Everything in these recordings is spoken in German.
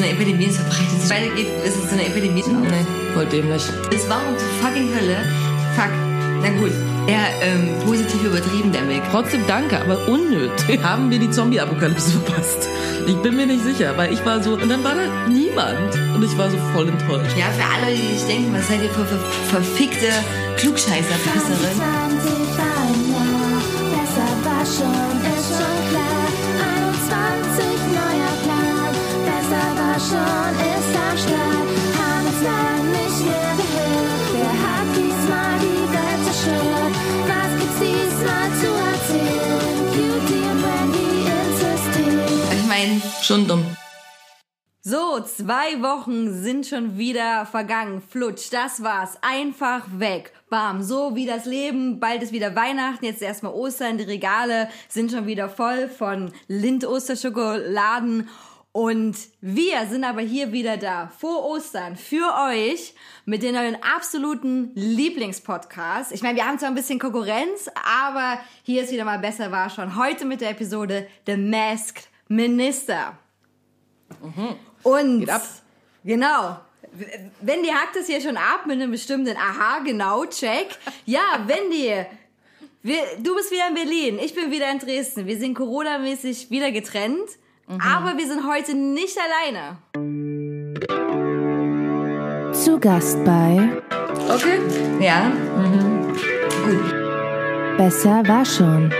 so eine Epidemie, es verbreitet sich weitergeht, ist es so eine Epidemie. Nee, voll dämlich. Es war um zur fucking Hölle. Fuck. Na gut, eher ähm, positiv übertrieben, der Weg. Trotzdem danke, aber unnötig. Haben wir die Zombie-Apokalypse verpasst? Ich bin mir nicht sicher, weil ich war so, und dann war da niemand. Und ich war so voll enttäuscht. Ja, für alle, die sich denken, was seid ihr für, für verfickte Klugscheißer-Pisserin? 20 war ein Jahr, besser war schon, schon, ist am Start. Haben uns lang nicht mehr gehört. Wer hat diesmal die Welt zerstört? Was gibt's diesmal zu erzählen? Cutie und Brandy ins System. Ich meine, Schon dumm. So, zwei Wochen sind schon wieder vergangen. Flutsch, das war's. Einfach weg. Bam, so wie das Leben. Bald ist wieder Weihnachten, jetzt erstmal Ostern. Die Regale sind schon wieder voll von Lind-Osterschokoladen. Und wir sind aber hier wieder da vor Ostern für euch mit den neuen absoluten Lieblingspodcasts. Ich meine, wir haben zwar ein bisschen Konkurrenz, aber hier ist wieder mal besser war schon. Heute mit der Episode The Masked Minister. Und Geht ab. genau. Wendy hackt es hier schon ab mit einem bestimmten Aha, genau, check. Ja, Wendy, wir, du bist wieder in Berlin, ich bin wieder in Dresden. Wir sind Corona-mäßig wieder getrennt, aber wir sind heute nicht alleine. Zu Gast bei Okay. ja, Besser war schon.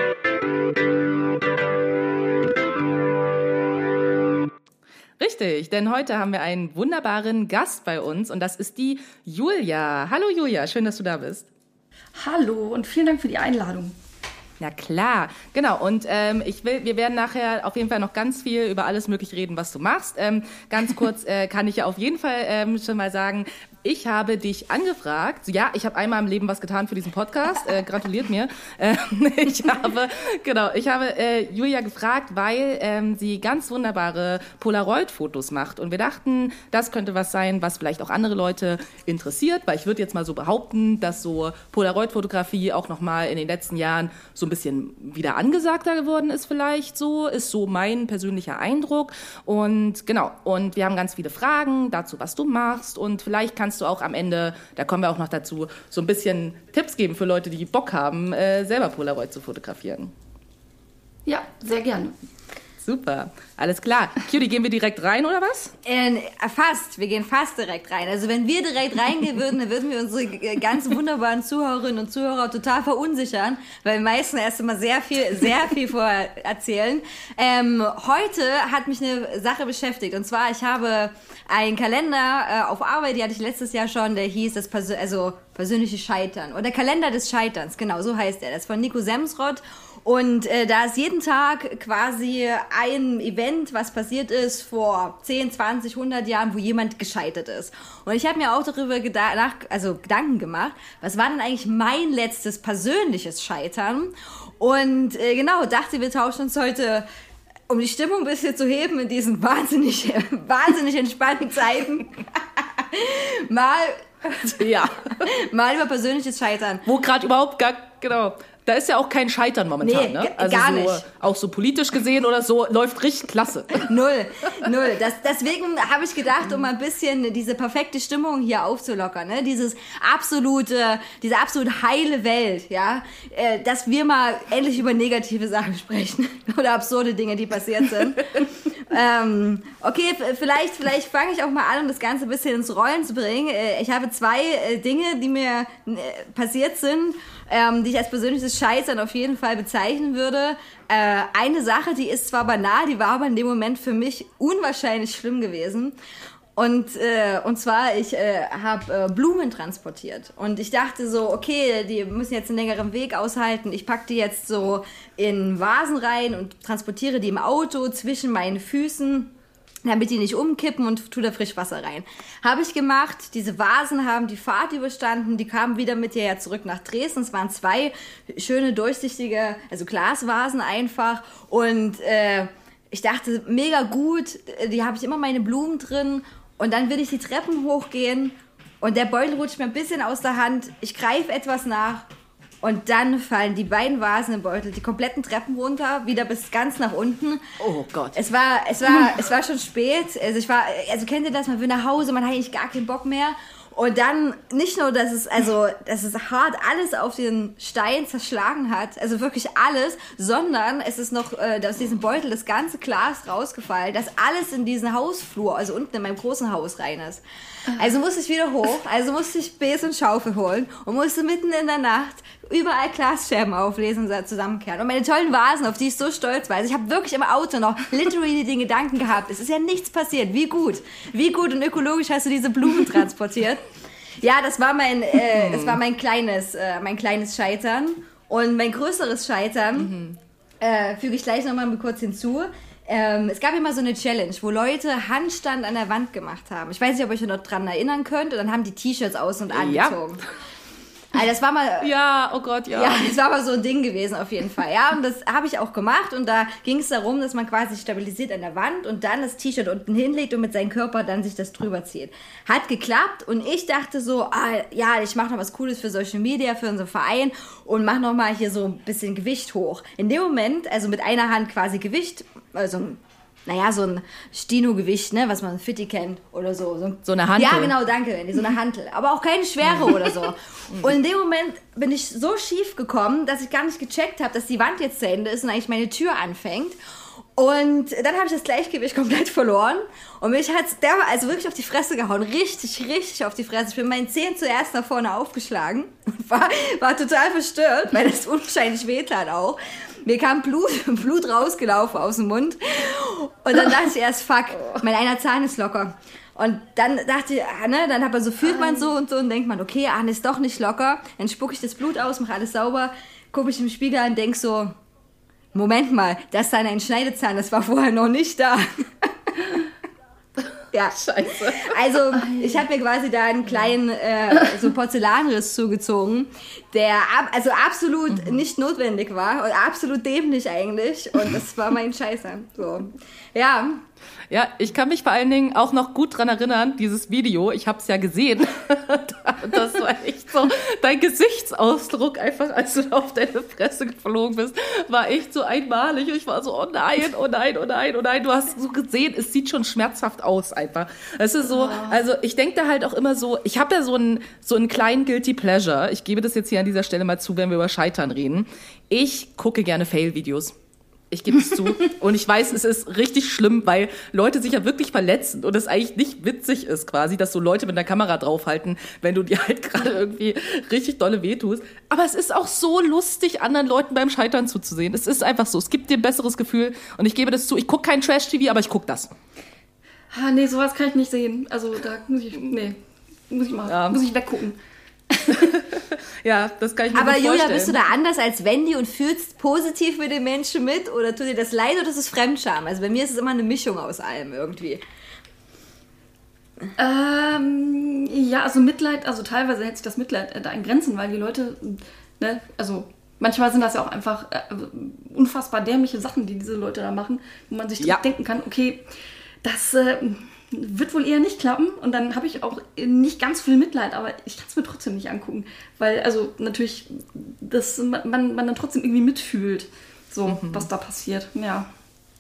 Richtig, denn heute haben wir einen wunderbaren Gast bei uns und das ist die Julia. Hallo Julia, schön, dass du da bist. Hallo und vielen Dank für die Einladung. Na klar, genau. Und ähm, ich will, wir werden nachher auf jeden Fall noch ganz viel über alles Mögliche reden, was du machst. Ähm, ganz kurz äh, kann ich ja auf jeden Fall ähm, schon mal sagen, ich habe dich angefragt. Ja, ich habe einmal im Leben was getan für diesen Podcast. Äh, gratuliert mir. Ähm, ich habe, genau, ich habe äh, Julia gefragt, weil ähm, sie ganz wunderbare Polaroid-Fotos macht. Und wir dachten, das könnte was sein, was vielleicht auch andere Leute interessiert, weil ich würde jetzt mal so behaupten, dass so Polaroid-Fotografie auch nochmal in den letzten Jahren so ein bisschen wieder angesagter geworden ist vielleicht so, ist so mein persönlicher Eindruck. Und genau, und wir haben ganz viele Fragen dazu, was du machst und vielleicht kannst du auch am Ende, da kommen wir auch noch dazu, so ein bisschen Tipps geben für Leute, die Bock haben, äh, selber Polaroid zu fotografieren. Ja, sehr gerne. Super, alles klar. Cutie, gehen wir direkt rein oder was? Äh, fast, wir gehen fast direkt rein. Also wenn wir direkt reingehen würden, dann würden wir unsere ganzen wunderbaren Zuhörerinnen und Zuhörer total verunsichern, weil wir meistens erst immer sehr viel, sehr viel vorher erzählen. Ähm, heute hat mich eine Sache beschäftigt und zwar ich habe einen Kalender äh, auf Arbeit, die hatte ich letztes Jahr schon, der hieß das Persö also persönliche Scheitern oder Kalender des Scheiterns, genau so heißt er. Das ist von Nico Semsrott und äh, da ist jeden Tag quasi ein Event, was passiert ist vor 10, 20, 100 Jahren, wo jemand gescheitert ist. Und ich habe mir auch darüber nach, also Gedanken gemacht, was war denn eigentlich mein letztes persönliches Scheitern? Und äh, genau, dachte, wir tauschen uns heute um die Stimmung ein bisschen zu heben in diesen wahnsinnig, wahnsinnig entspannten Zeiten. mal, Ja. mal über persönliches Scheitern. Wo gerade überhaupt gar, genau. Da ist ja auch kein Scheitern momentan, Nee, ne? Also gar so, nicht. auch so politisch gesehen oder so, läuft richtig klasse. Null, null. Das, deswegen habe ich gedacht, um ein bisschen diese perfekte Stimmung hier aufzulockern, ne? dieses absolute, diese absolut heile Welt, ja, äh, dass wir mal endlich über negative Sachen sprechen oder absurde Dinge, die passiert sind. ähm, okay, vielleicht, vielleicht fange ich auch mal an, um das Ganze ein bisschen ins Rollen zu bringen. Äh, ich habe zwei äh, Dinge, die mir passiert sind, ähm, die ich als persönliches Scheitern auf jeden Fall bezeichnen würde. Äh, eine Sache, die ist zwar banal, die war aber in dem Moment für mich unwahrscheinlich schlimm gewesen. Und, äh, und zwar, ich äh, habe äh, Blumen transportiert. Und ich dachte so, okay, die müssen jetzt einen längeren Weg aushalten. Ich packe die jetzt so in Vasen rein und transportiere die im Auto zwischen meinen Füßen damit die nicht umkippen und tu da Frischwasser rein. Habe ich gemacht. Diese Vasen haben die Fahrt überstanden. Die kamen wieder mit dir ja zurück nach Dresden. Es waren zwei schöne durchsichtige, also Glasvasen einfach. Und äh, ich dachte, mega gut. Die habe ich immer meine Blumen drin. Und dann will ich die Treppen hochgehen und der Beutel rutscht mir ein bisschen aus der Hand. Ich greife etwas nach Und dann fallen die beiden Vasen im Beutel die kompletten Treppen runter, wieder bis ganz nach unten. Oh Gott. Es war, es war, es war schon spät. Also ich war, also kennt ihr das? Man will nach Hause, man hat eigentlich gar keinen Bock mehr. Und dann nicht nur, dass es also, dass es hart alles auf den Stein zerschlagen hat, also wirklich alles, sondern es ist noch äh, aus diesem Beutel das ganze Glas rausgefallen, dass alles in diesen Hausflur, also unten in meinem großen Haus rein ist. Also musste ich wieder hoch, also musste ich Besen und Schaufel holen und musste mitten in der Nacht überall Glasscherben auflesen und zusammenkehren. Und meine tollen Vasen, auf die ich so stolz war. Also ich habe wirklich im Auto noch literally den Gedanken gehabt, es ist ja nichts passiert. Wie gut, wie gut und ökologisch hast du diese Blumen transportiert. Ja, das war mein, äh, das war mein kleines, äh, mein kleines Scheitern. Und mein größeres Scheitern äh, füge ich gleich nochmal kurz hinzu. Ähm, es gab immer so eine Challenge, wo Leute Handstand an der Wand gemacht haben. Ich weiß nicht, ob ihr euch noch dran erinnern könnt. Und dann haben die T-Shirts aus und Ja. Also das war mal, Ja, oh Gott, ja. ja, das war aber so ein Ding gewesen auf jeden Fall. Ja, und das habe ich auch gemacht. Und da ging es darum, dass man quasi stabilisiert an der Wand und dann das T-Shirt unten hinlegt und mit seinem Körper dann sich das drüber zieht. Hat geklappt und ich dachte so, ah, ja, ich mache noch was Cooles für Social Media, für unseren Verein und mache noch mal hier so ein bisschen Gewicht hoch. In dem Moment, also mit einer Hand quasi Gewicht, also naja, so ein Stino-Gewicht, ne, was man Fitti kennt oder so. So, So eine Hantel. Ja, genau, danke, Wendy, so eine Hantel. Aber auch keine schwere oder so. Und in dem Moment bin ich so schief gekommen, dass ich gar nicht gecheckt habe, dass die Wand jetzt zu Ende ist und eigentlich meine Tür anfängt. Und dann habe ich das Gleichgewicht komplett verloren und mich hat der also wirklich auf die Fresse gehauen, richtig, richtig auf die Fresse. Ich bin meinen Zehen zuerst nach vorne aufgeschlagen und war, war total verstört, weil das unwahrscheinlich wehtat auch. Mir kam Blut, Blut rausgelaufen aus dem Mund und dann dachte ich erst, fuck, mein einer Zahn ist locker. Und dann dachte ich, ah, ne, dann hat man so, fühlt man so und so und denkt man, okay, ah, ist doch nicht locker. Dann spucke ich das Blut aus, mache alles sauber, gucke ich im Spiegel an und denk so, Moment mal, das ist dann ein Schneidezahn, das war vorher noch nicht da. ja. Scheiße. Also, ich habe mir quasi da einen kleinen äh, so Porzellanriss zugezogen, der ab, also absolut nicht notwendig war und absolut dämlich eigentlich. Und das war mein Scheiße. So. Ja, Ja, ich kann mich vor allen Dingen auch noch gut dran erinnern, dieses Video, ich habe es ja gesehen. das war echt so, dein Gesichtsausdruck einfach, als du auf deine Fresse geflogen bist, war echt so einmalig. Und ich war so, oh nein, oh nein, oh nein, oh nein. Du hast so gesehen, es sieht schon schmerzhaft aus einfach. Es ist so, also ich denke da halt auch immer so, ich habe ja so einen, so einen kleinen Guilty Pleasure. Ich gebe das jetzt hier an dieser Stelle mal zu, wenn wir über Scheitern reden. Ich gucke gerne Fail-Videos. Ich gebe es zu. Und ich weiß, es ist richtig schlimm, weil Leute sich ja wirklich verletzen und es eigentlich nicht witzig ist quasi, dass so Leute mit einer Kamera draufhalten, wenn du dir halt gerade irgendwie richtig dolle wehtust. Aber es ist auch so lustig, anderen Leuten beim Scheitern zuzusehen. Es ist einfach so. Es gibt dir ein besseres Gefühl. Und ich gebe das zu. Ich gucke kein Trash-TV, aber ich gucke das. Ah, nee, sowas kann ich nicht sehen. Also da muss ich, nee, muss ich mal, Ja. muss ich weggucken. Ja, das kann ich mir aber gut Julia, vorstellen. bist du da anders als Wendy und fühlst positiv mit den Menschen mit oder tut dir das leid oder ist es Fremdscham? Also bei mir ist es immer eine Mischung aus allem irgendwie. Ähm, ja, also Mitleid, also teilweise hält sich das Mitleid äh, da in Grenzen, weil die Leute, ne, also manchmal sind das ja auch einfach äh, unfassbar dämliche Sachen, die diese Leute da machen, wo man sich Ja. denken kann, okay, das äh, wird wohl eher nicht klappen und dann habe ich auch nicht ganz viel Mitleid, aber ich kann es mir trotzdem nicht angucken, weil also natürlich, dass man, man dann trotzdem irgendwie mitfühlt, so was da passiert, ja.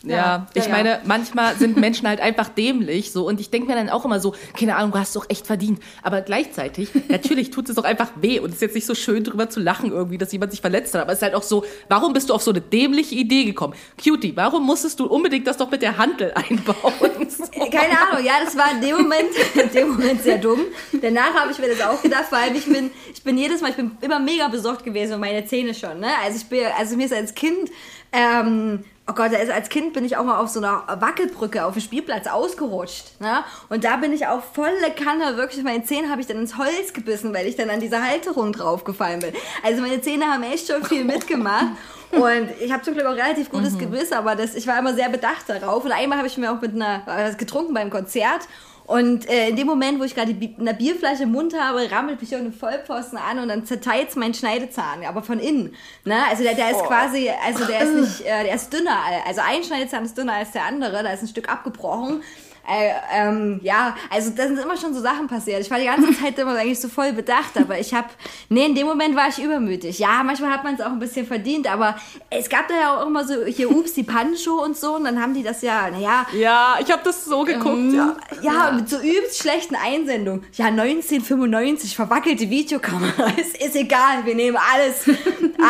Ja, ich ja. meine, manchmal sind Menschen halt einfach dämlich so und ich denke mir dann auch immer so, keine Ahnung, du hast doch echt verdient. Aber gleichzeitig, natürlich tut es doch einfach weh und es ist jetzt nicht so schön drüber zu lachen irgendwie, dass jemand sich verletzt hat. Aber es ist halt auch so, warum bist du auf so eine dämliche Idee gekommen? Cutie, warum musstest du unbedingt das doch mit der Handel einbauen? So. Keine Ahnung, ja, das war in dem Moment, in dem Moment sehr dumm. Danach habe ich mir das auch gedacht, weil ich bin, ich bin jedes Mal, ich bin immer mega besorgt gewesen um meine Zähne schon, ne? Also ich bin, also mir ist als Kind, ähm, oh Gott, also als Kind bin ich auch mal auf so einer Wackelbrücke auf dem Spielplatz ausgerutscht, ne? Und da bin ich auch volle Kanne, wirklich, meine Zähne habe ich dann ins Holz gebissen, weil ich dann an dieser Halterung draufgefallen bin. Also meine Zähne haben echt schon viel mitgemacht. Und ich habe zum Glück auch relativ gutes Gewiss, aber das, ich war immer sehr bedacht darauf. Und einmal habe ich mir auch mit einer äh, getrunken beim Konzert. Und äh, in dem Moment, wo ich gerade eine Bierflasche im Mund habe, rammelt mich irgendein Vollpfosten an und dann zerteilt mein Schneidezahn, aber von innen. Ne? Also der, der ist quasi, also der ist nicht, äh, der ist dünner, also ein Schneidezahn ist dünner als der andere, da ist ein Stück abgebrochen. Äh, ähm, ja, also da sind immer schon so Sachen passiert. Ich war die ganze Zeit immer eigentlich so voll bedacht, aber ich habe, nee, in dem Moment war ich übermütig. Ja, manchmal hat man es auch ein bisschen verdient, aber es gab da ja auch immer so, hier, ups, die Pannenshow und so, und dann haben die das ja, naja, Ja, ich habe das so geguckt, ja. ja, mit so übelst schlechten Einsendungen. Ja, 1995, verwackelte Videokamera. Es ist egal, wir nehmen alles,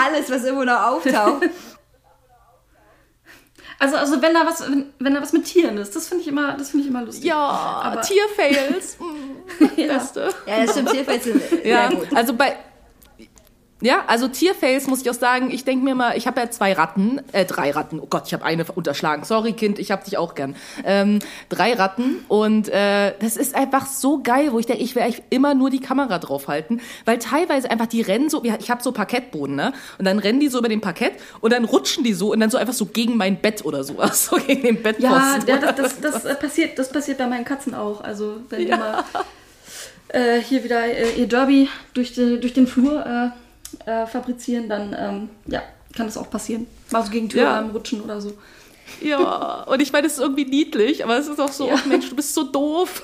alles, was immer noch auftaucht. Also, also wenn da was, wenn, wenn da was mit Tieren ist, das finde ich immer, das finde ich immer lustig. Ja, Aber- Tierfails. Mm, Beste. Ja, das stimmt, Tierfeld sind Ja, gut. also bei. Ja, also Tierface muss ich auch sagen, ich denke mir mal, ich habe ja zwei Ratten, äh, drei Ratten, oh Gott, ich habe eine unterschlagen. Sorry, Kind, ich hab dich auch gern. Ähm, drei Ratten und äh, das ist einfach so geil, wo ich denke, ich will eigentlich immer nur die Kamera draufhalten, weil teilweise einfach die rennen so, ich habe so Parkettboden, ne? Und dann rennen die so über den Parkett und dann rutschen die so und dann so einfach so gegen mein Bett oder sowas, so gegen den Ja, Bettposten. ja oder das, das, das, äh, passiert, das passiert bei meinen Katzen auch. Also wenn die mal äh, hier wieder äh, ihr Derby durch, die, durch den Flur äh, äh, fabrizieren, dann ähm, ja, kann das auch passieren. Mal so gegen Türrahmen rutschen oder so. Ja, und ich meine, es ist irgendwie niedlich, aber es ist auch so, Ja. ach Mensch, du bist so doof.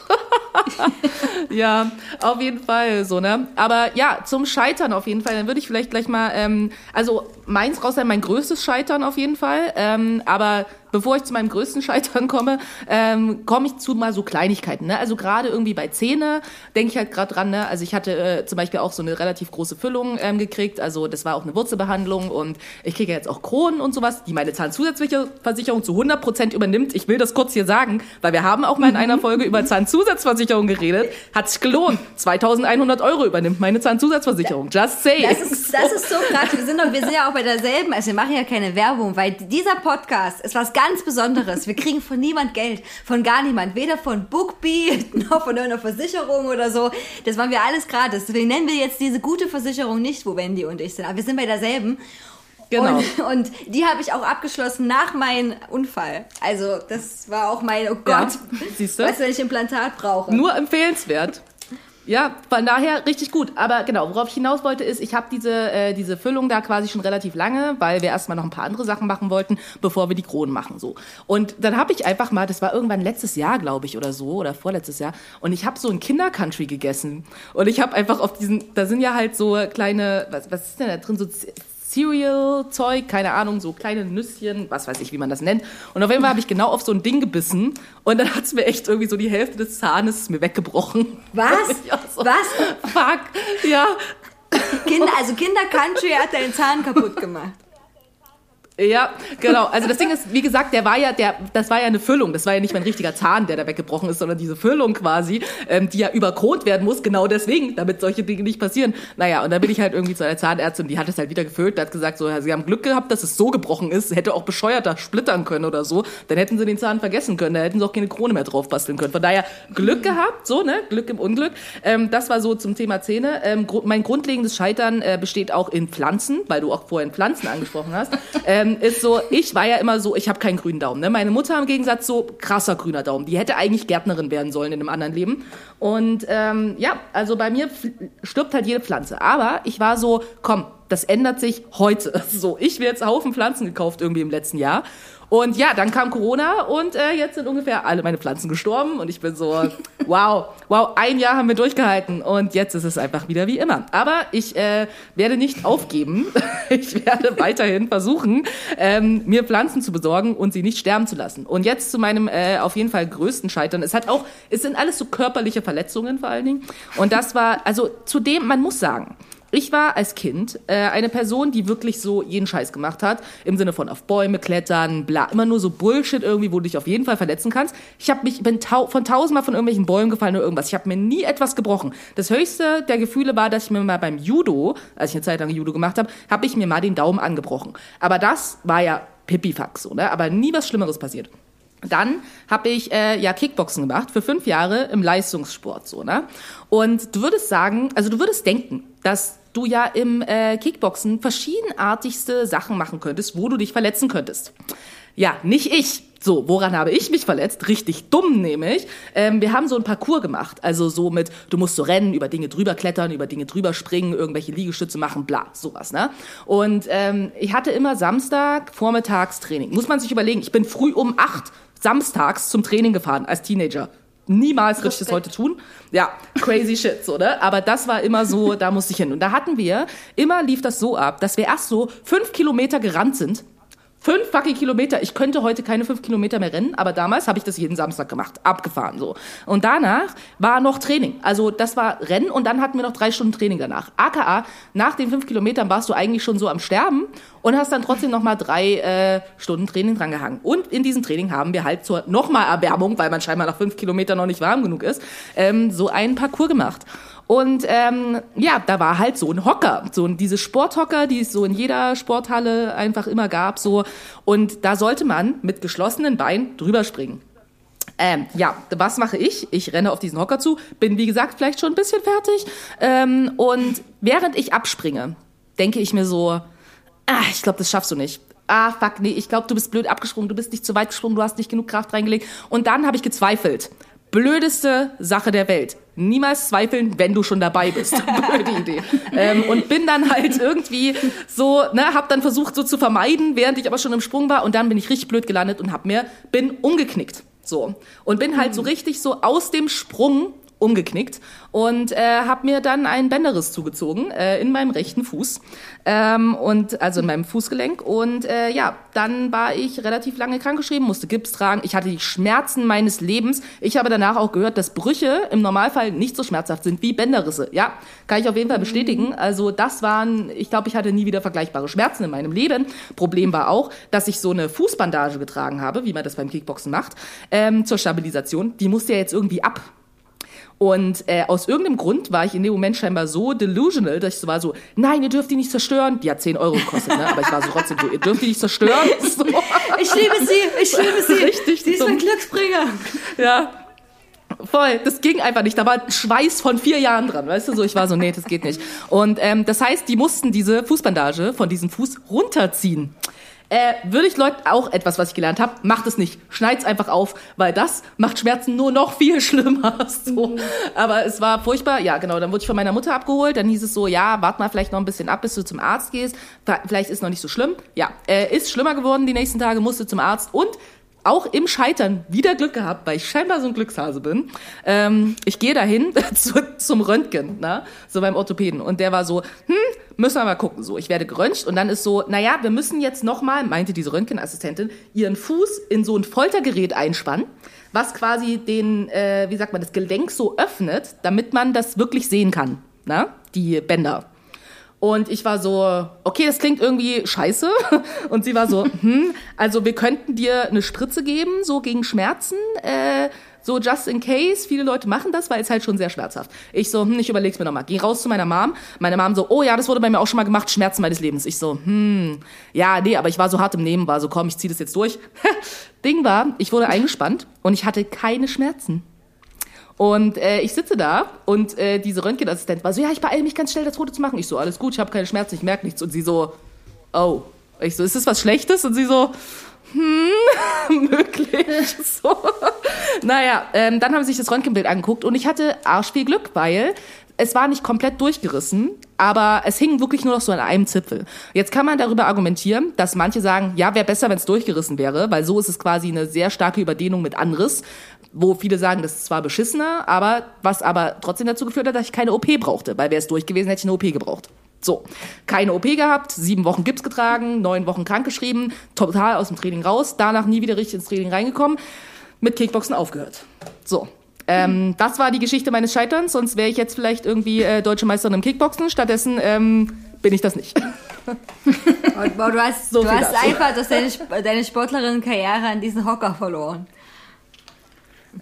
ja, auf jeden Fall so, ne? Aber ja, zum Scheitern auf jeden Fall, dann würde ich vielleicht gleich mal, ähm, also meins raus sein, mein größtes Scheitern auf jeden Fall. Ähm, aber bevor ich zu meinem größten Scheitern komme, ähm, komme ich zu mal so Kleinigkeiten. Ne? Also gerade irgendwie bei Zähne denke ich halt gerade dran. Ne? Also ich hatte äh, zum Beispiel auch so eine relativ große Füllung ähm, gekriegt. Also das war auch eine Wurzelbehandlung und ich kriege jetzt auch Kronen und sowas, die meine Zahnzusatzversicherung zu 100 Prozent übernimmt. Ich will das kurz hier sagen, weil wir haben auch mal in einer Folge über Zahnzusatzversicherung geredet. Hat sich gelohnt. 2100 Euro übernimmt meine Zahnzusatzversicherung. Just say. Das ist, das ist so krass. Wir sind, doch, wir sind ja auch bei derselben, also wir machen ja keine Werbung, weil dieser Podcast ist was ganz Besonderes. Wir kriegen von niemand Geld, von gar niemand. Weder von Bookbee noch von irgendeiner Versicherung oder so. Das waren wir alles gratis. Deswegen nennen wir jetzt diese gute Versicherung nicht, wo Wendy und ich sind. Aber wir sind bei derselben. Genau. Und, und die habe ich auch abgeschlossen nach meinem Unfall. Also das war auch mein, oh Ja, Gott, siehst du? weißt du, wenn ich Implantat brauche. Nur empfehlenswert. Ja, von daher richtig gut. Aber genau, worauf ich hinaus wollte, ist, ich habe diese, äh, diese Füllung da quasi schon relativ lange, weil wir erstmal noch ein paar andere Sachen machen wollten, bevor wir die Kronen machen. so. Und dann habe ich einfach mal, das war irgendwann letztes Jahr, glaube ich, oder so, oder vorletztes Jahr, und ich habe so ein Kindercountry gegessen. Und ich habe einfach auf diesen, da sind ja halt so kleine, was, was ist denn da drin, so Cereal-Zeug, keine Ahnung, so kleine Nüsschen, was weiß ich, wie man das nennt. Und auf jeden Fall habe ich genau auf so ein Ding gebissen und dann hat's mir echt irgendwie so die Hälfte des Zahnes mir weggebrochen. Was? So, Was? Fuck, ja. Kinder, also Kinder Country hat deinen Zahn kaputt gemacht. Ja, genau. Also das Ding ist, wie gesagt, der war ja, der, das war ja eine Füllung. Das war ja nicht mein richtiger Zahn, der da weggebrochen ist, sondern diese Füllung quasi, ähm, die ja überkront werden muss, genau deswegen, damit solche Dinge nicht passieren. Naja, und dann bin ich halt irgendwie zu einer Zahnärztin, die hat es halt wieder gefüllt, die hat gesagt, so, ja, sie haben Glück gehabt, dass es so gebrochen ist, hätte auch bescheuerter splittern können oder so, dann hätten sie den Zahn vergessen können, da hätten sie auch keine Krone mehr drauf basteln können. Von daher Glück gehabt, so, ne, Glück im Unglück. Ähm, das war so zum Thema Zähne. Ähm, gru mein grundlegendes Scheitern äh, besteht auch in Pflanzen, weil du auch vorhin Pflanzen angesprochen hast. Ähm, ist so, ich war ja immer so, ich habe keinen grünen Daumen. Ne? Meine Mutter im Gegensatz so krasser grüner Daumen. Die hätte eigentlich Gärtnerin werden sollen in einem anderen Leben. Und ähm, ja, also bei mir stirbt halt jede Pflanze. Aber ich war so, komm, das ändert sich heute. So, ich mir jetzt einen Haufen Pflanzen gekauft irgendwie im letzten Jahr. Und ja, dann kam Corona und äh, jetzt sind ungefähr alle meine Pflanzen gestorben und ich bin so, wow, wow, ein Jahr haben wir durchgehalten und jetzt ist es einfach wieder wie immer. Aber ich äh, werde nicht aufgeben. Ich werde weiterhin versuchen, ähm, mir Pflanzen zu besorgen und sie nicht sterben zu lassen. Und jetzt zu meinem äh, auf jeden Fall größten Scheitern. Es hat auch, es sind alles so körperliche Verletzungen vor allen Dingen. Und das war, also zudem, man muss sagen, ich war als Kind äh, eine Person, die wirklich so jeden Scheiß gemacht hat, im Sinne von auf Bäume klettern, bla, immer nur so Bullshit irgendwie, wo du dich auf jeden Fall verletzen kannst. Ich habe mich bin tau von tausendmal von irgendwelchen Bäumen gefallen oder irgendwas. Ich habe mir nie etwas gebrochen. Das höchste der Gefühle war, dass ich mir mal beim Judo, als ich eine Zeit lang Judo gemacht habe, habe ich mir mal den Daumen angebrochen. Aber das war ja Pipifax so, ne? Aber nie was Schlimmeres passiert. Dann habe ich äh, ja Kickboxen gemacht für fünf Jahre im Leistungssport so ne und du würdest sagen also du würdest denken dass du ja im äh, Kickboxen verschiedenartigste Sachen machen könntest wo du dich verletzen könntest ja nicht ich so, woran habe ich mich verletzt? Richtig dumm nämlich. Ähm, wir haben so ein Parcours gemacht. Also so mit, du musst so rennen, über Dinge drüber klettern, über Dinge drüber springen, irgendwelche Liegestütze machen, bla, sowas, ne? Und ähm, ich hatte immer Samstag vormittags Training. Muss man sich überlegen, ich bin früh um acht samstags zum Training gefahren als Teenager. Niemals würde ich das heute tun. Ja, crazy shit, so, ne? Aber das war immer so, da musste ich hin. Und da hatten wir, immer lief das so ab, dass wir erst so fünf Kilometer gerannt sind. Fünf fucking Kilometer. Ich könnte heute keine fünf Kilometer mehr rennen, aber damals habe ich das jeden Samstag gemacht. Abgefahren, so. Und danach war noch Training. Also, das war Rennen und dann hatten wir noch drei Stunden Training danach. AKA, nach den fünf Kilometern warst du eigentlich schon so am Sterben und hast dann trotzdem noch mal drei äh, Stunden Training drangehangen. Und in diesem Training haben wir halt zur nochmal Erwärmung, weil man scheinbar nach fünf Kilometern noch nicht warm genug ist, ähm, so einen Parcours gemacht. Und ähm, ja, da war halt so ein Hocker, so ein, diese Sporthocker, die es so in jeder Sporthalle einfach immer gab, so. Und da sollte man mit geschlossenen Beinen drüber springen. Ähm, ja, was mache ich? Ich renne auf diesen Hocker zu, bin wie gesagt vielleicht schon ein bisschen fertig. Ähm, und während ich abspringe, denke ich mir so, ah, ich glaube, das schaffst du nicht. Ah, fuck, nee, ich glaube, du bist blöd abgesprungen, du bist nicht zu weit gesprungen, du hast nicht genug Kraft reingelegt. Und dann habe ich gezweifelt. Blödeste Sache der Welt. Niemals zweifeln, wenn du schon dabei bist. Blöde Idee. Ähm, und bin dann halt irgendwie so, ne, hab dann versucht so zu vermeiden, während ich aber schon im Sprung war. Und dann bin ich richtig blöd gelandet und hab mir, bin umgeknickt. So. Und bin halt so richtig so aus dem Sprung umgeknickt und äh, habe mir dann ein Bänderriss zugezogen äh, in meinem rechten Fuß ähm, und also in meinem Fußgelenk und äh, ja dann war ich relativ lange krankgeschrieben musste Gips tragen. Ich hatte die Schmerzen meines Lebens. Ich habe danach auch gehört dass Brüche im Normalfall nicht so schmerzhaft sind wie Bänderrisse. Ja kann ich auf jeden Fall bestätigen. Also das waren ich glaube ich hatte nie wieder vergleichbare Schmerzen in meinem Leben. Problem war auch dass ich so eine Fußbandage getragen habe wie man das beim Kickboxen macht ähm, zur Stabilisation. Die musste ja jetzt irgendwie ab und äh, aus irgendeinem Grund war ich in dem Moment scheinbar so delusional, dass ich so war so, nein, ihr dürft die nicht zerstören. Die hat 10 Euro gekostet, ne? aber ich war so trotzdem so, ihr dürft die nicht zerstören. So. Ich liebe sie, ich liebe sie. Richtig sie ist mein Glücksbringer. Ja. Voll, das ging einfach nicht. Da war Schweiß von vier Jahren dran, weißt du? So, ich war so, nee, das geht nicht. Und ähm, das heißt, die mussten diese Fußbandage von diesem Fuß runterziehen. Äh, würde ich Leuten auch etwas, was ich gelernt habe, macht es nicht. Schneid's einfach auf, weil das macht Schmerzen nur noch viel schlimmer. So. Aber es war furchtbar. Ja, genau. Dann wurde ich von meiner Mutter abgeholt. Dann hieß es so, ja, wart mal vielleicht noch ein bisschen ab, bis du zum Arzt gehst. Vielleicht ist noch nicht so schlimm. Ja, äh, ist schlimmer geworden die nächsten Tage, musste zum Arzt und auch im Scheitern wieder Glück gehabt, weil ich scheinbar so ein Glückshase bin. Ähm, ich gehe dahin zu, zum Röntgen, ne? so beim Orthopäden. Und der war so, hm, müssen wir mal gucken. So, ich werde geröntgt und dann ist so, naja, wir müssen jetzt nochmal, meinte diese Röntgenassistentin, ihren Fuß in so ein Foltergerät einspannen, was quasi den, äh, wie sagt man, das Gelenk so öffnet, damit man das wirklich sehen kann, ne? die Bänder. Und ich war so, okay, das klingt irgendwie scheiße. Und sie war so, hm, also wir könnten dir eine Spritze geben, so gegen Schmerzen, äh, so just in case. Viele Leute machen das, weil es halt schon sehr schmerzhaft. Ich so, hm, ich überleg's mir nochmal. Geh raus zu meiner Mom. Meine Mom so, oh ja, das wurde bei mir auch schon mal gemacht, Schmerzen meines Lebens. Ich so, hm, ja, nee, aber ich war so hart im Nehmen, war so, komm, ich zieh das jetzt durch. Ding war, ich wurde eingespannt und ich hatte keine Schmerzen. Und äh, ich sitze da und äh, diese Röntgenassistent war so, ja, ich beeile mich ganz schnell, das Foto zu machen. Ich so, alles gut, ich habe keine Schmerzen, ich merke nichts. Und sie so, oh. Ich so, ist das was Schlechtes? Und sie so, hm, möglich. So. Naja, ähm, dann haben sie sich das Röntgenbild angeguckt und ich hatte arsch viel Glück, weil es war nicht komplett durchgerissen, aber es hing wirklich nur noch so an einem Zipfel. Jetzt kann man darüber argumentieren, dass manche sagen, ja, wäre besser, wenn es durchgerissen wäre, weil so ist es quasi eine sehr starke Überdehnung mit Anriss, wo viele sagen, das ist zwar beschissener, aber was aber trotzdem dazu geführt hat, dass ich keine OP brauchte, weil wäre es durch gewesen, hätte ich eine OP gebraucht. So, keine OP gehabt, sieben Wochen Gips getragen, neun Wochen krankgeschrieben, total aus dem Training raus, danach nie wieder richtig ins Training reingekommen, mit Kickboxen aufgehört. So, ähm, das war die Geschichte meines Scheiterns, sonst wäre ich jetzt vielleicht irgendwie äh, deutsche Meisterin im Kickboxen. Stattdessen ähm, bin ich das nicht. Boah, du hast, So du hast dazu. einfach das deine, deine Sportlerinnenkarriere an diesen Hocker verloren.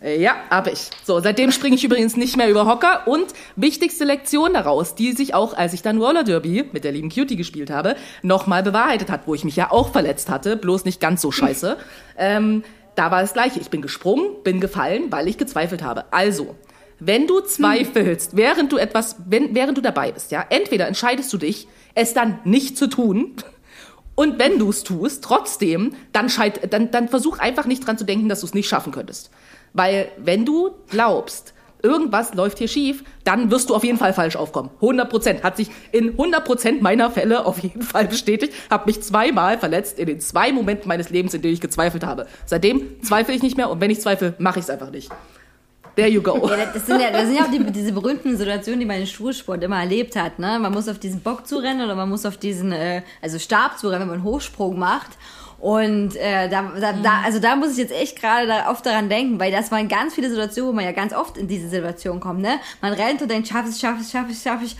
Äh, Ja, hab ich. So, seitdem springe ich übrigens nicht mehr über Hocker. Und wichtigste Lektion daraus, die sich auch, als ich dann Roller Derby mit der lieben Cutie gespielt habe, nochmal bewahrheitet hat, wo ich mich ja auch verletzt hatte, bloß nicht ganz so scheiße. ähm, da war das Gleiche. Ich bin gesprungen, bin gefallen, weil ich gezweifelt habe. Also, wenn du zweifelst, während du etwas, wenn, während du dabei bist, ja, entweder entscheidest du dich, es dann nicht zu tun, und wenn du es tust, trotzdem, dann, scheit, dann, dann versuch einfach nicht dran zu denken, dass du es nicht schaffen könntest. Weil wenn du glaubst, irgendwas läuft hier schief, dann wirst du auf jeden Fall falsch aufkommen. 100 Prozent. Hat sich in 100 Prozent meiner Fälle auf jeden Fall bestätigt. Hab mich zweimal verletzt in den zwei Momenten meines Lebens, in denen ich gezweifelt habe. Seitdem zweifle ich nicht mehr und wenn ich zweifle, mache ich es einfach nicht. There you go. Ja, das sind ja, das sind ja auch die, diese berühmten Situationen, die man im Schulsport immer erlebt hat. Ne? Man muss auf diesen Bock zurennen oder man muss auf diesen äh, also Stab zurennen, wenn man einen Hochsprung macht. Und äh, da, da, da, also da muss ich jetzt echt gerade da oft daran denken, weil das waren ganz viele Situationen, wo man ja ganz oft in diese Situation kommt. Ne? Man rennt und denkt, schaff ich, schaff ich, schaff ich, schaff ich.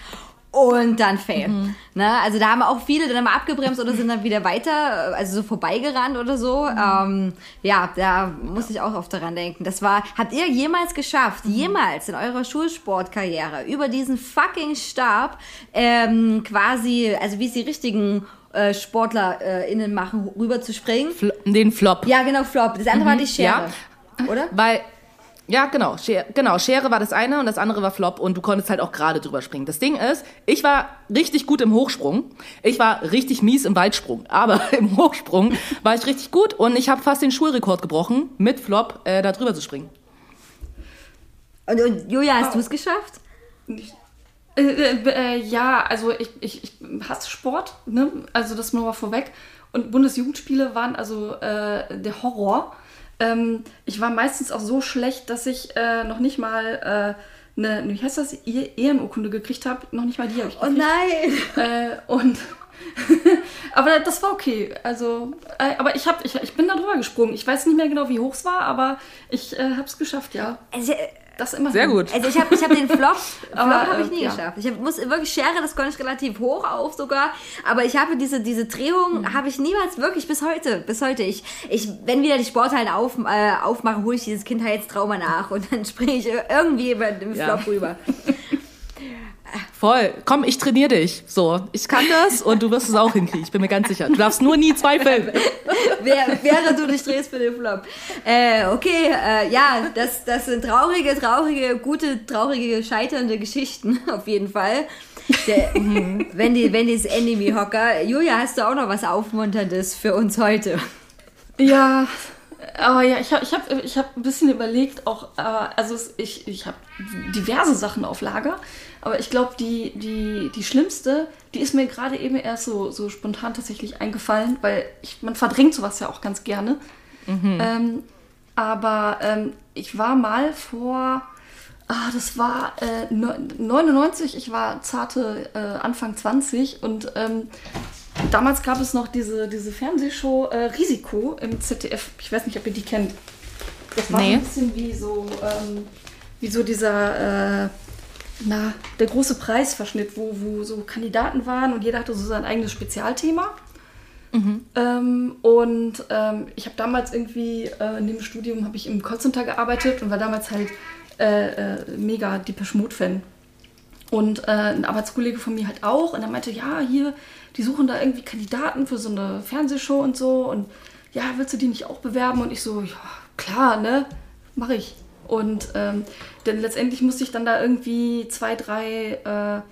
Und dann fail. Ne? Also da haben auch viele dann mal abgebremst oder sind dann wieder weiter, also so vorbeigerannt oder so. Ähm, ja, da muss ich auch oft daran denken. Das war, habt ihr jemals geschafft, jemals in eurer Schulsportkarriere über diesen fucking Stab ähm, quasi, also wie es die richtigen äh, SportlerInnen machen, rüber zu springen? Fl den Flop. Ja, genau, Flop. Das andere war die Schere. Oder? Weil, ja, genau, Schere, genau, Schere war das eine und das andere war Flop und du konntest halt auch gerade drüber springen. Das Ding ist, ich war richtig gut im Hochsprung. Ich war richtig mies im Weitsprung, aber im Hochsprung war ich richtig gut und ich habe fast den Schulrekord gebrochen, mit Flop äh, da drüber zu springen. Und, und Julia, hast du es geschafft? Nicht- Äh, äh, äh, ja, also ich, ich, ich hasse Sport, ne? also das nur mal vorweg. Und Bundesjugendspiele waren also äh, der Horror. Ähm, ich war meistens auch so schlecht, dass ich äh, noch nicht mal äh, eine, wie heißt das, E- Ehrenurkunde gekriegt habe. Noch nicht mal die habe ich Oh gekriegt. nein! Äh, und aber das war okay. Also, äh, aber ich, hab, ich, ich bin da drüber gesprungen. Ich weiß nicht mehr genau, wie hoch es war, aber ich äh, habe es geschafft, ja. Also, äh, Das immer. Sehr gut. Also ich habe ich hab den Flop, Flop habe ich nie ja. geschafft. Ich hab, muss wirklich Schere, das konnte ich relativ hoch auf sogar, aber ich habe diese diese Drehung Mhm. habe ich niemals wirklich bis heute, bis heute. Ich ich wenn wieder die Sporthallen auf, äh, aufmache, hole ich dieses Kindheitstrauma nach und dann springe ich irgendwie über den Ja. Flop rüber. Voll. Komm, ich trainiere dich. So, ich kann das und du wirst es auch hinkriegen. Ich bin mir ganz sicher. Du darfst nur nie zweifeln. Wer, während du dich drehst für den Flop. Äh, okay, äh, ja, das, das sind traurige, traurige, gute, traurige, scheiternde Geschichten, auf jeden Fall. Der, wenn die, wenn die Enemy Hocker. Julia, hast du auch noch was Aufmunterndes für uns heute? Ja, aber ja, ich habe ich hab, ich hab ein bisschen überlegt, auch, äh, also ich, ich habe diverse Sachen auf Lager, aber ich glaube, die, die, die schlimmste, die ist mir gerade eben erst so, so spontan tatsächlich eingefallen, weil ich, man verdrängt sowas ja auch ganz gerne. Ähm, aber ähm, ich war mal vor, ah, das war äh, neun- 99, ich war zarte äh, Anfang 20 und ähm, damals gab es noch diese, diese Fernsehshow äh, Risiko im ZDF. Ich weiß nicht, ob ihr die kennt. Das war Nee. ein bisschen wie so, ähm, wie so dieser, äh, na, der große Preisverschnitt, wo, wo so Kandidaten waren und jeder hatte so sein eigenes Spezialthema. Ähm, und ähm, ich habe damals irgendwie äh, in dem Studium habe ich im Callcenter gearbeitet und war damals halt äh, äh, mega Depeche Mode Fan. Und äh, ein Arbeitskollege von mir halt auch. Und er meinte, ja, hier, die suchen da irgendwie Kandidaten für so eine Fernsehshow und so. Und ja, willst du die nicht auch bewerben? Und ich so, ja, klar, ne, mache ich. Und ähm, denn letztendlich musste ich dann da irgendwie zwei, drei äh,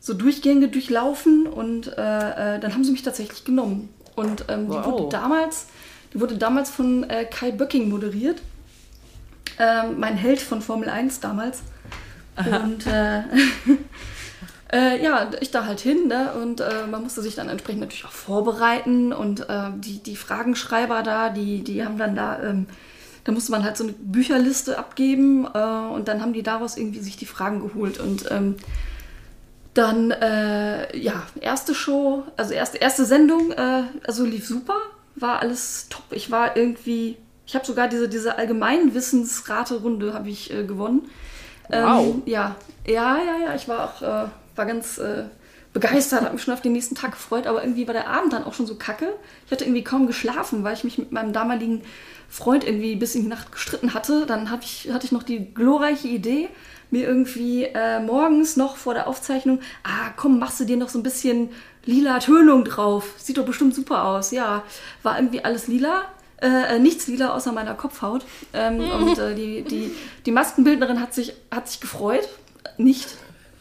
so Durchgänge durchlaufen und äh, äh, dann haben sie mich tatsächlich genommen. Und ähm, die Wow. wurde damals, die wurde damals von äh, Kai Böcking moderiert. Ähm, mein Held von Formel 1 damals. Und äh, äh, ja, ich da halt hin, ne? Und man musste sich dann entsprechend natürlich auch vorbereiten und die, die Fragenschreiber da, die, die haben dann da, ähm, da musste man halt so eine Bücherliste abgeben äh, und dann haben die daraus irgendwie sich die Fragen geholt und ähm, dann, äh, ja, erste Show, also erste, erste Sendung, äh, also lief super, war alles top. Ich war irgendwie, ich habe sogar diese, diese Allgemeinwissensrate-Runde habe ich äh, gewonnen. Wow. Ähm, ja, ja, ja, ja, ich war auch, äh, war ganz äh, begeistert, habe mich schon auf den nächsten Tag gefreut, aber irgendwie war der Abend dann auch schon so kacke. Ich hatte irgendwie kaum geschlafen, weil ich mich mit meinem damaligen Freund irgendwie bis in die Nacht gestritten hatte. Dann hab ich, hatte ich noch die glorreiche Idee, mir irgendwie äh, morgens noch vor der Aufzeichnung, ah komm, machst du dir noch so ein bisschen lila Tönung drauf. Sieht doch bestimmt super aus. Ja, war irgendwie alles lila. Äh, äh, nichts lila außer meiner Kopfhaut. Ähm, und äh, die, die, die Maskenbildnerin hat sich, hat sich gefreut. Nicht.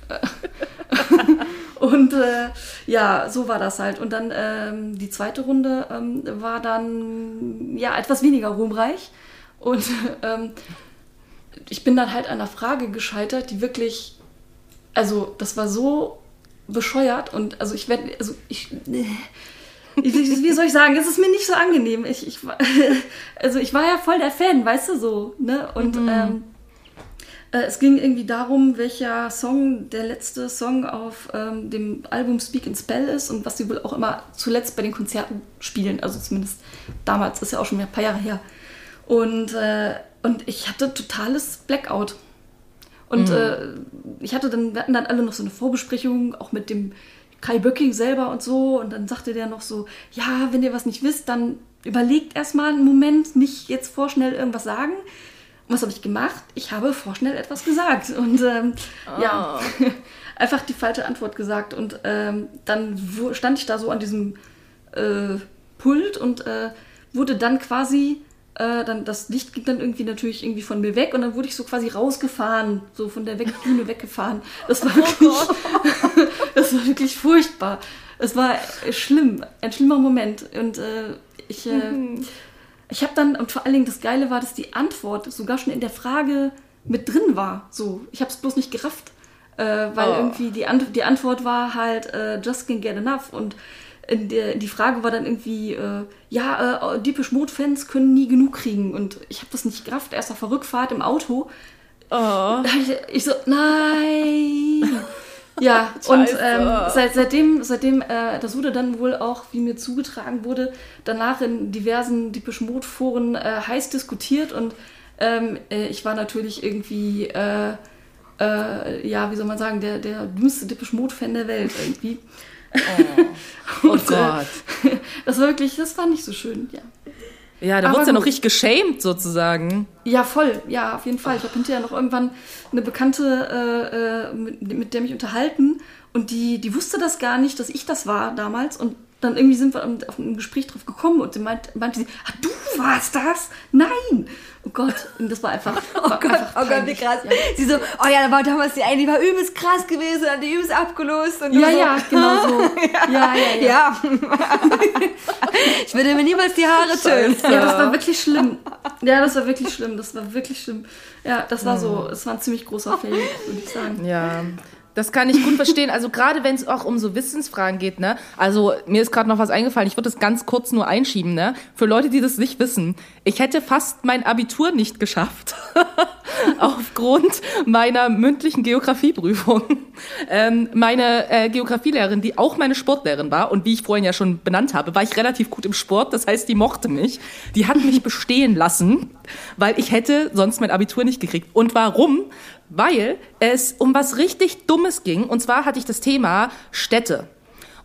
Und äh, ja, so war das halt. Und dann ähm, die zweite Runde ähm, war dann ja etwas weniger ruhmreich. Und ähm, ich bin dann halt an einer Frage gescheitert, die wirklich, also das war so bescheuert und also ich werde, also ich, ich, wie soll ich sagen, es ist mir nicht so angenehm. Ich, ich, also ich war ja voll der Fan, weißt du so, ne? Und ähm, äh, es ging irgendwie darum, welcher Song der letzte Song auf ähm, dem Album Speak and Spell ist und was sie wohl auch immer zuletzt bei den Konzerten spielen. Also zumindest damals, ist ja auch schon ein paar Jahre her. Und, äh, und ich hatte totales Blackout. Und äh, ich hatte dann, wir hatten dann alle noch so eine Vorbesprechung, auch mit dem Kai Böcking selber und so. Und dann sagte der noch so, ja, wenn ihr was nicht wisst, dann überlegt erstmal einen Moment, nicht jetzt vorschnell irgendwas sagen. Und was habe ich gemacht? Ich habe vorschnell etwas gesagt. Und ähm, ja, einfach die falsche Antwort gesagt. Und ähm, dann stand ich da so an diesem äh, Pult und äh, wurde dann quasi, äh, dann das Licht ging dann irgendwie natürlich irgendwie von mir weg und dann wurde ich so quasi rausgefahren, so von der Weg Bühne weggefahren. Das war wirklich, das war wirklich furchtbar. Es war schlimm, ein schlimmer Moment und äh, ich, äh, ich habe dann und vor allen Dingen das Geile war, dass die Antwort sogar schon in der Frage mit drin war. So, ich habe es bloß nicht gerafft, äh, weil Oh. irgendwie die, Ant die Antwort war halt äh, just can't get enough und in der, die Frage war dann irgendwie, äh, ja, äh, Deepish Mode Fans können nie genug kriegen und ich habe das nicht gerafft. Erst auf der Rückfahrt im Auto. Oh. Ich, ich so, nein. Ja, und ähm, seit, seitdem, seitdem äh, das wurde dann wohl auch, wie mir zugetragen wurde, danach in diversen Deepish Mode Foren äh, heiß diskutiert und ähm, äh, ich war natürlich irgendwie, äh, äh, ja, wie soll man sagen, der, der dümmste Deepish Mode Fan der Welt irgendwie. Oh Und, äh, Gott. Das war wirklich, das war nicht so schön, ja. Ja, da du ja noch richtig geschämt sozusagen. Ja, voll. Ja, auf jeden Fall. Ich habe hinterher noch irgendwann eine Bekannte, äh, äh, mit, mit der mich unterhalten und die, die wusste das gar nicht, dass ich das war damals und dann irgendwie sind wir auf ein Gespräch drauf gekommen und sie meint, meinte sie, ah, du warst das? Nein! Oh Gott, und das war einfach, Oh war Gott, einfach oh Gott, wie krass. Ja. Sie so, oh ja, da war damals die eine, die war übelst krass gewesen, hat die übelst abgelost. Und Ja, so, ja, genau so. Ja, ja, ja. Ja. ich würde mir niemals die Haare tönen. Ja, das war wirklich schlimm. Ja, das war wirklich schlimm. Das war wirklich schlimm. Ja, das war so, es war ein ziemlich großer Fail, würde ich sagen. Ja, das kann ich gut verstehen. Also gerade wenn es auch um so Wissensfragen geht, ne? Also mir ist gerade noch was eingefallen. Ich würde das ganz kurz nur einschieben, ne? Für Leute, die das nicht wissen. Ich hätte fast mein Abitur nicht geschafft. Aufgrund meiner mündlichen Geografieprüfung. Ähm, meine äh, Geografielehrerin, die auch meine Sportlehrerin war und wie ich vorhin ja schon benannt habe, war ich relativ gut im Sport. Das heißt, die mochte mich. Die hat mich bestehen lassen, weil ich hätte sonst mein Abitur nicht gekriegt. Und warum? Weil es um was richtig Dummes ging. Und zwar hatte ich das Thema Städte.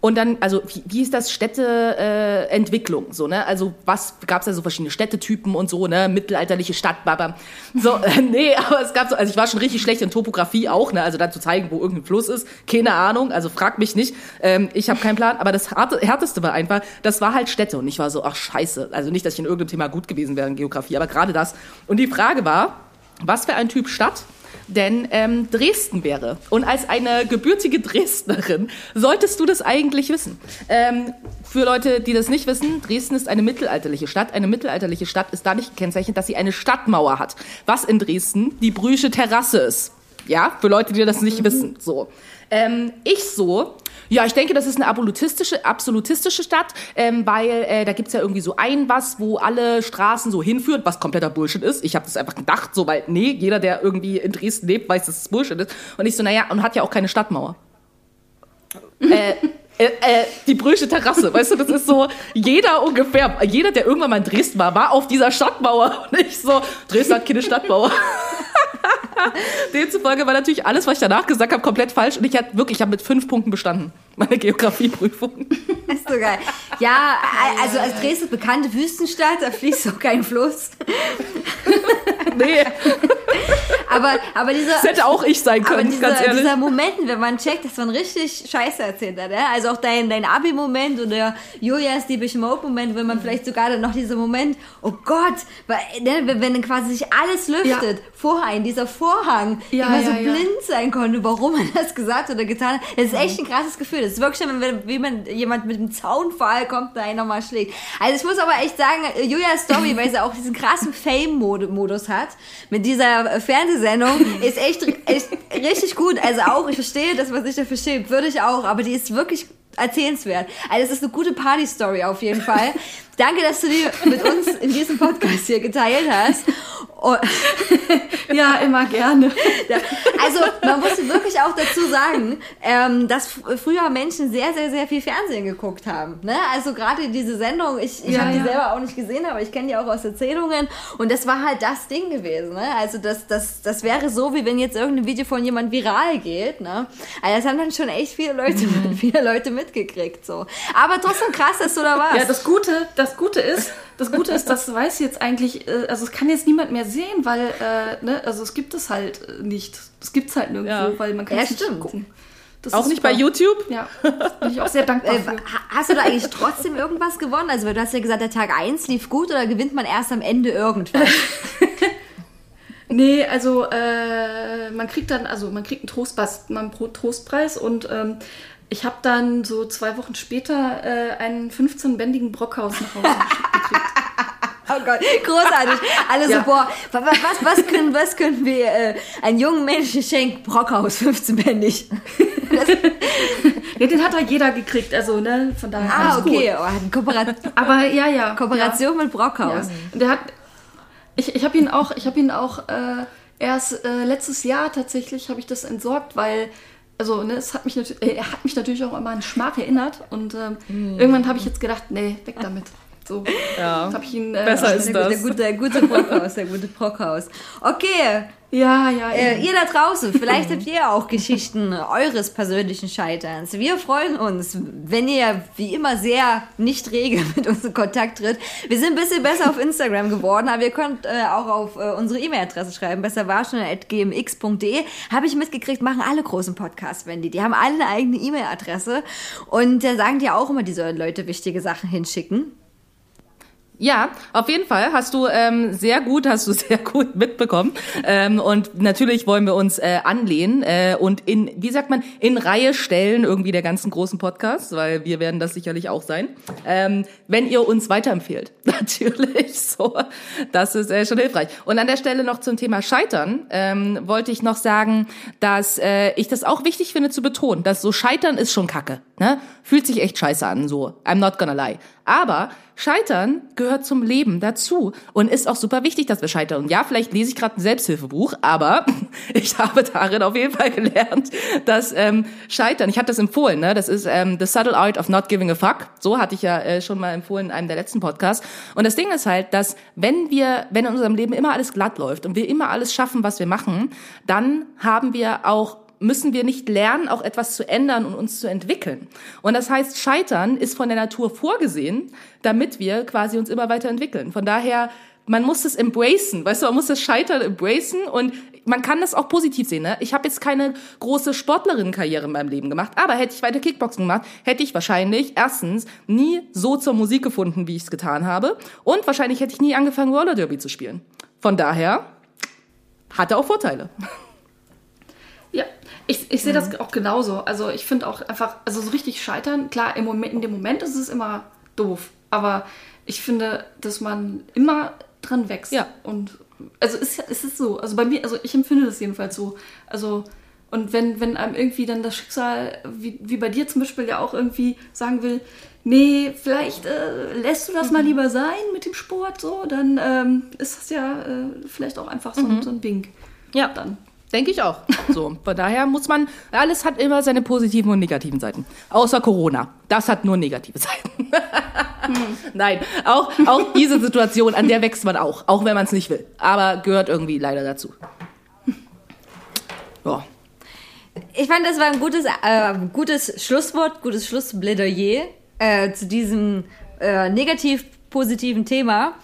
Und dann, also wie, wie ist das Städteentwicklung? Äh, so ne? Also was gab es da so verschiedene Städtetypen und so ne? Mittelalterliche Stadt, baba. So äh, nee, aber es gab so, also ich war schon richtig schlecht in Topografie auch, ne? Also da zu zeigen, wo irgendein Fluss ist, keine Ahnung. Also frag mich nicht. Ähm, ich habe keinen Plan. Aber das härteste war einfach, das war halt Städte und ich war so, ach scheiße. Also nicht, dass ich in irgendeinem Thema gut gewesen wäre in Geografie, aber gerade das. Und die Frage war, was für ein Typ Stadt denn ähm, Dresden wäre. Und als eine gebürtige Dresdnerin solltest du das eigentlich wissen. Ähm, für Leute, die das nicht wissen, Dresden ist eine mittelalterliche Stadt. Eine mittelalterliche Stadt ist dadurch gekennzeichnet, dass sie eine Stadtmauer hat. Was in Dresden die Brüsche Terrasse ist. Ja, für Leute, die das nicht wissen. So. Ähm, ich so, ja, ich denke, das ist eine absolutistische, absolutistische Stadt, ähm, weil äh, da gibt's ja irgendwie so ein was, wo alle Straßen so hinführen, was kompletter Bullshit ist. Ich habe das einfach gedacht, so, weil, nee, jeder, der irgendwie in Dresden lebt, weiß, dass es Bullshit ist. Und ich so, naja, und hat ja auch keine Stadtmauer. äh, äh, äh, die Brüsche Terrasse, weißt du, das ist so, jeder ungefähr, jeder, der irgendwann mal in Dresden war, war auf dieser Stadtmauer. Und ich so, Dresden hat keine Stadtmauer. Demzufolge war natürlich alles, was ich danach gesagt habe, komplett falsch. Und ich hatte wirklich, ich habe mit fünf Punkten bestanden, meine Geografieprüfung. Das ist so geil. Ja, also als Dresden bekannte Wüstenstadt, da fließt so kein Fluss. Nee. Aber, aber dieser, Das hätte auch ich sein aber können, dieser, ganz ehrlich. dieser Moment, wenn man checkt, dass man richtig Scheiße erzählt hat, ja? also auch dein, dein Abi-Moment oder Julias Deepish Mode-Moment, wenn man vielleicht sogar dann noch dieser Moment, oh Gott, weil, ne, wenn, dann quasi sich alles lüftet, Vorhang, dieser Vorhang, Ja, immer ja, so ja. blind sein konnte, warum man das gesagt oder getan hat, das ist echt ein krasses Gefühl. Das ist wirklich, wenn, wie man jemand mit einem Zaunfall kommt, da einen nochmal schlägt. Also ich muss aber echt sagen, Julias Story, weil sie auch diesen krassen Fame-Modus hat, mit dieser Fernsehsendung, ist echt, echt richtig gut. Also auch, ich verstehe das, was sich dafür schämt, würde ich auch, aber die ist wirklich erzählenswert. Also es ist eine gute Party-Story auf jeden Fall. Danke, dass du die mit uns in diesem Podcast hier geteilt hast. Und, Ja, immer gerne. also man muss wirklich auch dazu sagen, ähm, dass früher Menschen sehr, sehr, sehr viel Fernsehen geguckt haben. Ne? Also gerade diese Sendung, ich, ich Ja, habe die ja. selber auch nicht gesehen, aber ich kenne die auch aus Erzählungen. Und das war halt das Ding gewesen. Ne? Also das, das, das wäre so, wie wenn jetzt irgendein Video von jemand viral geht. Ne? Also das haben dann schon echt viele Leute, Mhm. viele Leute mitgekriegt. So. Aber trotzdem krass, dass du da warst. Ja, das Gute, das Gute ist, das Gute ist, das weiß jetzt eigentlich, äh, also es kann jetzt niemand mehr sehen, weil, äh, ne, also es gibt es halt äh, nicht. Es gibt es halt nirgendwo, Ja. weil man kann Ja, es nicht stimmt. gucken. Das Auch nicht bei super. YouTube? Ja, bin ich auch sehr dankbar Äh, hast du da eigentlich trotzdem irgendwas gewonnen? Also du hast ja gesagt, der Tag 1 lief gut oder gewinnt man erst am Ende irgendwas? Nee, also äh, man kriegt dann, also man kriegt einen Trostpreis, einen Trostpreis und ähm, ich habe dann so zwei Wochen später äh, einen 15-bändigen Brockhaus nach Hause gekriegt. Oh Gott, großartig. Alle so, Ja. boah, wa- wa- was, was, können, was können wir äh, einem jungen Menschen schenken? Brockhaus, 15-bändig. Ja, den hat halt jeder gekriegt, also ne, von daher Ah, okay. gut. Oh, Kooperat Aber ja, ja. Kooperation mit Ja. Brockhaus. Ja. Und der hat, ich, ich habe ihn auch, ich habe ihn auch äh, erst äh, letztes Jahr tatsächlich habe ich das entsorgt, weil also ne, es hat mich natürlich, äh, er hat mich natürlich auch immer an Schmach erinnert und ähm, irgendwann habe ich jetzt gedacht, nee, weg damit. So, Ja. habe ich ihn. Äh, Besser ist Der, das. der, gute, der gute Brockhaus, der gute Brockhaus. Okay, Ja, ja. Äh, ihr da draußen, vielleicht habt ihr auch Geschichten eures persönlichen Scheiterns. Wir freuen uns, wenn ihr wie immer sehr nicht rege mit uns in Kontakt tritt. Wir sind ein bisschen besser auf Instagram geworden, aber ihr könnt äh, auch auf äh, unsere E-Mail-Adresse schreiben, besserwarschon.gmx.de. Habe ich mitgekriegt, machen alle großen Podcasts, wenn die. Die haben alle eine eigene E-Mail-Adresse und da sagen die auch immer, die sollen Leute wichtige Sachen hinschicken. Ja, auf jeden Fall hast du ähm, sehr gut, hast du sehr gut mitbekommen. Ähm, und natürlich wollen wir uns äh, anlehnen äh, und in, wie sagt man, in Reihe stellen irgendwie der ganzen großen Podcasts, weil wir werden das sicherlich auch sein. Ähm, wenn ihr uns weiterempfehlt, natürlich so, das ist äh, schon hilfreich. Und an der Stelle noch zum Thema Scheitern ähm, wollte ich noch sagen, dass äh, ich das auch wichtig finde zu betonen, dass so Scheitern ist schon Kacke, ne? Fühlt sich echt scheiße an, so. I'm not gonna lie. Aber Scheitern gehört zum Leben dazu und ist auch super wichtig, dass wir scheitern. Und ja, vielleicht lese ich gerade ein Selbsthilfebuch, aber ich habe darin auf jeden Fall gelernt, dass ähm, Scheitern, ich hatte das empfohlen, ne? das ist ähm, The Subtle Art of Not Giving a Fuck. So hatte ich ja äh, schon mal empfohlen in einem der letzten Podcasts. Und das Ding ist halt, dass wenn wir, wenn in unserem Leben immer alles glatt läuft und wir immer alles schaffen, was wir machen, dann haben wir auch müssen wir nicht lernen, auch etwas zu ändern und uns zu entwickeln. Und das heißt, Scheitern ist von der Natur vorgesehen, damit wir quasi uns immer weiterentwickeln. Von daher, man muss es embracen, weißt du, man muss das Scheitern embracen und man kann das auch positiv sehen. Ne? Ich habe jetzt keine große Sportlerinnenkarriere in meinem Leben gemacht, aber hätte ich weiter Kickboxen gemacht, hätte ich wahrscheinlich erstens nie so zur Musik gefunden, wie ich es getan habe und wahrscheinlich hätte ich nie angefangen, Roller Derby zu spielen. Von daher hatte auch Vorteile. Ja, ich, ich sehe das auch genauso. Also ich finde auch einfach, also so richtig scheitern, klar, im Moment, in dem Moment ist es immer doof. Aber ich finde, dass man immer dran wächst. Ja. Und also es, es ist so. Also bei mir, also ich empfinde das jedenfalls so. Also und wenn, wenn einem irgendwie dann das Schicksal, wie, wie bei dir zum Beispiel ja auch irgendwie sagen will, nee, vielleicht äh, lässt du das mal lieber sein mit dem Sport, so, dann ähm, ist das ja äh, vielleicht auch einfach so, ein- so ein Wink. Ja. Dann. Denke ich auch. So, von daher muss man, alles hat immer seine positiven und negativen Seiten. Außer Corona. Das hat nur negative Seiten. Nein, auch, auch diese Situation, an der wächst man auch, auch wenn man es nicht will. Aber gehört irgendwie leider dazu. Ja. Ich fand, das war ein gutes, äh, gutes Schlusswort, gutes Schlussplädoyer äh, zu diesem äh, negativ-positiven Thema.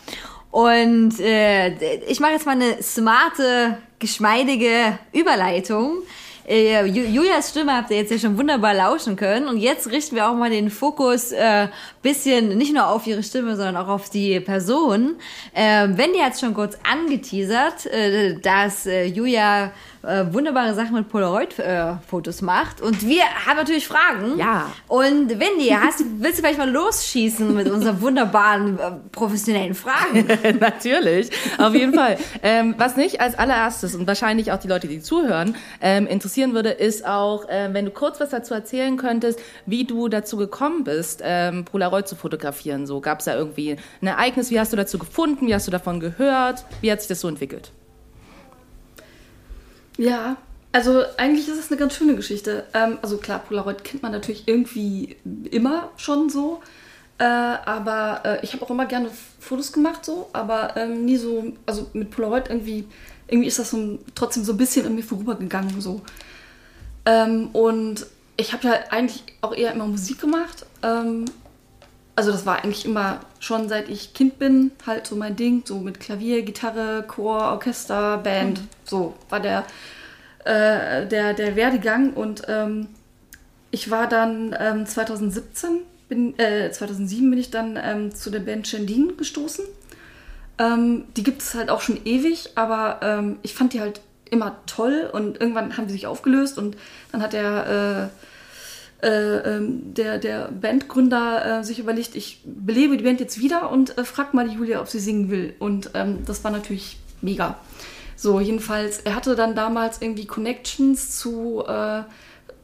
Und äh, ich mache jetzt mal eine smarte geschmeidige Überleitung. Äh, Ju- Julias Stimme habt ihr jetzt ja schon wunderbar lauschen können. Und jetzt richten wir auch mal den Fokus äh, bisschen nicht nur auf ihre Stimme, sondern auch auf die Person. Äh, Wendy hat es schon kurz angeteasert, äh, dass äh, Julia äh, wunderbare Sachen mit Polaroid-Fotos macht. Und wir haben natürlich Fragen. Ja. Und Wendy, hast, willst du vielleicht mal losschießen mit unseren wunderbaren äh, professionellen Fragen? Natürlich, auf jeden Fall. Ähm, was nicht als allererstes und wahrscheinlich auch die Leute, die zuhören, ähm, interessieren würde, ist auch, ähm, wenn du kurz was dazu erzählen könntest, wie du dazu gekommen bist, ähm, Polaroid zu fotografieren. So gab es da irgendwie ein Ereignis? Wie hast du dazu gefunden? Wie hast du davon gehört? Wie hat sich das so entwickelt? Ja, also eigentlich ist es eine ganz schöne Geschichte. Ähm, also klar, Polaroid kennt man natürlich irgendwie immer schon so. Äh, aber äh, ich habe auch immer gerne Fotos gemacht, so, aber ähm, nie so, also mit Polaroid irgendwie, irgendwie ist das so trotzdem so ein bisschen an mir vorübergegangen. So. Ähm, und ich habe ja eigentlich auch eher immer Musik gemacht. Also das war eigentlich immer schon seit ich Kind bin, halt so mein Ding, so mit Klavier, Gitarre, Chor, Orchester, Band. So war der, äh, der, der Werdegang. Und ähm, ich war dann ähm, 2017, bin, äh, 2007 bin ich dann ähm, zu der Band Shendin gestoßen. Ähm, die gibt es halt auch schon ewig, aber ähm, ich fand die halt immer toll und irgendwann haben die sich aufgelöst und dann hat der, äh, äh, ähm, der, der Bandgründer äh, sich überlegt, ich belebe die Band jetzt wieder und äh, frag mal die Julia, ob sie singen will. Und ähm, das war natürlich mega. So, jedenfalls, er hatte dann damals irgendwie Connections zu äh,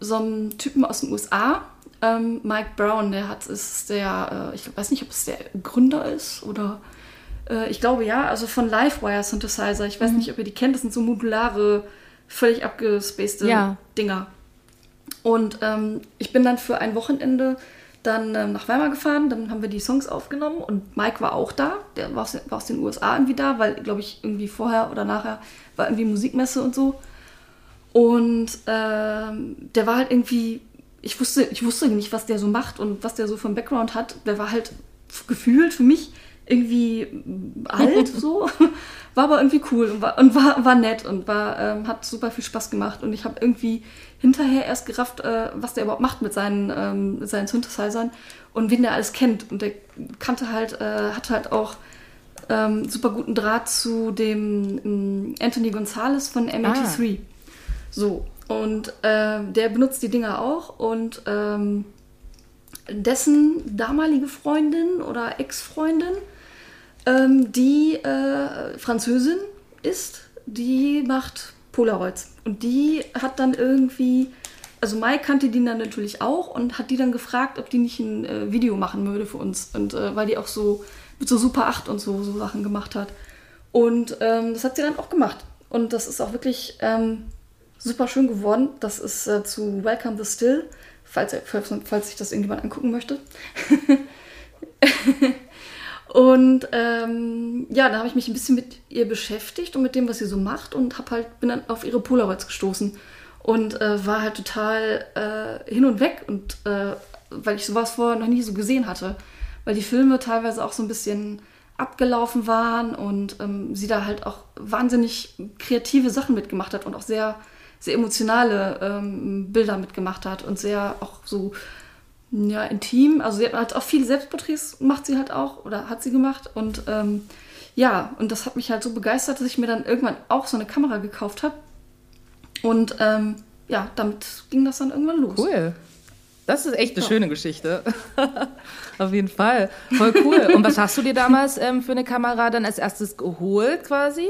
so einem Typen aus den USA, ähm, Mike Brown, der hat, ist der, äh, ich weiß nicht, ob es der Gründer ist oder ich glaube ja, also von Livewire Synthesizer. Ich weiß nicht, ob ihr die kennt, das sind so modulare, völlig abgespacede Ja. Dinger. Und ähm, ich bin dann für ein Wochenende dann ähm, nach Weimar gefahren, dann haben wir die Songs aufgenommen und Mike war auch da, der war aus, war aus den USA irgendwie da, weil, glaube ich, irgendwie vorher oder nachher war irgendwie Musikmesse und so. Und ähm, der war halt irgendwie, ich wusste, ich wusste nicht, was der so macht und was der so einen Background hat. Der war halt gefühlt für mich irgendwie alt so, war aber irgendwie cool und war, und war, war nett und war, ähm, hat super viel Spaß gemacht. Und ich habe irgendwie hinterher erst gerafft, äh, was der überhaupt macht mit seinen, ähm, mit seinen Synthesizern und wen der alles kennt. Und der kannte halt, äh, hatte halt auch ähm, super guten Draht zu dem ähm, Anthony Gonzalez von M83. So, und ähm, der benutzt die Dinger auch und ähm, dessen damalige Freundin oder Ex-Freundin, ähm, die äh, Französin ist, die macht Polaroids. Und die hat dann irgendwie, also Mai kannte die dann natürlich auch und hat die dann gefragt, ob die nicht ein äh, Video machen würde für uns. Und äh, weil die auch so mit so Super 8 und so, so Sachen gemacht hat. Und ähm, das hat sie dann auch gemacht. Und das ist auch wirklich ähm, super schön geworden. Das ist äh, zu Welcome the Still, falls, falls, falls sich das irgendjemand angucken möchte. und ähm, ja, da habe ich mich ein bisschen mit ihr beschäftigt und mit dem, was sie so macht und hab halt, bin dann auf ihre Polaroids gestoßen und äh, war halt total äh, hin und weg und äh, weil ich sowas vorher noch nie so gesehen hatte, weil die Filme teilweise auch so ein bisschen abgelaufen waren und ähm, sie da halt auch wahnsinnig kreative Sachen mitgemacht hat und auch sehr sehr emotionale ähm, Bilder mitgemacht hat und sehr auch so ja, intim. Also sie hat halt auch viele Selbstporträts macht sie halt auch oder hat sie gemacht und ähm, ja, und das hat mich halt so begeistert, dass ich mir dann irgendwann auch so eine Kamera gekauft habe und ähm, ja, damit ging das dann irgendwann los. Cool. Das ist echt eine schöne Geschichte. Auf jeden Fall. Voll cool. Und was hast du dir damals ähm, für eine Kamera dann als erstes geholt quasi?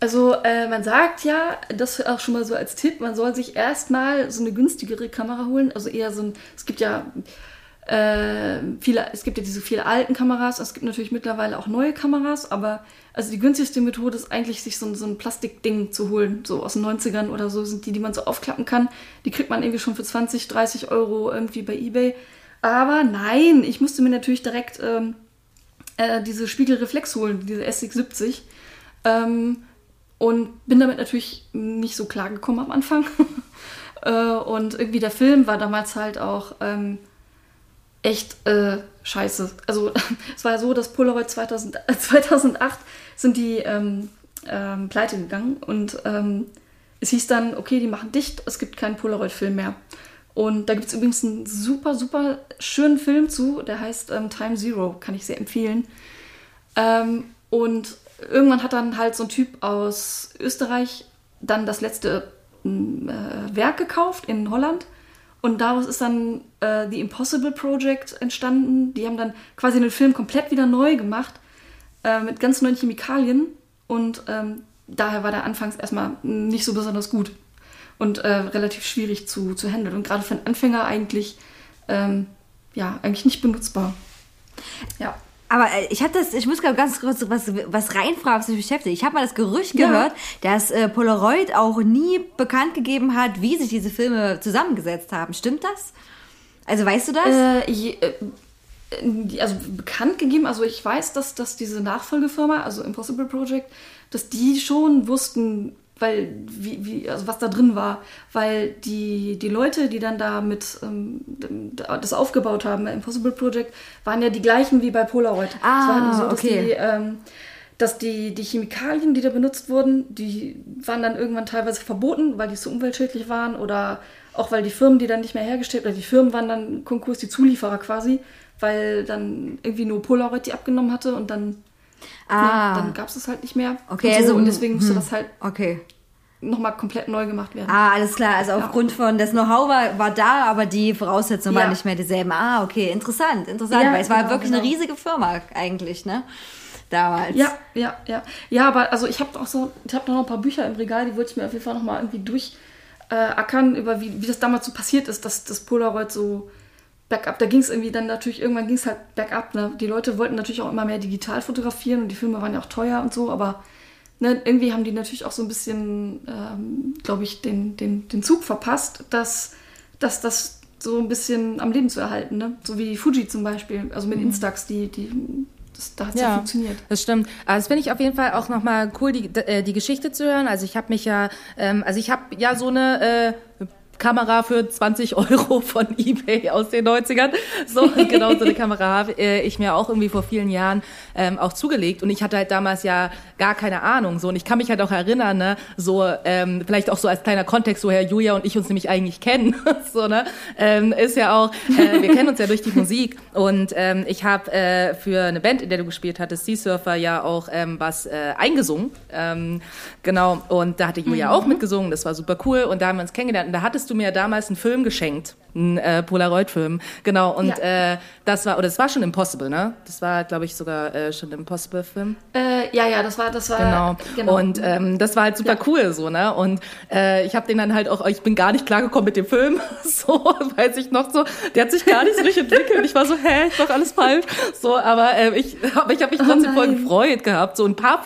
Also äh, man sagt ja, das auch schon mal so als Tipp, man soll sich erstmal so eine günstigere Kamera holen. Also eher so ein, es gibt ja äh, viele, es gibt ja diese vielen alten Kameras, es gibt natürlich mittlerweile auch neue Kameras, aber also die günstigste Methode ist eigentlich, sich so, ein- so ein Plastikding zu holen, so aus den 90ern oder so, sind die, die man so aufklappen kann. Die kriegt man irgendwie schon für 20, 30 Euro irgendwie bei Ebay. Aber nein, ich musste mir natürlich direkt ähm, äh, diese Spiegelreflex holen, diese SX70. Ähm, und bin damit natürlich nicht so klar gekommen am Anfang. äh, und irgendwie der Film war damals halt auch ähm, echt äh, scheiße. Also es war so, dass Polaroid 2000, äh, 2008 sind die, ähm, ähm, pleite gegangen und ähm, es hieß dann, okay, die machen dicht, es gibt keinen Polaroid-Film mehr. Und da gibt es übrigens einen super, super schönen Film zu, der heißt ähm, Time Zero, kann ich sehr empfehlen. Ähm, und irgendwann hat dann halt so ein Typ aus Österreich dann das letzte äh, Werk gekauft in Holland. Und daraus ist dann äh, The Impossible Project entstanden. Die haben dann quasi den Film komplett wieder neu gemacht, äh, mit ganz neuen Chemikalien. Und ähm, daher war der anfangs erstmal nicht so besonders gut und äh, relativ schwierig zu, zu handeln. Und gerade für einen Anfänger eigentlich, ähm, ja, eigentlich nicht benutzbar. Ja. Aber äh, ich hatte das, ich muss gerade ganz kurz was, was reinfragen, was mich beschäftigt. Ich habe mal das Gerücht Ja. gehört, dass äh, Polaroid auch nie bekannt gegeben hat, wie sich diese Filme zusammengesetzt haben. Stimmt das? Also weißt du das? Äh, je, äh, also bekannt gegeben, also ich weiß, dass, dass diese Nachfolgefirma, also Impossible Project, dass die schon wussten, weil, wie, wie, also was da drin war, weil die, die Leute, die dann da mit ähm, das aufgebaut haben, Impossible Project, waren ja die gleichen wie bei Polaroid. Ah, es war so, dass okay. die, ähm, dass die, die Chemikalien, die da benutzt wurden, die waren dann irgendwann teilweise verboten, weil die zu umweltschädlich waren oder auch weil die Firmen die dann nicht mehr hergestellt, oder die Firmen waren dann Konkurs, die Zulieferer quasi, weil dann irgendwie nur Polaroid die abgenommen hatte und dann, Ah. ne, dann gab es das halt nicht mehr. Okay, und so, also, und deswegen musste hm. das halt okay. nochmal komplett neu gemacht werden. Ah, alles klar. Also aufgrund von, das Know-how war, war da, aber die Voraussetzungen Ja. waren nicht mehr dieselben. Ah, okay, interessant, interessant. Ja, weil es war genau, wirklich eine genau. riesige Firma eigentlich, ne? Damals. Ja, ja, ja. Ja, aber also ich habe auch so, ich habe noch ein paar Bücher im Regal, die wollte ich mir auf jeden Fall nochmal irgendwie durchackern, über wie, wie das damals so passiert ist, dass das Polaroid so bergab, da ging es irgendwie dann natürlich, irgendwann ging es halt bergab. Ne? Die Leute wollten natürlich auch immer mehr digital fotografieren und die Filme waren ja auch teuer und so, aber ne, irgendwie haben die natürlich auch so ein bisschen, ähm, glaube ich, den, den, den Zug verpasst, dass, dass das so ein bisschen am Leben zu erhalten. Ne? So wie Fuji zum Beispiel, also mit Instax, die, die, das, da hat es ja. funktioniert. Das stimmt. Also das finde ich auf jeden Fall auch nochmal cool, die, äh, die Geschichte zu hören. Also ich habe mich ja, ähm, also ich habe ja so eine äh, Kamera für 20 Euro von eBay aus den 90ern. So, genau so eine Kamera habe äh, ich mir auch irgendwie vor vielen Jahren ähm, auch zugelegt. Und ich hatte halt damals ja gar keine Ahnung. So, und ich kann mich halt auch erinnern, ne, so, ähm, vielleicht auch so als kleiner Kontext, woher Julia und ich uns nämlich eigentlich kennen. so, ne? Ähm, ist ja auch, äh, wir kennen uns ja durch die Musik. Und ähm, ich habe äh, für eine Band, in der du gespielt hattest, Sea Surfer, ja auch ähm, was äh, eingesungen. Ähm, genau. Und da hatte Julia auch mitgesungen. Das war super cool. Und da haben wir uns kennengelernt. Und da hattest du mir damals einen Film geschenkt. Einen äh, Polaroid-Film. Genau. Und Ja. äh, das war, oder das war schon Impossible, ne? Das war, glaube ich, sogar äh, schon ein Impossible-Film. Äh, ja, ja, das war, das war. Genau. genau. Und ähm, das war halt super Ja. cool so, ne? Und äh, ich habe den dann halt auch, ich bin gar nicht klargekommen mit dem Film, so weiß ich noch so. Der hat sich gar nicht so richtig entwickelt. Ich war so, hä, ich mach alles falsch. So, aber äh, ich, aber ich habe mich trotzdem voll nein. gefreut gehabt. So ein paar,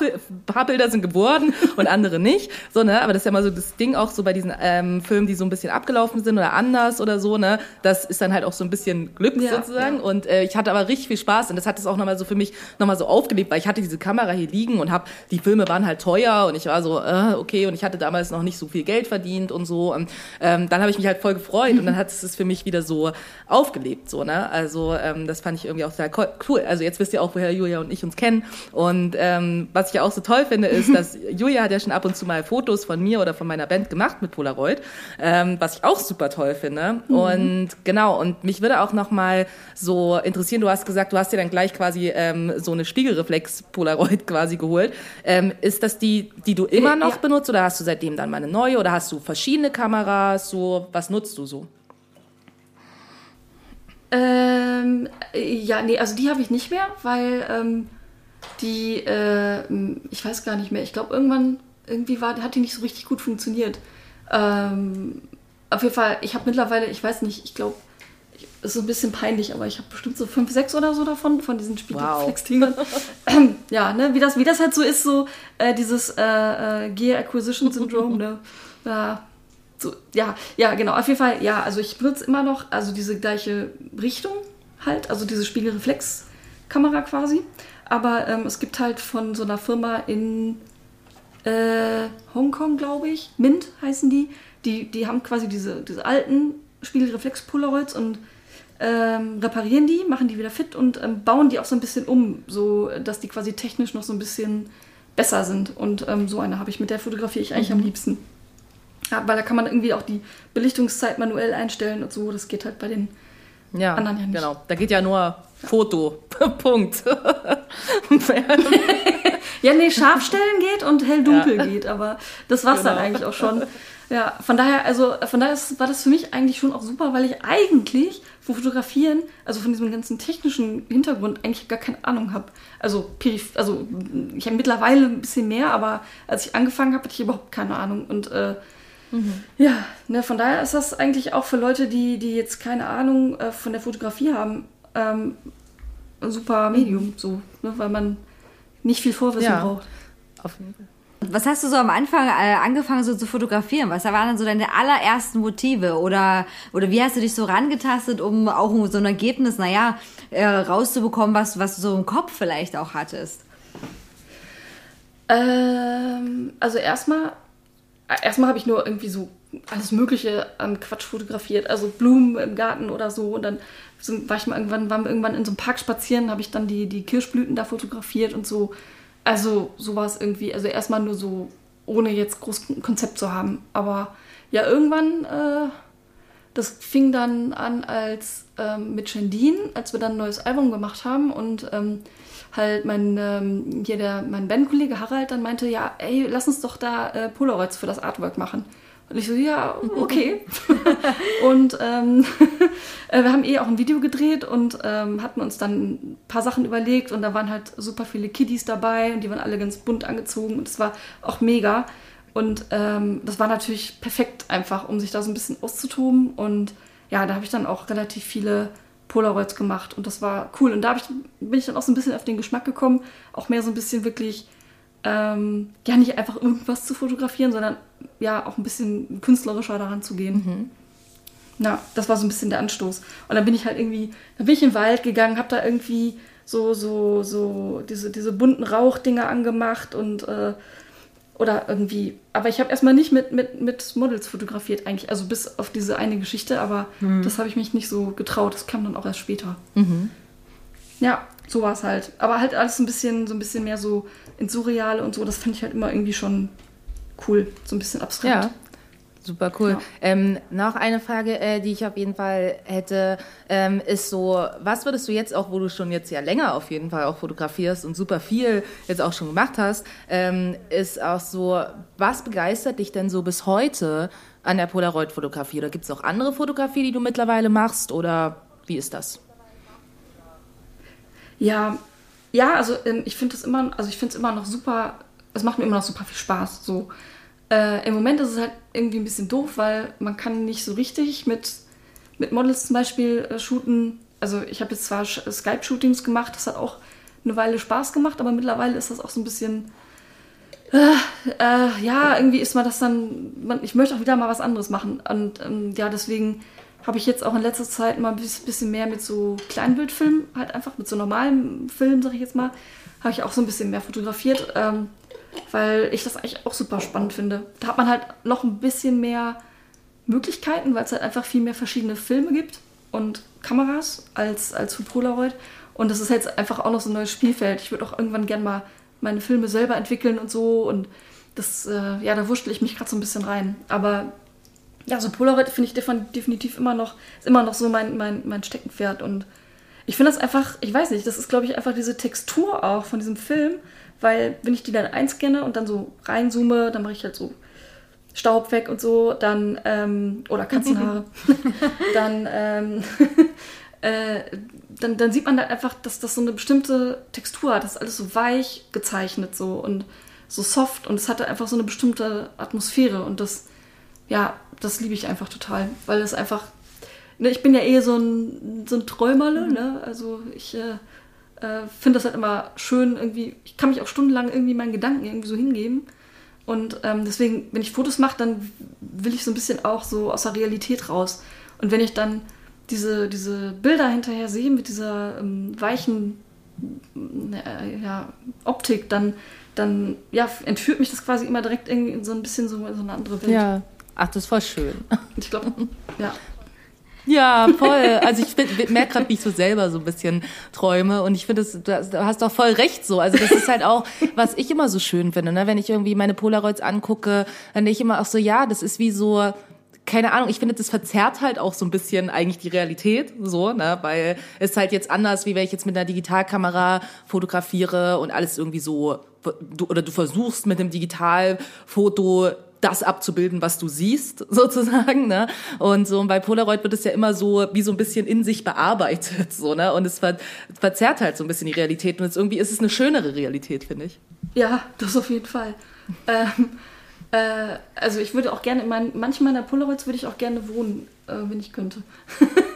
paar Bilder sind geworden und andere nicht. So, ne? Aber das ist ja immer so das Ding auch so bei diesen ähm, Filmen, die so ein bisschen abgelaufen sind oder anders oder so, ne? Das ist dann halt auch so ein bisschen Glück Ja, sozusagen. Und äh, ich hatte aber richtig viel Spaß und das hat es auch nochmal so für mich nochmal so aufgelebt, weil ich hatte diese Kamera hier liegen und hab, die Filme waren halt teuer und ich war so, äh, okay, und ich hatte damals noch nicht so viel Geld verdient und so. Und ähm, dann habe ich mich halt voll gefreut und dann hat es für mich wieder so aufgelebt, so, ne? Also ähm, das fand ich irgendwie auch sehr co- cool. Also jetzt wisst ihr auch, woher Julia und ich uns kennen. Und ähm, was ich ja auch so toll finde, ist, dass Julia hat ja schon ab und zu mal Fotos von mir oder von meiner Band gemacht mit Polaroid, ähm, was ich auch super toll finde. Und genau, und mich würde auch noch mal so interessieren, du hast gesagt, du hast dir dann gleich quasi ähm, so eine Spiegelreflex-Polaroid quasi geholt. Ähm, ist das die, die du immer Äh, noch ja. benutzt oder hast du seitdem dann mal eine neue oder hast du verschiedene Kameras? So, was nutzt du so? Ähm, äh, ja, nee, also die habe ich nicht mehr, weil ähm, die, äh, ich weiß gar nicht mehr, ich glaube irgendwann, irgendwie war, hat die nicht so richtig gut funktioniert. Ähm, auf jeden Fall, ich habe mittlerweile, ich weiß nicht, ich glaube, es ist ein bisschen peinlich, aber ich habe bestimmt so fünf, sechs oder so davon, von diesen Spiegelreflex-Dingern. ja, ne, wie das, wie das halt so ist, so äh, dieses äh, äh, Gear Acquisition Syndrome, ne? Ja, so, ja, ja, genau, auf jeden Fall, ja, also ich benutze immer noch, also diese gleiche Richtung halt, also diese Spiegelreflex-Kamera quasi. Aber ähm, es gibt halt von so einer Firma in äh, Hongkong, glaube ich, Mint heißen die, die, die haben quasi diese, diese alten Spiegelreflex-Polaroids und ähm, reparieren die, machen die wieder fit und ähm, bauen die auch so ein bisschen um, so dass die quasi technisch noch so ein bisschen besser sind. Und ähm, so eine habe ich, mit der fotografiere ich eigentlich am liebsten. Ja, weil da kann man irgendwie auch die Belichtungszeit manuell einstellen und so. Das geht halt bei den Ja, Anderen ja nicht. genau. Da geht ja nur Foto. Punkt. Ja, nee, scharf stellen geht und hell-dunkel Ja. geht, aber das war's dann Genau. eigentlich auch schon. Ja, von daher, also von daher war das für mich eigentlich schon auch super, weil ich eigentlich vom Fotografieren, also von diesem ganzen technischen Hintergrund, eigentlich gar keine Ahnung habe. Also, also ich habe mittlerweile ein bisschen mehr, aber als ich angefangen habe, hatte ich überhaupt keine Ahnung. Und äh, ja, ne, von daher ist das eigentlich auch für Leute, die, die jetzt keine Ahnung äh, von der Fotografie haben, ähm, ein super Medium, so, ne, weil man nicht viel Vorwissen Ja. braucht. Auf jeden Fall. Was hast du so am Anfang äh, angefangen so zu fotografieren? Was waren dann so deine allerersten Motive? Oder, oder wie hast du dich so rangetastet, um auch so ein Ergebnis, naja, äh, rauszubekommen, was, was du so im Kopf vielleicht auch hattest? Ähm, also erstmal, erstmal habe ich nur irgendwie so alles Mögliche an Quatsch fotografiert, also Blumen im Garten oder so. Und dann sind, war ich mal irgendwann, waren wir irgendwann in so einem Park spazieren, habe ich dann die, die Kirschblüten da fotografiert und so. Also so war es irgendwie. Also erstmal nur so, ohne jetzt groß Konzept zu haben. Aber ja, irgendwann, äh, das fing dann an als ähm, mit Shendine, als wir dann ein neues Album gemacht haben und ähm, halt mein, ähm, hier der, mein Bandkollege Harald dann meinte, ja, ey, lass uns doch da äh, Polaroids für das Artwork machen. Und ich so, ja, okay. und ähm, äh, wir haben eh auch ein Video gedreht und ähm, hatten uns dann ein paar Sachen überlegt und da waren halt super viele Kiddies dabei und die waren alle ganz bunt angezogen und es war auch mega. Und ähm, das war natürlich perfekt einfach, um sich da so ein bisschen auszutoben. Und ja, da habe ich dann auch relativ viele Polaroids gemacht und das war cool. Und da ich, bin ich dann auch so ein bisschen auf den Geschmack gekommen, auch mehr so ein bisschen wirklich, ähm, ja, nicht einfach irgendwas zu fotografieren, sondern ja, auch ein bisschen künstlerischer daran zu gehen. Na, das war so ein bisschen der Anstoß. Und dann bin ich halt irgendwie, dann bin ich in den Wald gegangen, habe da irgendwie so, so, so diese, diese bunten Rauchdinger angemacht und äh, oder irgendwie. Aber ich habe erstmal nicht mit, mit, mit Models fotografiert, eigentlich. Also bis auf diese eine Geschichte, aber das habe ich mich nicht so getraut. Das kam dann auch erst später. Ja, so war es halt. Aber halt alles ein bisschen, so ein bisschen mehr so ins Surreale und so. Das fand ich halt immer irgendwie schon cool. So ein bisschen abstrakt. Ja. Super cool. Ja. Ähm, noch eine Frage, äh, die ich auf jeden Fall hätte, ähm, ist so, was würdest du jetzt auch, wo du schon jetzt ja länger auf jeden Fall auch fotografierst und super viel jetzt auch schon gemacht hast, ähm, ist auch so, was begeistert dich denn so bis heute an der Polaroid-Fotografie? Oder gibt es auch andere Fotografie, die du mittlerweile machst oder wie ist das? Ja, ja, also ähm, ich finde es immer, also ich finde es immer noch super, es macht mir immer noch super viel Spaß. So. Äh, Im Moment ist es halt irgendwie ein bisschen doof, weil man kann nicht so richtig mit, mit Models zum Beispiel äh, shooten. Also ich habe jetzt zwar Sch- Skype-Shootings gemacht, das hat auch eine Weile Spaß gemacht, aber mittlerweile ist das auch so ein bisschen, äh, äh, ja, irgendwie ist man das dann, man, ich möchte auch wieder mal was anderes machen. Und ähm, ja, deswegen habe ich jetzt auch in letzter Zeit mal ein bis- bisschen mehr mit so Kleinbildfilmen, halt einfach mit so normalen Filmen, sag ich jetzt mal, habe ich auch so ein bisschen mehr fotografiert, ähm, weil ich das eigentlich auch super spannend finde. Da hat man halt noch ein bisschen mehr Möglichkeiten, weil es halt einfach viel mehr verschiedene Filme gibt und Kameras als, als für Polaroid. Und das ist jetzt einfach auch noch so ein neues Spielfeld. Ich würde auch irgendwann gern mal meine Filme selber entwickeln und so. Und das, äh, ja, da wurschtel ich mich gerade so ein bisschen rein. Aber ja, so Polaroid finde ich defin- definitiv immer noch, ist immer noch so mein, mein, mein Steckenpferd. Und ich finde das einfach, ich weiß nicht, das ist, glaube ich, einfach diese Textur auch von diesem Film. Weil, wenn ich die dann einscanne und dann so reinzoome, dann mache ich halt so Staub weg und so, dann, ähm, oder Katzenhaare, dann, ähm, äh, dann, dann sieht man da einfach, dass das so eine bestimmte Textur hat. Das ist alles so weich gezeichnet so und so soft und es hatte einfach so eine bestimmte Atmosphäre und das, ja, das liebe ich einfach total, weil es einfach, ne, ich bin ja eh so ein, so ein Träumerle, ne, also ich äh, äh, finde das halt immer schön irgendwie, ich kann mich auch stundenlang irgendwie meinen Gedanken irgendwie so hingeben und ähm, deswegen, wenn ich Fotos mache, dann will ich so ein bisschen auch so aus der Realität raus und wenn ich dann diese, diese Bilder hinterher sehe mit dieser ähm, weichen äh, ja, Optik, dann, dann ja, entführt mich das quasi immer direkt irgendwie in so ein bisschen so, in so eine andere Welt. Ja. Ach, das voll schön. Und ich glaube, ja. Ja, voll. Also ich merke gerade, wie ich so selber so ein bisschen träume und ich finde, du hast doch voll recht so. Also das ist halt auch, was ich immer so schön finde, ne? wenn ich irgendwie meine Polaroids angucke, dann denke ich immer auch so, ja, das ist wie so, keine Ahnung, ich finde, das verzerrt halt auch so ein bisschen eigentlich die Realität, so, ne, weil es halt jetzt anders, wie wenn ich jetzt mit einer Digitalkamera fotografiere und alles irgendwie so, du, oder du versuchst mit einem Digitalfoto das abzubilden, was du siehst, sozusagen, ne? Und so und bei Polaroid wird es ja immer so wie so ein bisschen in sich bearbeitet, so, ne? Und es ver verzerrt halt so ein bisschen die Realität und jetzt irgendwie ist es eine schönere Realität, finde ich. Ja, das auf jeden Fall. ähm, äh, also ich würde auch gerne, in mein, manchen meiner Polaroids würde ich auch gerne wohnen, äh, wenn ich könnte.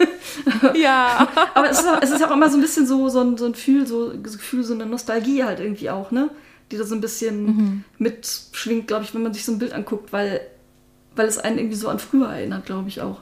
ja. Aber es ist, auch, es ist auch immer so ein bisschen so, so, ein, so ein Gefühl, so, so Gefühl, so eine Nostalgie halt irgendwie auch, ne? Die da so ein bisschen mhm. mitschwingt, glaube ich, wenn man sich so ein Bild anguckt, weil, weil es einen irgendwie so an früher erinnert, glaube ich auch.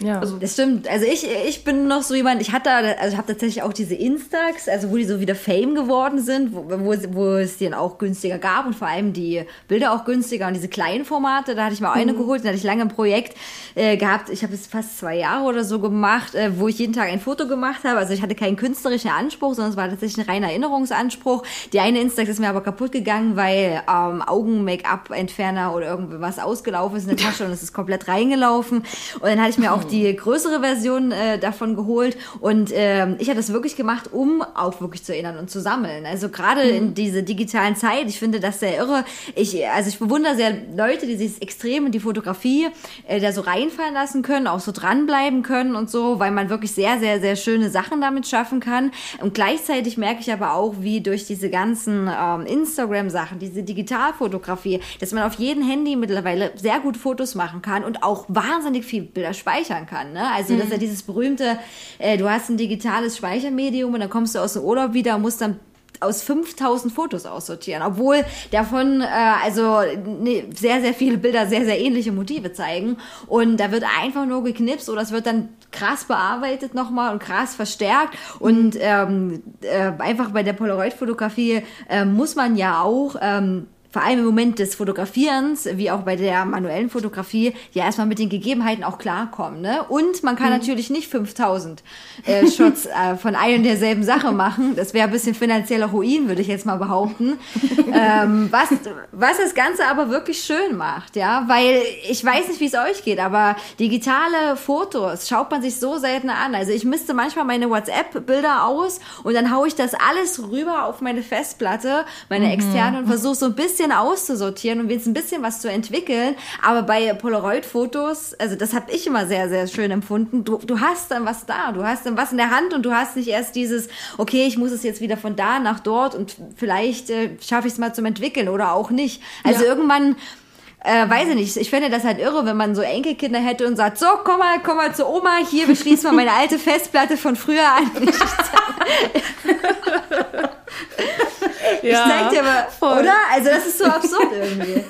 Ja. Also, das stimmt. Also ich, ich bin noch so jemand, ich hatte, also ich habe tatsächlich auch diese Instax, also wo die so wieder Fame geworden sind, wo, wo, wo es die dann auch günstiger gab und vor allem die Bilder auch günstiger und diese kleinen Formate, da hatte ich mal eine mhm. geholt, da hatte ich lange ein Projekt äh, gehabt, ich habe es fast zwei Jahre oder so gemacht, äh, wo ich jeden Tag ein Foto gemacht habe, also ich hatte keinen künstlerischen Anspruch, sondern es war tatsächlich ein reiner Erinnerungsanspruch. Die eine Instax ist mir aber kaputt gegangen, weil ähm, Augen-Make-up-Entferner oder irgendwas ausgelaufen ist in der Tasche und es ist komplett reingelaufen und dann hatte ich mir auch die größere Version äh, davon geholt und ähm, ich habe das wirklich gemacht, um auch wirklich zu erinnern und zu sammeln. Also gerade mhm. in dieser digitalen Zeit, ich finde das sehr irre. Ich, also ich bewundere sehr Leute, die sich extrem in die Fotografie äh, da so reinfallen lassen können, auch so dranbleiben können und so, weil man wirklich sehr, sehr, sehr schöne Sachen damit schaffen kann. Und gleichzeitig merke ich aber auch, wie durch diese ganzen ähm, Instagram-Sachen, diese Digitalfotografie, dass man auf jedem Handy mittlerweile sehr gut Fotos machen kann und auch wahnsinnig viel Bilder speichern kann. Ne? Also, mhm. dass er dieses berühmte, äh, du hast ein digitales Speichermedium und dann kommst du aus dem Urlaub wieder und musst dann aus 5000 Fotos aussortieren, obwohl davon äh, also ne, sehr, sehr viele Bilder sehr, sehr ähnliche Motive zeigen. Und da wird einfach nur geknipst oder es wird dann krass bearbeitet nochmal und krass verstärkt. Und ähm, äh, einfach bei der Polaroid-Fotografie äh, muss man ja auch ähm, vor allem im Moment des Fotografierens, wie auch bei der manuellen Fotografie, ja erstmal mit den Gegebenheiten auch klarkommen. Ne? Und man kann mhm. natürlich nicht 5000 äh, Shots äh, von ein und derselben Sache machen. Das wäre ein bisschen finanzieller Ruin, würde ich jetzt mal behaupten. ähm, was, was das Ganze aber wirklich schön macht, ja, weil ich weiß nicht, wie es euch geht, aber digitale Fotos schaut man sich so selten an. Also ich misste manchmal meine WhatsApp-Bilder aus und dann haue ich das alles rüber auf meine Festplatte, meine mhm. externe und versuche so ein bisschen bisschen auszusortieren und jetzt ein bisschen was zu entwickeln. Aber bei Polaroid-Fotos, also das habe ich immer sehr, sehr schön empfunden. Du, du hast dann was da, du hast dann was in der Hand und du hast nicht erst dieses, okay, ich muss es jetzt wieder von da nach dort und vielleicht äh, schaffe ich es mal zum Entwickeln oder auch nicht. Also ja. irgendwann äh, weiß ich nicht, ich finde das halt irre, wenn man so Enkelkinder hätte und sagt, so, komm mal, komm mal zu Oma, hier, wir schließen mal meine alte Festplatte von früher an. Ich ja, zeig dir mal, voll. oder? Also das ist so absurd irgendwie.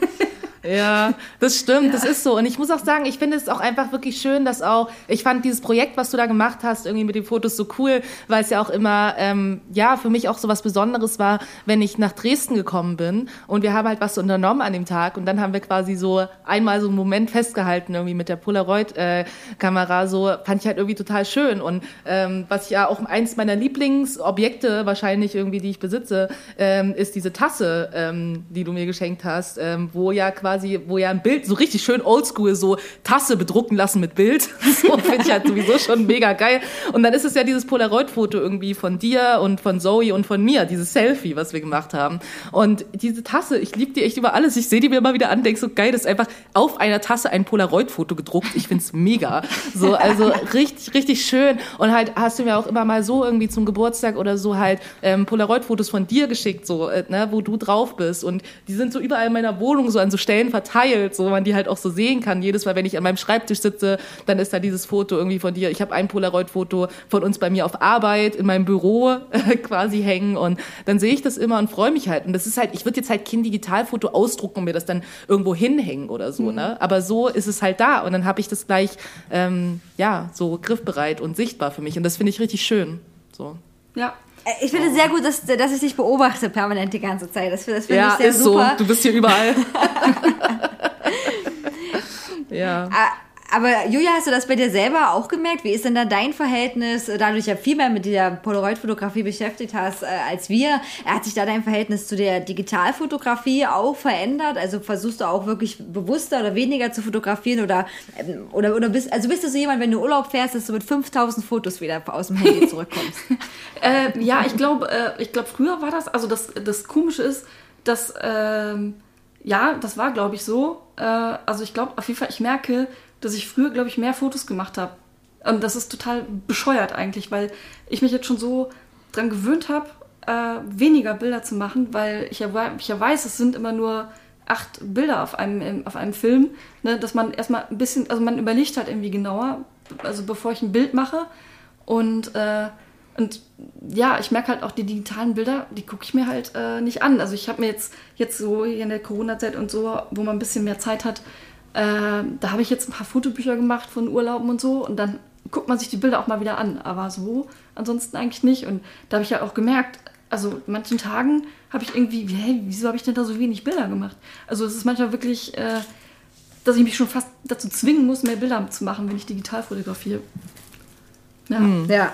Ja, das stimmt, ja. das ist so. Und ich muss auch sagen, ich finde es auch einfach wirklich schön, dass auch, ich fand dieses Projekt, was du da gemacht hast, irgendwie mit den Fotos so cool, weil es ja auch immer, ähm, ja, für mich auch so was Besonderes war, wenn ich nach Dresden gekommen bin und wir haben halt was unternommen an dem Tag und dann haben wir quasi so einmal so einen Moment festgehalten, irgendwie mit der Polaroid-Kamera, äh, so fand ich halt irgendwie total schön. Und ähm, was ich ja auch eins meiner Lieblingsobjekte wahrscheinlich irgendwie, die ich besitze, ähm, ist diese Tasse, ähm, die du mir geschenkt hast, ähm, wo ja quasi quasi, wo ja ein Bild so richtig schön oldschool so Tasse bedrucken lassen mit Bild. So finde ich halt sowieso schon mega geil. Und dann ist es ja dieses Polaroid-Foto irgendwie von dir und von Zoe und von mir, dieses Selfie, was wir gemacht haben. Und diese Tasse, ich liebe die echt über alles. Ich sehe die mir immer wieder an, denke so geil, das ist einfach auf einer Tasse ein Polaroid-Foto gedruckt. Ich finde es mega. So, also richtig, richtig schön. Und halt hast du mir auch immer mal so irgendwie zum Geburtstag oder so halt ähm, Polaroid-Fotos von dir geschickt, so, äh, ne, wo du drauf bist. Und die sind so überall in meiner Wohnung so an so Stellen Stellen verteilt, so man die halt auch so sehen kann. Jedes Mal, wenn ich an meinem Schreibtisch sitze, dann ist da dieses Foto irgendwie von dir. Ich habe ein Polaroid-Foto von uns bei mir auf Arbeit in meinem Büro äh, quasi hängen und dann sehe ich das immer und freue mich halt. Und das ist halt, ich würde jetzt halt kein Digitalfoto ausdrucken und mir das dann irgendwo hinhängen oder so, mhm. ne? Aber so ist es halt da und dann habe ich das gleich, ähm, ja, so griffbereit und sichtbar für mich und das finde ich richtig schön. So. Ja, ich finde es sehr gut, dass, dass ich dich beobachte permanent die ganze Zeit. Das, das finde ja, ich sehr ist super. so. Du bist hier überall. ja. Aber Julia, hast du das bei dir selber auch gemerkt? Wie ist denn da dein Verhältnis, äh, da du dich ja viel mehr mit dieser Polaroid-Fotografie beschäftigt hast äh, als wir? Hat sich da dein Verhältnis zu der Digitalfotografie auch verändert? Also versuchst du auch wirklich bewusster oder weniger zu fotografieren oder, ähm, oder, oder bist, also bist du so jemand, wenn du Urlaub fährst, dass du mit 5000 Fotos wieder aus dem Handy zurückkommst? Äh, ja, ich glaube, äh, ich glaube, früher war das, also das, das Komische ist, dass, ähm, ja, das war, glaube ich, so. Äh, also ich glaube, auf jeden Fall, ich merke, dass ich früher, glaube ich, mehr Fotos gemacht habe. Und das ist total bescheuert eigentlich, weil ich mich jetzt schon so dran gewöhnt habe, äh, weniger Bilder zu machen, weil ich ja, ich ja weiß, es sind immer nur acht Bilder auf einem, auf einem Film, ne, dass man erstmal ein bisschen, also man überlegt halt irgendwie genauer, also bevor ich ein Bild mache. Und, äh, und ja, ich merke halt auch die digitalen Bilder, die gucke ich mir halt äh, nicht an. Also ich habe mir jetzt, jetzt so hier in der Corona-Zeit und so, wo man ein bisschen mehr Zeit hat, da habe ich jetzt ein paar Fotobücher gemacht von Urlauben und so und dann guckt man sich die Bilder auch mal wieder an. Aber so ansonsten eigentlich nicht. Und da habe ich ja auch gemerkt, also manchen Tagen habe ich irgendwie, hä, wieso habe ich denn da so wenig Bilder gemacht? Also es ist manchmal wirklich, äh, dass ich mich schon fast dazu zwingen muss, mehr Bilder zu machen, wenn ich digital fotografiere. Ja. ja.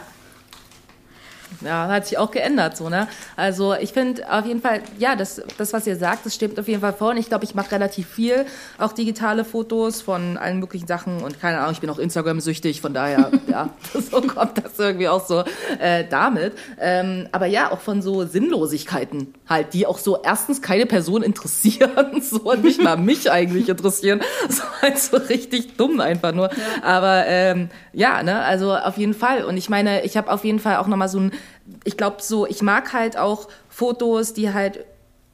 Ja, hat sich auch geändert, so, ne? Also ich finde auf jeden Fall, ja, das, das, was ihr sagt, das stimmt auf jeden Fall vor. Und ich glaube, ich mache relativ viel, auch digitale Fotos von allen möglichen Sachen und keine Ahnung, ich bin auch Instagram-süchtig, von daher, ja, so kommt das irgendwie auch so äh, damit. Ähm, aber ja, auch von so Sinnlosigkeiten halt, die auch so erstens keine Person interessieren, so und nicht mal mich eigentlich interessieren. So halt so richtig dumm einfach nur. Aber ähm, ja, ne, also auf jeden Fall. Und ich meine, ich habe auf jeden Fall auch nochmal so ein ich glaube so, ich mag halt auch Fotos, die halt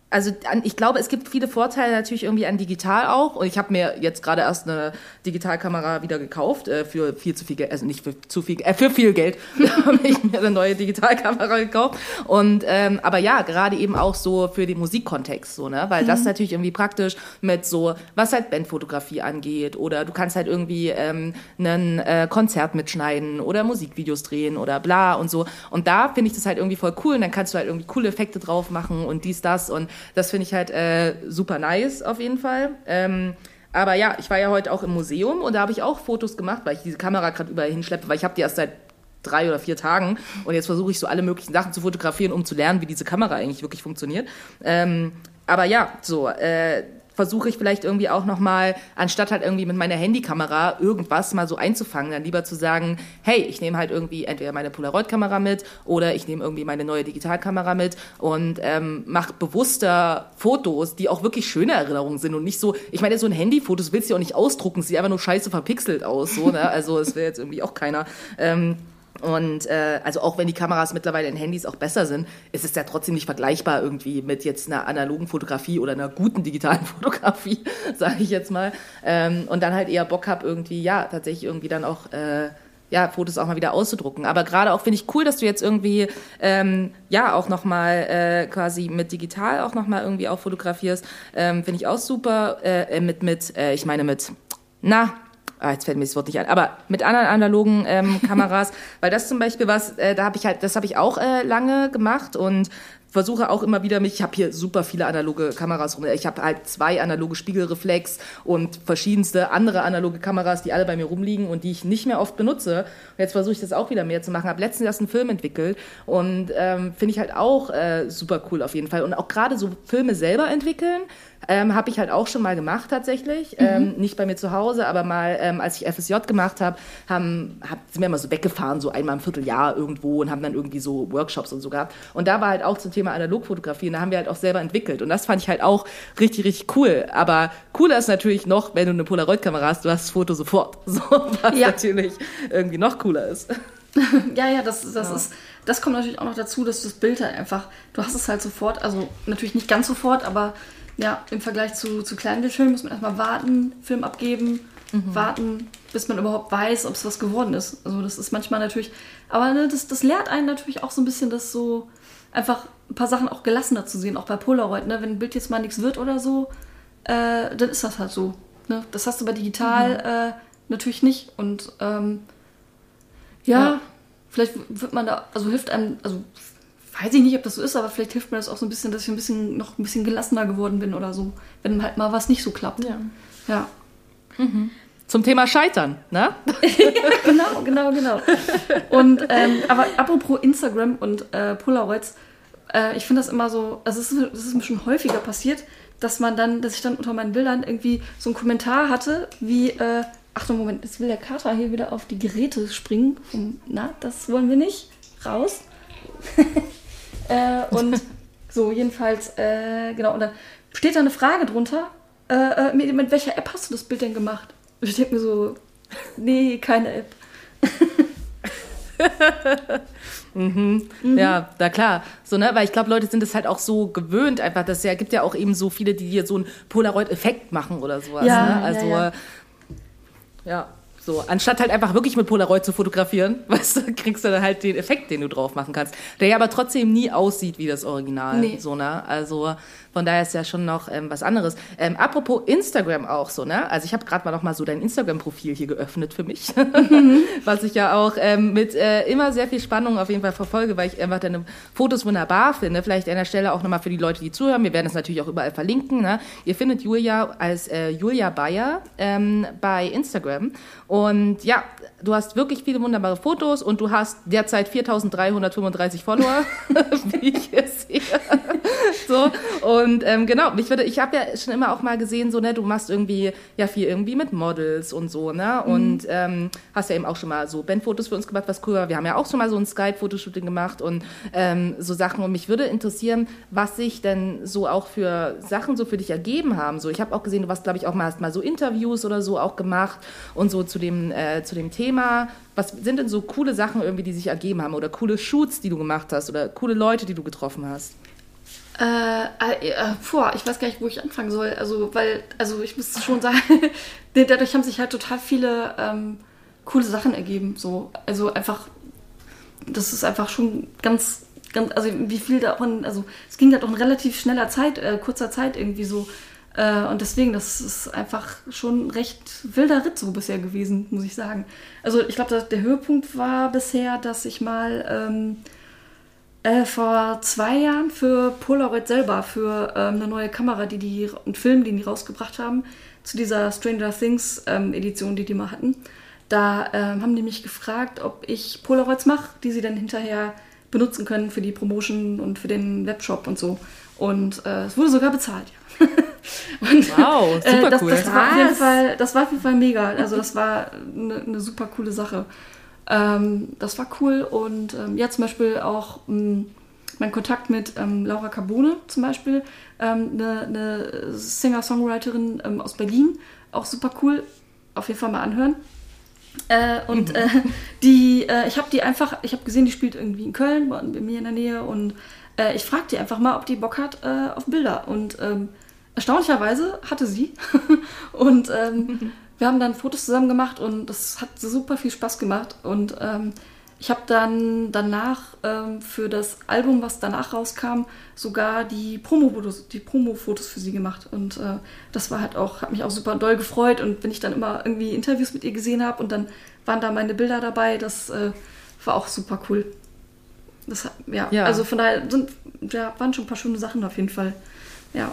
also an, ich glaube, es gibt viele Vorteile natürlich irgendwie an digital auch. Und ich habe mir jetzt gerade erst eine Digitalkamera wieder gekauft äh, für viel zu viel Geld, also nicht für zu viel, äh, für viel Geld habe ich mir eine neue Digitalkamera gekauft. Und ähm, aber ja, gerade eben auch so für den Musikkontext so, ne, weil das natürlich irgendwie praktisch mit so was halt Bandfotografie angeht oder du kannst halt irgendwie ähm, ein äh, Konzert mitschneiden oder Musikvideos drehen oder bla und so. Und da finde ich das halt irgendwie voll cool. Und dann kannst du halt irgendwie coole Effekte drauf machen und dies das und das finde ich halt äh, super nice auf jeden Fall. Ähm, aber ja, ich war ja heute auch im Museum und da habe ich auch Fotos gemacht, weil ich diese Kamera gerade überall hinschleppe, weil ich habe die erst seit drei oder vier Tagen und jetzt versuche ich so alle möglichen Sachen zu fotografieren, um zu lernen, wie diese Kamera eigentlich wirklich funktioniert. Ähm, aber ja, so äh, versuche ich vielleicht irgendwie auch noch mal anstatt halt irgendwie mit meiner Handykamera irgendwas mal so einzufangen, dann lieber zu sagen, hey, ich nehme halt irgendwie entweder meine Polaroid-Kamera mit oder ich nehme irgendwie meine neue Digitalkamera mit und ähm, mache bewusster Fotos, die auch wirklich schöne Erinnerungen sind und nicht so, ich meine, so ein Handyfoto, das willst du ja auch nicht ausdrucken, sieht einfach nur scheiße verpixelt aus, so, ne? Also es will jetzt irgendwie auch keiner. Ähm, und äh, also auch wenn die Kameras mittlerweile in Handys auch besser sind, ist es ja trotzdem nicht vergleichbar irgendwie mit jetzt einer analogen Fotografie oder einer guten digitalen Fotografie, sage ich jetzt mal. Ähm, und dann halt eher Bock hab irgendwie, ja, tatsächlich irgendwie dann auch äh, ja, Fotos auch mal wieder auszudrucken. Aber gerade auch finde ich cool, dass du jetzt irgendwie ähm, ja auch nochmal äh, quasi mit digital auch nochmal irgendwie auch fotografierst. Ähm, finde ich auch super. Äh, mit, mit, äh, ich meine mit, na, ah, jetzt fällt mir das Wort nicht ein, aber mit anderen analogen ähm, Kameras, weil das zum Beispiel was, äh, da habe ich halt, das habe ich auch äh, lange gemacht und versuche auch immer wieder mich, ich habe hier super viele analoge Kameras rum. Ich habe halt zwei analoge Spiegelreflex und verschiedenste andere analoge Kameras, die alle bei mir rumliegen und die ich nicht mehr oft benutze. Und jetzt versuche ich das auch wieder mehr zu machen. Habe letztens erst einen Film entwickelt und ähm, finde ich halt auch äh, super cool auf jeden Fall. Und auch gerade so Filme selber entwickeln, ähm, habe ich halt auch schon mal gemacht tatsächlich. Ähm, nicht bei mir zu Hause, aber mal, ähm, als ich FSJ gemacht habe, haben, hab, sind wir immer so weggefahren, so einmal im Vierteljahr irgendwo und haben dann irgendwie so Workshops und so gehabt. Und da war halt auch zum Thema Analogfotografie und da haben wir halt auch selber entwickelt. Und das fand ich halt auch richtig, richtig cool. Aber cooler ist natürlich noch, wenn du eine Polaroid-Kamera hast, du hast das Foto sofort. So, was Ja. natürlich irgendwie noch cooler ist. Ja, ja, das, das ist, das kommt natürlich auch noch dazu, dass du das Bild halt einfach, du hast es halt sofort, also natürlich nicht ganz sofort, aber ja, im Vergleich zu, zu kleinen Bildschirmen muss man erstmal warten, Film abgeben, warten, bis man überhaupt weiß, ob es was geworden ist. Also das ist manchmal natürlich, aber ne, das, das lehrt einen natürlich auch so ein bisschen, das so einfach ein paar Sachen auch gelassener zu sehen, auch bei Polaroid, ne? wenn ein Bild jetzt mal nichts wird oder so, äh, dann ist das halt so. Ne? Das hast du bei digital äh, natürlich nicht und ähm, ja, Ja. vielleicht wird man da, also hilft einem, also weiß ich nicht, ob das so ist, aber vielleicht hilft mir das auch so ein bisschen, dass ich ein bisschen noch ein bisschen gelassener geworden bin oder so, wenn halt mal was nicht so klappt. Ja. Ja. Zum Thema Scheitern, ne? genau, genau, genau. Und ähm, aber apropos Instagram und äh, Polaroids, äh, ich finde das immer so, also es ist, es ist mir schon häufiger passiert, dass man dann, dass ich dann unter meinen Bildern irgendwie so einen Kommentar hatte, wie, äh, Achtung, Moment, jetzt will der Kater hier wieder auf die Geräte springen. Na, das wollen wir nicht. Raus. äh, und so, jedenfalls, äh, genau, und dann steht da eine Frage drunter, äh, äh, mit, mit welcher App hast du das Bild denn gemacht? Und ich denke mir so, nee, keine App. Ja, na klar. So, ne? Weil ich glaube, Leute sind es halt auch so gewöhnt, einfach, dass ja gibt ja auch eben so viele, die dir so einen Polaroid-Effekt machen oder sowas. Ja, ne? ja, Also ja. ja. So, anstatt halt einfach wirklich mit Polaroid zu fotografieren, weißt du, kriegst du dann halt den Effekt, den du drauf machen kannst, der ja aber trotzdem nie aussieht wie das Original. Nee. So, ne? Also von daher ist ja schon noch ähm, was anderes. Ähm, apropos Instagram auch so, ne? Also ich habe gerade mal noch mal so dein Instagram-Profil hier geöffnet für mich, was ich ja auch ähm, mit äh, immer sehr viel Spannung auf jeden Fall verfolge, weil ich einfach deine Fotos wunderbar finde. Vielleicht an der Stelle auch nochmal für die Leute, die zuhören. Wir werden das natürlich auch überall verlinken. Ne? Ihr findet Julia als äh, Julia Bayer ähm, bei Instagram. Und ja, du hast wirklich viele wunderbare Fotos und du hast derzeit 4335 Follower, wie ich es sehe. so, und ähm, genau, ich, würde, ich habe ja schon immer auch mal gesehen, so, ne, du machst irgendwie ja viel irgendwie mit Models und so, ne? Und ähm, hast ja eben auch schon mal so Bandfotos für uns gemacht, was cool war. Wir haben ja auch schon mal so ein Skype-Fotoshooting gemacht und ähm, so Sachen. Und mich würde interessieren, was sich denn so auch für Sachen so für dich ergeben haben. So, ich habe auch gesehen, du warst, glaube ich, auch mal, hast mal so Interviews oder so auch gemacht und so zu dem, äh, zu dem Thema. Was sind denn so coole Sachen irgendwie, die sich ergeben haben oder coole Shoots, die du gemacht hast oder coole Leute, die du getroffen hast? Äh, äh, äh, ich weiß gar nicht, wo ich anfangen soll. Also, weil, also ich muss schon sagen, dadurch haben sich halt total viele ähm, coole Sachen ergeben. So, also einfach, das ist einfach schon ganz, ganz, also wie viel da also es ging halt auch in relativ schneller Zeit, äh, kurzer Zeit irgendwie so. Äh, und deswegen, das ist einfach schon ein recht wilder Ritt so bisher gewesen, muss ich sagen. Also ich glaube, der Höhepunkt war bisher, dass ich mal ähm, äh, vor zwei Jahren für Polaroid selber, für ähm, eine neue Kamera, die die, einen Film, den die rausgebracht haben, zu dieser Stranger Things ähm, Edition, die die mal hatten. Da ähm, haben die mich gefragt, ob ich Polaroids mache, die sie dann hinterher benutzen können für die Promotion und für den Webshop und so. Und äh, es wurde sogar bezahlt, ja. Und, Wow, super äh, das, cool. das, war auf jeden. Fall, das war auf jeden Fall mega. Also das war eine, eine super coole Sache. Ähm, das war cool und ähm, ja, zum Beispiel auch ähm, mein Kontakt mit ähm, Laura Carbone zum Beispiel, ähm, eine, eine Singer-Songwriterin ähm, aus Berlin, auch super cool, auf jeden Fall mal anhören. Äh, und äh, die, äh, ich habe die einfach, ich habe gesehen, die spielt irgendwie in Köln, bei mir in der Nähe und äh, ich fragte die einfach mal, ob die Bock hat äh, auf Bilder und ähm, erstaunlicherweise hatte sie und ähm, wir haben dann Fotos zusammen gemacht und das hat super viel Spaß gemacht und ähm, ich habe dann danach ähm, für das Album, was danach rauskam, sogar die Promo-Fotos, die Promo-Fotos für sie gemacht. Und äh, das war halt auch, hat mich auch super doll gefreut. Und wenn ich dann immer irgendwie Interviews mit ihr gesehen habe und dann waren da meine Bilder dabei, das äh, war auch super cool. Das, ja, Ja. also von daher sind, ja, waren schon ein paar schöne Sachen auf jeden Fall. Ja.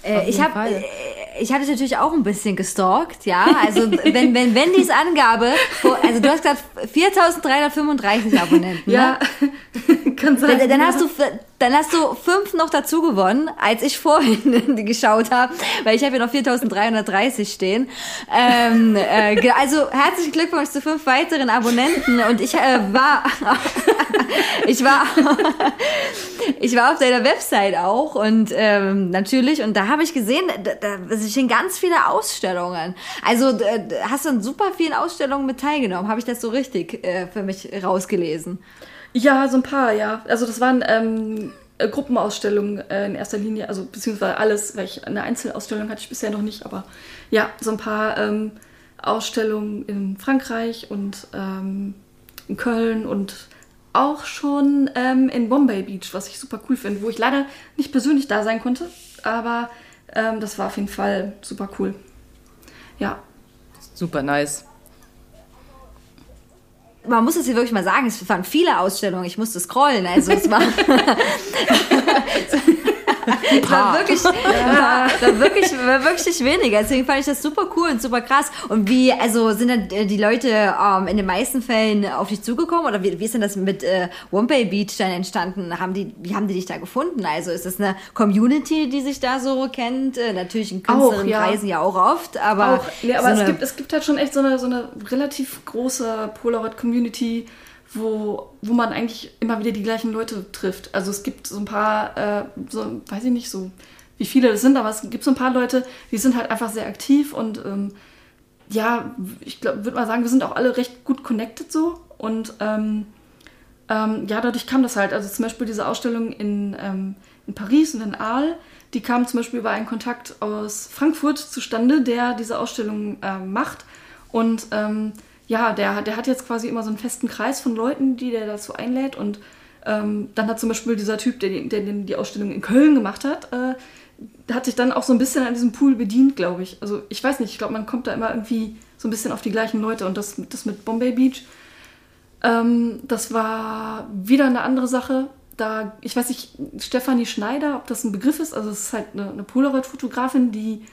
Äh, ich habe äh, ich hatte natürlich auch ein bisschen gestalkt, ja. Also wenn wenn Wendys Angabe, also du hast gesagt 4.335 Abonnenten. Ja, Ne? kann sein. Dann, dann ja. hast du dann hast du fünf noch dazu gewonnen, als ich vorhin geschaut habe, weil ich habe hier noch 4.330 stehen. Ähm, äh, also herzlichen Glückwunsch zu fünf weiteren Abonnenten und ich äh, war ich war ich war auf deiner Website auch und ähm, natürlich und da habe ich gesehen, da, da stehen ganz viele Ausstellungen. Also d- d- hast du an super vielen Ausstellungen mit teilgenommen? Habe ich das so richtig äh, für mich rausgelesen? Ja, so ein paar, ja. Also das waren ähm, äh, Gruppenausstellungen äh, in erster Linie, also beziehungsweise alles, weil ich eine Einzelausstellung hatte ich bisher noch nicht, aber ja, so ein paar ähm, Ausstellungen in Frankreich und ähm, in Köln und auch schon ähm, in Bombay Beach, was ich super cool finde, wo ich leider nicht persönlich da sein konnte, aber ähm, das war auf jeden Fall super cool. Ja, Super nice. man muss es hier wirklich mal sagen, es waren viele Ausstellungen, ich musste scrollen, also es war... War wirklich, war, war wirklich, war wirklich weniger. Deswegen fand ich das super cool und super krass. Und wie, also sind dann äh, die Leute ähm, in den meisten Fällen auf dich zugekommen? Oder wie, wie ist denn das mit äh, Wombay Beach dann entstanden? Haben die, wie haben die dich da gefunden? Also ist das eine Community, die sich da so kennt? Äh, natürlich in Auch, ja. Künstlerkreisen ja. auch oft, aber, Auch, ja, aber so es, gibt, es gibt halt schon echt so eine, so eine relativ große Polaroid-Community, wo, wo man eigentlich immer wieder die gleichen Leute trifft. Also es gibt so ein paar, äh, so, weiß ich nicht so, wie viele das sind, aber es gibt so ein paar Leute, die sind halt einfach sehr aktiv und ähm, ja, ich würde mal sagen, wir sind auch alle recht gut connected so und ähm, ähm, ja, dadurch kam das halt. Also zum Beispiel diese Ausstellung in, ähm, in Paris und in Arles, die kam zum Beispiel über einen Kontakt aus Frankfurt zustande, der diese Ausstellung ähm, macht. Und ähm, ja, der, der hat jetzt quasi immer so einen festen Kreis von Leuten, die der dazu einlädt. Und ähm, dann hat zum Beispiel dieser Typ, der, die- der, den die Ausstellung in Köln gemacht hat, äh, der hat sich dann auch so ein bisschen an diesem Pool bedient, glaube ich. Also ich weiß nicht, ich glaube, man kommt da immer irgendwie so ein bisschen auf die gleichen Leute. Und das, das mit Bombay Beach, ähm, das war wieder eine andere Sache. Da, ich weiß nicht, Stefanie Schneider, ob das ein Begriff ist. Also es ist halt eine, eine Polaroid-Fotografin, die,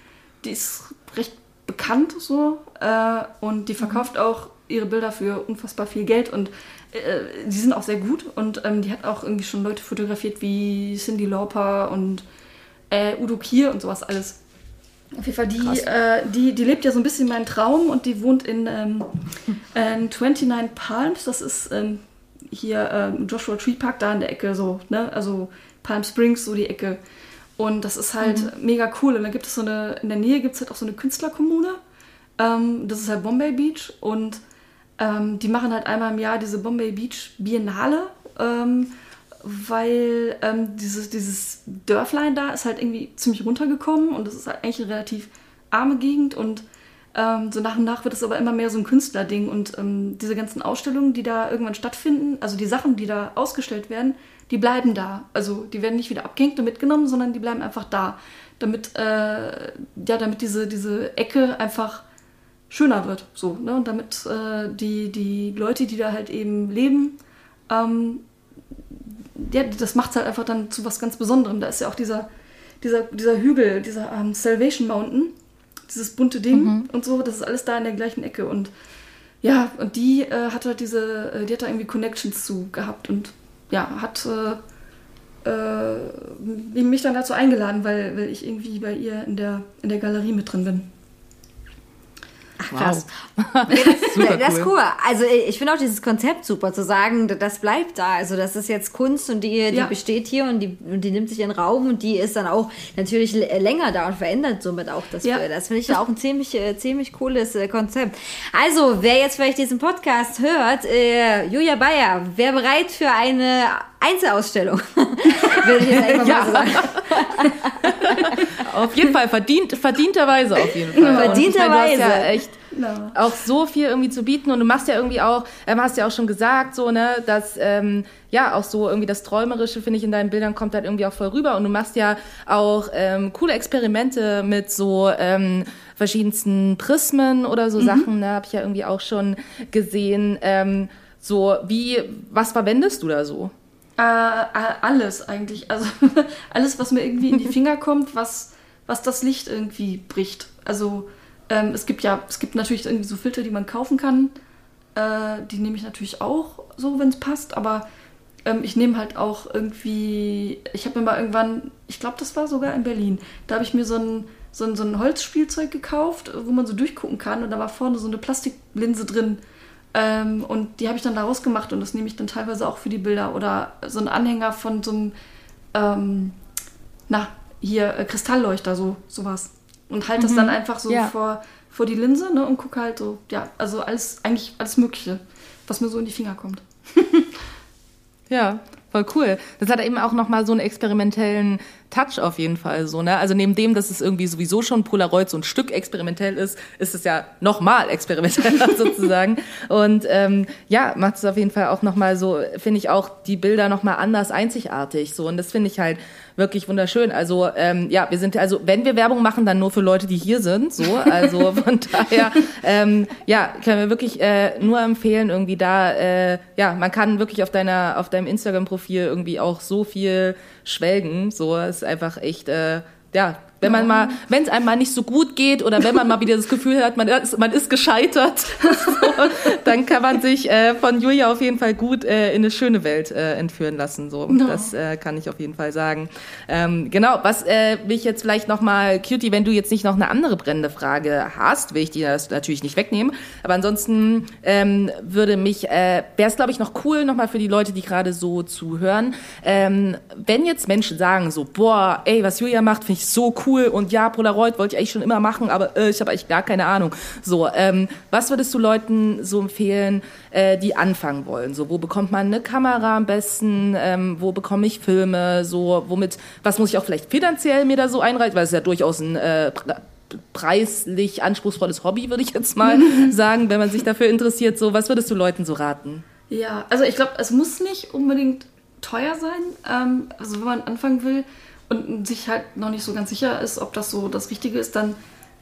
die ist recht bekannt so äh, und die verkauft auch ihre Bilder für unfassbar viel Geld und äh, die sind auch sehr gut und ähm, die hat auch irgendwie schon Leute fotografiert wie Cindy Lauper und äh, Udo Kier und sowas alles. Auf jeden Fall, die, äh, die, die lebt ja so ein bisschen meinen Traum und die wohnt in, ähm, in 29 Palms. Das ist ähm, hier ähm, Joshua Tree Park, da in der Ecke so, ne? Also Palm Springs, so die Ecke. Und das ist halt mega cool. Und da gibt es so eine, in der Nähe gibt es halt auch so eine Künstlerkommune. Ähm, das ist halt Bombay Beach. Und ähm, die machen halt einmal im Jahr diese Bombay Beach Biennale. Ähm, weil ähm, dieses, dieses Dörflein da ist halt irgendwie ziemlich runtergekommen und das ist halt eigentlich eine relativ arme Gegend und ähm, so nach und nach wird es aber immer mehr so ein Künstlerding und ähm, diese ganzen Ausstellungen, die da irgendwann stattfinden, also die Sachen, die da ausgestellt werden, die bleiben da. Also die werden nicht wieder abgehängt und mitgenommen, sondern die bleiben einfach da, damit, äh, ja, damit diese, diese Ecke einfach schöner wird. So, ne? Und damit äh, die, die Leute, die da halt eben leben, ähm, ja, das macht es halt einfach dann zu was ganz Besonderem. Da ist ja auch dieser, dieser, dieser Hügel, dieser ähm, Salvation Mountain, dieses bunte Ding und so, das ist alles da in der gleichen Ecke. Und ja, und die äh, hat halt diese, äh, die hat da irgendwie Connections zu gehabt und ja, hat äh, äh, mich dann dazu eingeladen, weil, weil ich irgendwie bei ihr in der, in der Galerie mit drin bin. Ach, krass. Super das ist cool. Also ich finde auch dieses Konzept super, zu sagen, das bleibt da. Also das ist jetzt Kunst und die, die Ja. besteht hier und die, und die nimmt sich ihren Raum und die ist dann auch natürlich l- länger da und verändert somit auch das Ja. Das finde ich auch ein ziemlich, äh, ziemlich cooles äh, Konzept. Also, wer jetzt vielleicht diesen Podcast hört, äh, Julia Bayer, wäre bereit für eine Einzelausstellung. Würde ich jetzt einfach mal so sagen. Auf jeden Fall, verdient, verdienterweise auf jeden Fall. Und ich meine, Verdienterweise. Du hast ja echt Ja. auch so viel irgendwie zu bieten und du machst ja irgendwie auch, ähm, hast ja auch schon gesagt, so, ne, dass, ähm, ja, auch so irgendwie das Träumerische, finde ich, in deinen Bildern kommt halt irgendwie auch voll rüber und du machst ja auch ähm, coole Experimente mit so ähm, verschiedensten Prismen oder so Sachen, ne, habe ich ja irgendwie auch schon gesehen. Ähm, so, wie, was verwendest du da so? Äh, alles eigentlich. Also alles, was mir irgendwie in die Finger kommt, was, was das Licht irgendwie bricht. Also ähm, es gibt ja, es gibt natürlich irgendwie so Filter, die man kaufen kann. Äh, die nehme ich natürlich auch so, wenn es passt, aber ähm, ich nehme halt auch irgendwie, ich habe mir mal irgendwann, ich glaube, das war sogar in Berlin, da habe ich mir so ein, so, ein, so ein Holzspielzeug gekauft, wo man so durchgucken kann und da war vorne so eine Plastiklinse drin. Ähm, und die habe ich dann da rausgemacht und das nehme ich dann teilweise auch für die Bilder oder so ein Anhänger von so einem, ähm, na, hier äh, Kristallleuchter, so sowas. Und halt das dann einfach so Ja. vor, vor die Linse ne, und gucke halt so, ja, also alles, eigentlich alles Mögliche, was mir so in die Finger kommt. Ja, voll cool. Das hat eben auch nochmal so einen experimentellen Touch auf jeden Fall so, ne? Also neben dem, dass es irgendwie sowieso schon Polaroid so ein Stück experimentell ist, ist es ja nochmal experimenteller sozusagen. Und ähm, ja, macht es auf jeden Fall auch nochmal so, finde ich auch die Bilder nochmal anders einzigartig. So, und das finde ich halt wirklich wunderschön. Also ähm, ja, wir sind also, wenn wir Werbung machen, dann nur für Leute, die hier sind. So, also von daher, ähm, ja, können wir wirklich äh, nur empfehlen, irgendwie da, äh, ja, man kann wirklich auf deiner, auf deinem Instagram-Profil irgendwie auch so viel schwelgen. So ist einfach echt, äh, ja, wenn man mal, wenn es einem mal nicht so gut geht oder wenn man mal wieder das Gefühl hat, man ist, man ist gescheitert, so, dann kann man sich äh, von Julia auf jeden Fall gut äh, in eine schöne Welt äh, entführen lassen. So, das äh, kann ich auf jeden Fall sagen. Ähm, genau, was äh, will ich jetzt vielleicht noch mal, Cutie, wenn du jetzt nicht noch eine andere brennende Frage hast, will ich dir das natürlich nicht wegnehmen. Aber ansonsten ähm, würde mich, äh, wäre es glaube ich noch cool, noch mal für die Leute, die gerade so zuhören, ähm, wenn jetzt Menschen sagen so, boah, ey, was Julia macht, finde ich so cool und ja, Polaroid wollte ich eigentlich schon immer machen, aber äh, ich habe eigentlich gar keine Ahnung. So, ähm, was würdest du Leuten so empfehlen, äh, die anfangen wollen? So, wo bekommt man eine Kamera am besten? Ähm, wo bekomme ich Filme? So, womit, was muss ich auch vielleicht finanziell mir da so einreichen? Weil es ist ja durchaus ein äh, preislich anspruchsvolles Hobby, würde ich jetzt mal sagen, wenn man sich dafür interessiert. So, was würdest du Leuten so raten? Ja, also ich glaube, es muss nicht unbedingt teuer sein. Ähm, also wenn man anfangen will und sich halt noch nicht so ganz sicher ist, ob das so das Richtige ist, dann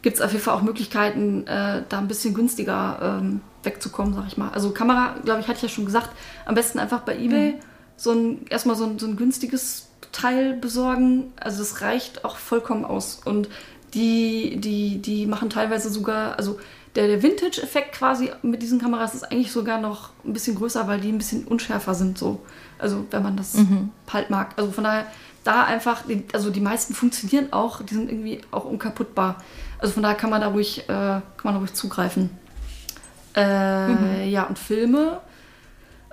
gibt es auf jeden Fall auch Möglichkeiten, äh, da ein bisschen günstiger ähm, wegzukommen, sag ich mal. Also Kamera, glaube ich, hatte ich ja schon gesagt, am besten einfach bei eBay mhm. so ein, erstmal so ein, so ein günstiges Teil besorgen. Also das reicht auch vollkommen aus. Und die, die, die machen teilweise sogar, also der, der Vintage-Effekt quasi mit diesen Kameras ist eigentlich sogar noch ein bisschen größer, weil die ein bisschen unschärfer sind, so. Also wenn man das mhm. halt mag. Also von daher, da einfach, also die meisten funktionieren auch, die sind irgendwie auch unkaputtbar. Also von daher kann man da ruhig, äh, kann man da ruhig zugreifen. Äh, mhm. Ja, und Filme,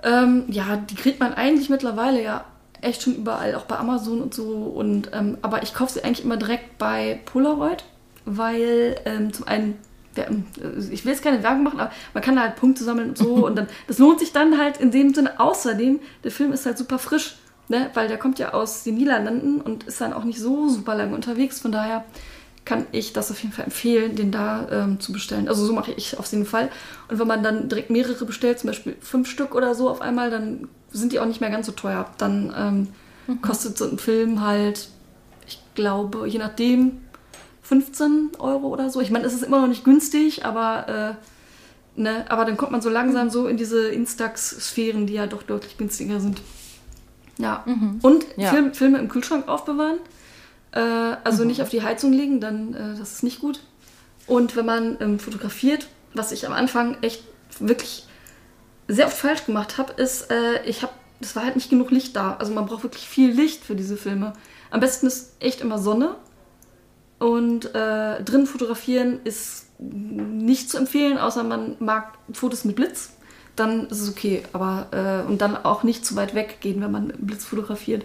ähm, ja, die kriegt man eigentlich mittlerweile ja echt schon überall, auch bei Amazon und so. Und, ähm, aber ich kaufe sie eigentlich immer direkt bei Polaroid, weil ähm, zum einen ich will jetzt keine Werbung machen, aber man kann da halt Punkte sammeln und so und dann, das lohnt sich dann halt in dem Sinne. Außerdem, der Film ist halt super frisch, ne? weil der kommt ja aus den Niederlanden und ist dann auch nicht so super lange unterwegs. Von daher kann ich das auf jeden Fall empfehlen, den da ähm, zu bestellen. Also so mache ich auf jeden Fall. Und wenn man dann direkt mehrere bestellt, zum Beispiel fünf Stück oder so auf einmal, dann sind die auch nicht mehr ganz so teuer. Dann ähm, mhm. kostet so ein Film halt, ich glaube, je nachdem, 15 Euro oder so. Ich meine, es ist immer noch nicht günstig, aber, äh, ne, aber dann kommt man so langsam so in diese Instax-Sphären, die ja doch deutlich günstiger sind. Ja. Mhm. Und ja. Film, Filme im Kühlschrank aufbewahren. Äh, also mhm. nicht auf die Heizung legen, dann äh, das ist nicht gut. Und wenn man ähm, fotografiert, was ich am Anfang echt wirklich sehr oft falsch gemacht habe, ist, äh, ich habe, es war halt nicht genug Licht da. Also man braucht wirklich viel Licht für diese Filme. Am besten ist echt immer Sonne und äh, drin fotografieren ist nicht zu empfehlen, außer man mag Fotos mit Blitz. Dann ist es okay. Aber äh, und dann auch nicht zu weit weggehen, wenn man mit Blitz fotografiert.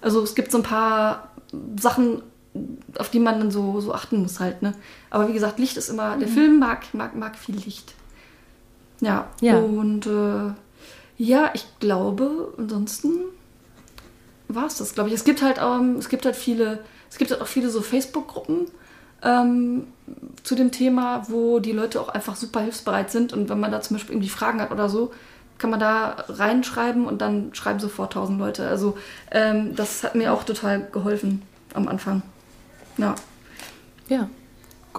Also es gibt so ein paar Sachen, auf die man dann so, so achten muss halt. Ne? Aber wie gesagt, Licht ist immer. Mhm. Der Film mag, mag, mag viel Licht. Ja. ja. Und äh, ja, ich glaube, ansonsten war es das, glaube ich. Es gibt halt, ähm, es gibt halt viele es gibt auch viele so Facebook-Gruppen ähm, zu dem Thema, wo die Leute auch einfach super hilfsbereit sind. Und wenn man da zum Beispiel irgendwie Fragen hat oder so, kann man da reinschreiben und dann schreiben sofort tausend Leute. Also ähm, das hat mir auch total geholfen am Anfang. Ja. Ja,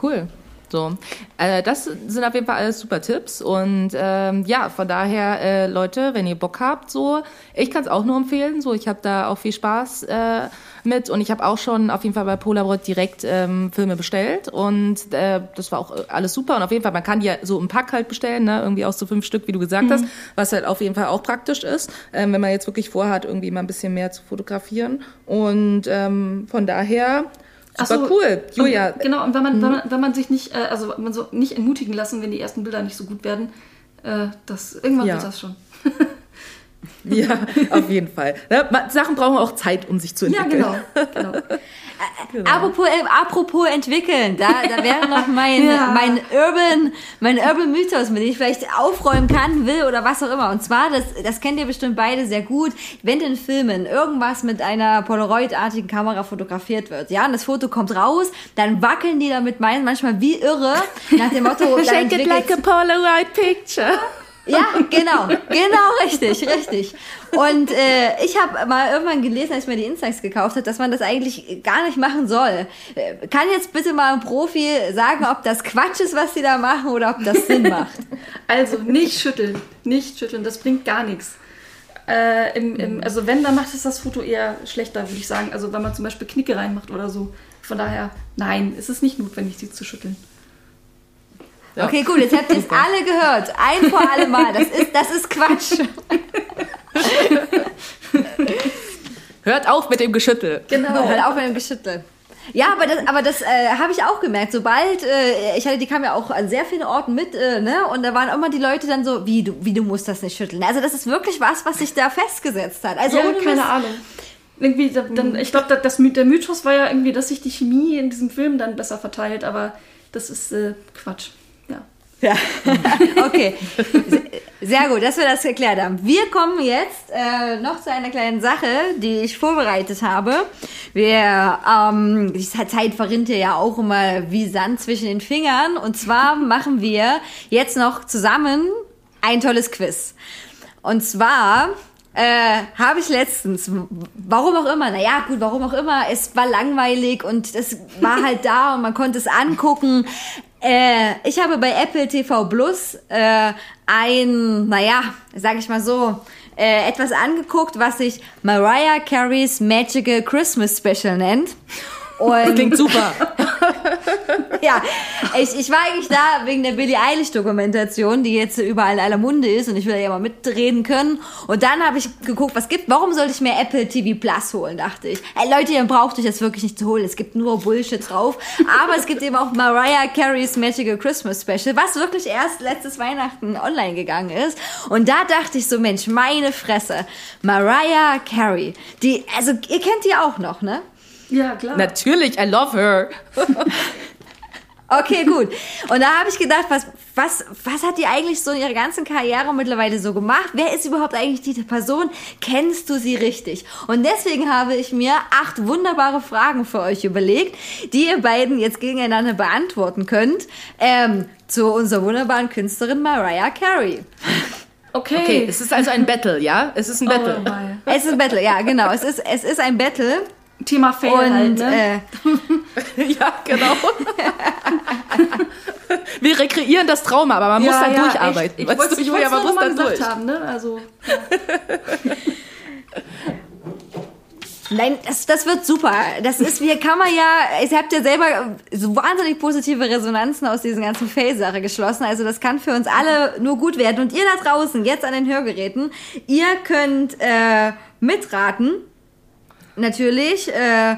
cool. So, äh, das sind auf jeden Fall alles super Tipps und ähm, ja, von daher, äh, Leute, wenn ihr Bock habt, so, ich kann es auch nur empfehlen. So, ich habe da auch viel Spaß äh, mit und ich habe auch schon auf jeden Fall bei Polaroid direkt ähm, Filme bestellt und äh, das war auch alles super und auf jeden Fall, man kann die ja so im Pack halt bestellen, ne? irgendwie aus so fünf Stück, wie du gesagt mhm. hast, was halt auf jeden Fall auch praktisch ist, ähm, wenn man jetzt wirklich vorhat, irgendwie mal ein bisschen mehr zu fotografieren und ähm, von daher Super so, cool, Julia. Und, genau, und wenn man, mhm. wenn man, wenn man sich nicht, äh, also man so nicht entmutigen lassen, wenn die ersten Bilder nicht so gut werden, äh, das, irgendwann ja. wird das schon. ja, auf jeden Fall. Ne? Sachen brauchen auch Zeit, um sich zu entwickeln. Ja, genau. genau. Genau. Apropos, äh, apropos entwickeln, da, da wäre noch mein, ja. mein Urban, mein Urban Mythos, mit dem ich vielleicht aufräumen kann, will oder was auch immer. Und zwar, das, das kennt ihr bestimmt beide sehr gut, wenn in Filmen irgendwas mit einer Polaroid-artigen Kamera fotografiert wird, ja, und das Foto kommt raus, dann wackeln die damit manchmal wie irre, nach dem Motto, Shake it like a Polaroid picture. Ja, genau, genau, richtig, richtig. Und äh, ich habe mal irgendwann gelesen, als ich mir die Insights gekauft habe, dass man das eigentlich gar nicht machen soll. Äh, kann jetzt bitte mal ein Profi sagen, ob das Quatsch ist, was sie da machen, oder ob das Sinn macht? Also nicht schütteln, nicht schütteln, das bringt gar nichts. Äh, im, im, also wenn, dann macht es das Foto eher schlechter, würde ich sagen. Also wenn man zum Beispiel Knicke reinmacht oder so. Von daher, nein, es ist nicht notwendig, sie zu schütteln. Ja. Okay, gut, jetzt habt ihr es alle gehört. Ein vor alle Mal. Das ist, das ist Quatsch. Hört auf mit dem Geschüttel. Genau. Hört auf mit dem Geschüttel. Ja, aber das, aber das äh, habe ich auch gemerkt. Sobald, äh, ich hatte, die kam ja auch an sehr vielen Orten mit, äh, ne? Und da waren immer die Leute dann so, wie du, wie du musst das nicht schütteln. Also das ist wirklich was, was sich da festgesetzt hat. Also ja, ohne keine. Ahnung. Irgendwie, da- dann, ich glaube, das, der Mythos war ja irgendwie, dass sich die Chemie in diesem Film dann besser verteilt, aber das ist äh, Quatsch. Ja. Okay. Sehr gut, dass wir das geklärt haben. Wir kommen jetzt äh, noch zu einer kleinen Sache, die ich vorbereitet habe. Wir, ähm, die Zeit verrinnt ja auch immer wie Sand zwischen den Fingern. Und zwar machen wir jetzt noch zusammen ein tolles Quiz. Und zwar äh, habe ich letztens, warum auch immer, naja, gut, warum auch immer, es war langweilig und es war halt da und man konnte es angucken. Äh, ich habe bei Apple TV Plus äh, ein, naja, sag ich mal so, äh, etwas angeguckt, was sich Mariah Carey's Magical Christmas Special nennt. Und Klingt super. ja, ich, ich war eigentlich da wegen der Billie Eilish-Dokumentation, die jetzt überall in aller Munde ist und ich will ja mal mitreden können. Und dann habe ich geguckt, was gibt, warum sollte ich mir Apple TV Plus holen, dachte ich. Ey, Leute, ihr braucht euch das wirklich nicht zu holen, es gibt nur Bullshit drauf. Aber es gibt eben auch Mariah Carey's Magical Christmas Special, was wirklich erst letztes Weihnachten online gegangen ist. Und da dachte ich so, Mensch, meine Fresse, Mariah Carey, die, also ihr kennt die auch noch, ne? Ja, klar. Natürlich, I love her. Okay, gut. Und da habe ich gedacht, was, was, was hat die eigentlich so in ihrer ganzen Karriere mittlerweile so gemacht? Wer ist überhaupt eigentlich diese Person? Kennst du sie richtig? Und deswegen habe ich mir acht wunderbare Fragen für euch überlegt, die ihr beiden jetzt gegeneinander beantworten könnt, ähm, zu unserer wunderbaren Künstlerin Mariah Carey. Okay. Okay, es ist also ein Battle, ja? Es ist ein Battle. Oh. Es ist ein Battle, ja, genau. Es ist, es ist ein Battle. Thema Fail Und halt, ne? äh, ja, genau. Wir rekreieren das Trauma, aber man muss dann durcharbeiten. Ich, ich weißt wollte Julia, wollte man es muss gesagt durch. haben, ne? Also, Nein, das, das wird super. Das ist, hier kann man ja, ihr habt ja selber so wahnsinnig positive Resonanzen aus diesen ganzen Fail-Sache geschlossen. Also das kann für uns alle nur gut werden. Und ihr da draußen, jetzt an den Hörgeräten, ihr könnt äh, mitraten. Natürlich. Äh,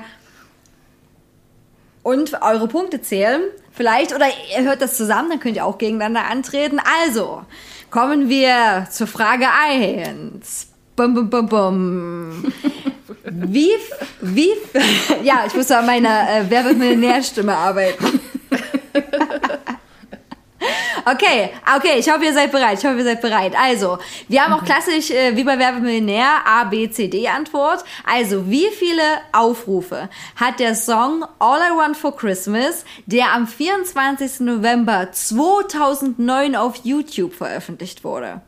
und eure Punkte zählen. Vielleicht, oder ihr hört das zusammen, dann könnt ihr auch gegeneinander antreten. Also, kommen wir zur Frage 1. Bum, bum, bum, bum. Wie, wie, ja, ich muss an meiner äh, Wer wird Millionärstimme arbeiten. Okay, okay, ich hoffe, ihr seid bereit. Ich hoffe, ihr seid bereit. Also, wir haben auch klassisch, äh, wie bei Werbemillionär, A, B, C, D Antwort. Also, wie viele Aufrufe hat der Song All I Want for Christmas, der am 24. November 2009 auf YouTube veröffentlicht wurde?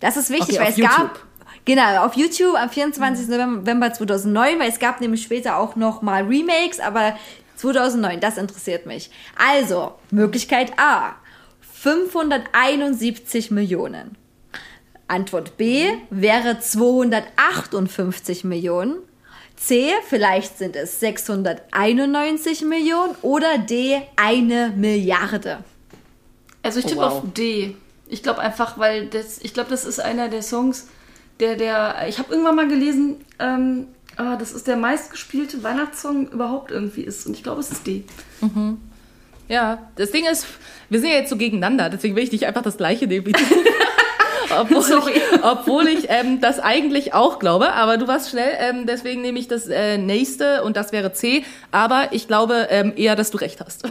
Das ist wichtig, Okay, weil es gab... YouTube. Genau, auf YouTube am 24. November 2009, weil es gab nämlich später auch noch mal Remakes, aber 2009, das interessiert mich. Also, Möglichkeit A, 571 Millionen. Antwort B wäre 258 Millionen. C, vielleicht sind es 691 Millionen oder D, eine Milliarde. also ich Oh, tippe wow. auf D. Ich glaube einfach, weil das, ich glaube, das ist einer der Songs, der, der, ich habe irgendwann mal gelesen, ähm, ah, das ist der meistgespielte Weihnachtssong überhaupt irgendwie ist. Und ich glaube, es ist D. Ja, das Ding ist, wir sind ja jetzt so gegeneinander, deswegen will ich nicht einfach das gleiche nehmen wie du. obwohl Sorry. ich, obwohl ich ähm, das eigentlich auch glaube, aber du warst schnell, ähm, deswegen nehme ich das äh, nächste und das wäre C, aber ich glaube ähm, eher, dass du recht hast.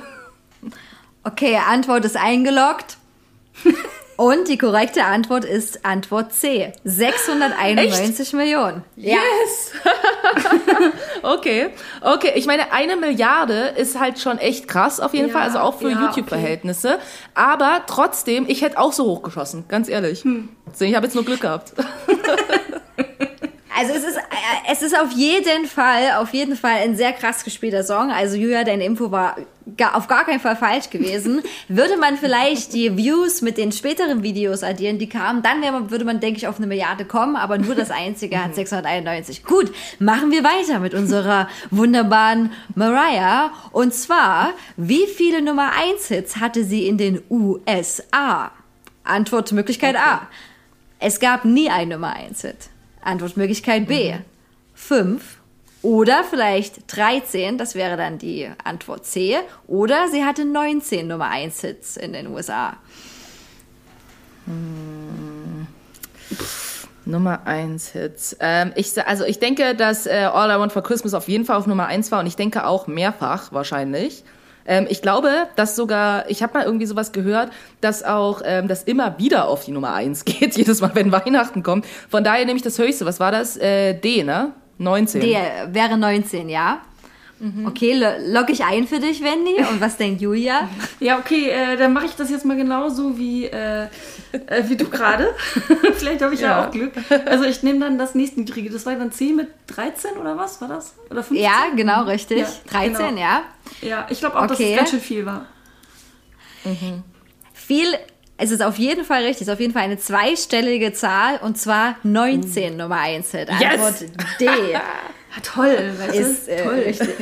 Okay, Antwort ist eingeloggt. Und die korrekte Antwort ist Antwort C. 691 Millionen. Ja. Yes! okay, okay. Ich meine, eine Milliarde ist halt schon echt krass auf jeden Ja, Fall, also auch für ja, YouTube-Verhältnisse. Aber trotzdem, ich hätte auch so hochgeschossen, ganz ehrlich. Hm. Ich habe jetzt nur Glück gehabt. Also es ist, äh, es ist auf jeden Fall, auf jeden Fall ein sehr krass gespielter Song. Also Julia, deine Info war gar, auf gar keinen Fall falsch gewesen. Würde man vielleicht die Views mit den späteren Videos addieren, die kamen, dann man- würde man, denke ich, auf eine Milliarde kommen. Aber nur das einzige hat 691. Gut, machen wir weiter mit unserer wunderbaren Mariah. Und zwar, wie viele Nummer 1 Hits hatte sie in den USA? Antwortmöglichkeit A. Es gab nie ein Nummer 1 Hit. Antwortmöglichkeit B. 5 oder vielleicht 13, das wäre dann die Antwort C. Oder sie hatte 19 Nummer 1 Hits in den USA. Nummer 1 Hits. Ähm, ich, also ich denke, dass äh, All I Want for Christmas auf jeden Fall auf Nummer 1 war und ich denke auch mehrfach wahrscheinlich. Ähm, ich glaube, dass sogar, ich habe mal irgendwie sowas gehört, dass auch ähm, das immer wieder auf die Nummer 1 geht, jedes Mal, wenn Weihnachten kommt. Von daher nehme ich das höchste. Was war das? Äh, D, ne? 19. D wäre 19, ja? Okay, lo log ich ein für dich, Wendy. Und was denkt Julia? Ja, okay, äh, dann mache ich das jetzt mal genauso wie, äh, äh, wie du gerade. Vielleicht habe ich ja. Ja. auch Glück. Also ich nehme dann das nächstniedrige. Das war dann 10 mit 13 oder was war das? Oder 15? Ja, genau, richtig. Ja, 13, genau. ja. Ja, ich glaube auch, dass Okay. es ganz schön viel war. Viel, es ist auf jeden Fall richtig, es ist auf jeden Fall eine zweistellige Zahl und zwar 19 Nummer 1 Hit. Antwort D Ja, toll, weißt ist du? äh, toll. richtig.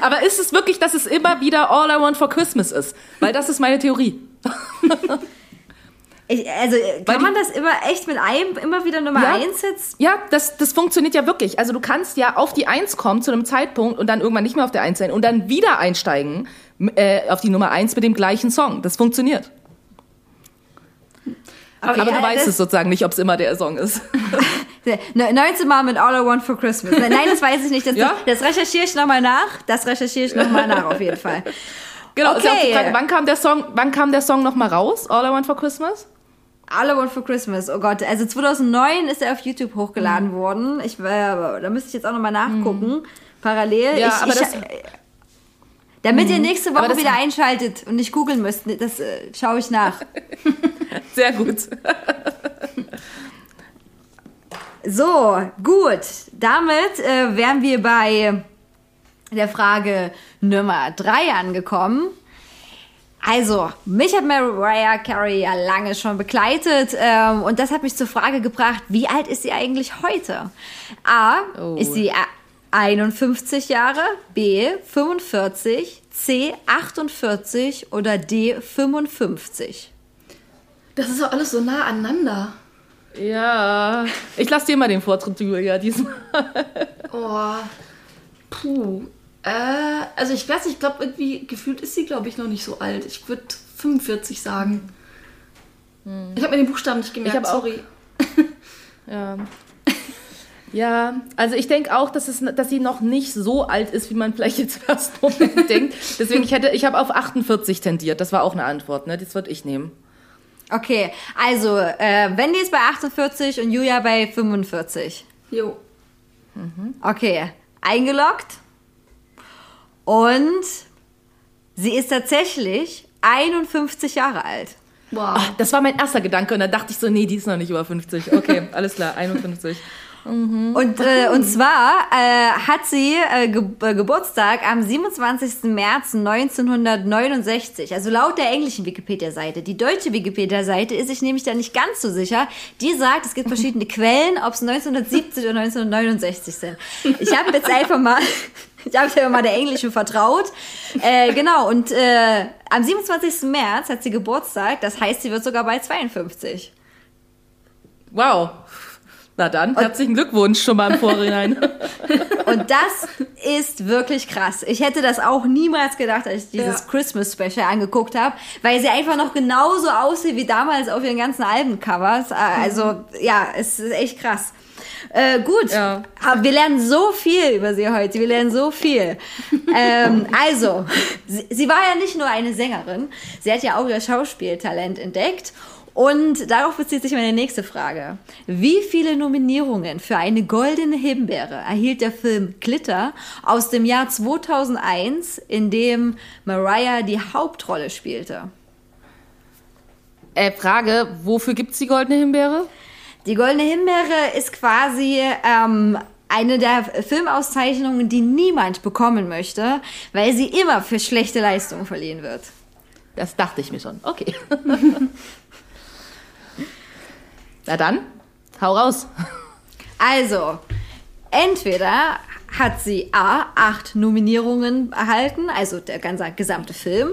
Aber ist es wirklich, dass es immer wieder All I Want for Christmas ist? Weil das ist meine Theorie. Ich, also Weil kann die- man das immer echt mit einem immer wieder Nummer Ja. 1 Hits? Ja, das, das funktioniert ja wirklich. Also du kannst ja auf die Eins kommen zu einem Zeitpunkt und dann irgendwann nicht mehr auf der Eins sein und dann wieder einsteigen äh, auf die Nummer Eins mit dem gleichen Song. Das funktioniert. Okay, Aber ja, du weißt es sozusagen nicht, ob es immer der Song ist. Ne- 19 Mal mit All I Want for Christmas. Nein, das weiß ich nicht. Das, Ja? das recherchiere ich nochmal nach. Das recherchiere ich nochmal nach, auf jeden Fall. Genau. Okay. Frage, wann kam der Song, wann kam der Song nochmal raus? All I Want for Christmas? All I Want for Christmas. Oh Gott, also 2009 ist er auf YouTube hochgeladen worden. Ich, äh, da müsste ich jetzt auch nochmal nachgucken. Parallel. Ja, ich, aber ich, das- damit ihr nächste Woche wieder einschaltet und nicht googeln müsst, das äh, schaue ich nach. Sehr gut. So, gut. Damit äh, wären wir bei der Frage Nummer drei angekommen. Also, mich hat Mariah Carey ja lange schon begleitet ähm, und das hat mich zur Frage gebracht, wie alt ist sie eigentlich heute? A, Oh. ist sie a- 51 Jahre, B, 45, C, 48 oder D, 55? Das ist doch alles so nah aneinander. Ja. Ich lasse dir mal den Vortritt, Julia, diesmal. Oh. Puh. Äh, also ich weiß nicht, ich glaube irgendwie, gefühlt ist sie, glaube ich, noch nicht so alt. Ich würde 45 sagen. Ich habe mir den Buchstaben nicht gemerkt, Ich hab auch- sorry. Ja. Ja, also ich denke auch, dass, es, dass sie noch nicht so alt ist, wie man vielleicht jetzt Moment denkt. Deswegen, ich hätte, ich habe auf 48 tendiert. Das war auch eine Antwort, ne? Das würde ich nehmen. Okay, also äh, Wendy ist bei 48 und Julia bei 45. Jo. Okay, eingeloggt. Und sie ist tatsächlich 51 Jahre alt. Wow. Das war mein erster Gedanke und dann dachte ich so, nee, die ist noch nicht über 50. Okay, alles klar, 51. Und, äh, und zwar äh, hat sie äh, Ge äh, Geburtstag am 27. März 1969. Also laut der englischen Wikipedia-Seite. Die deutsche Wikipedia-Seite ist sich nämlich da nicht ganz so sicher. Die sagt, es gibt verschiedene Quellen, ob es 1970 oder 1969 sind. Ich habe jetzt einfach mal, ich habe einfach mal der englischen vertraut. Äh, genau, und äh, am 27. März hat sie Geburtstag. Das heißt, sie wird sogar bei 52. Wow. Na dann, herzlichen Glückwunsch schon mal im Vorhinein. Und das ist wirklich krass. Ich hätte das auch niemals gedacht, als ich dieses Ja. Christmas Special angeguckt habe, weil sie einfach noch genauso aussieht wie damals auf ihren ganzen Albencovers. Äh, Also ja, es ist echt krass. Äh, gut, Ja. aber wir lernen so viel über sie heute. Wir lernen so viel. ähm, also, sie, sie war ja nicht nur eine Sängerin, sie hat ja auch ihr Schauspieltalent entdeckt. Und darauf bezieht sich meine nächste Frage. Wie viele Nominierungen für eine goldene Himbeere erhielt der Film Glitter aus dem Jahr 2001, in dem Mariah die Hauptrolle spielte? äh, Frage, wofür gibt's die goldene Himbeere? Die Goldene Himbeere ist quasi ähm, eine der Filmauszeichnungen, die niemand bekommen möchte, weil sie immer für schlechte Leistungen verliehen wird. Das dachte ich mir schon. Okay. Na dann, hau raus. Also, entweder hat sie A, acht Nominierungen erhalten, also der ganze gesamte Film,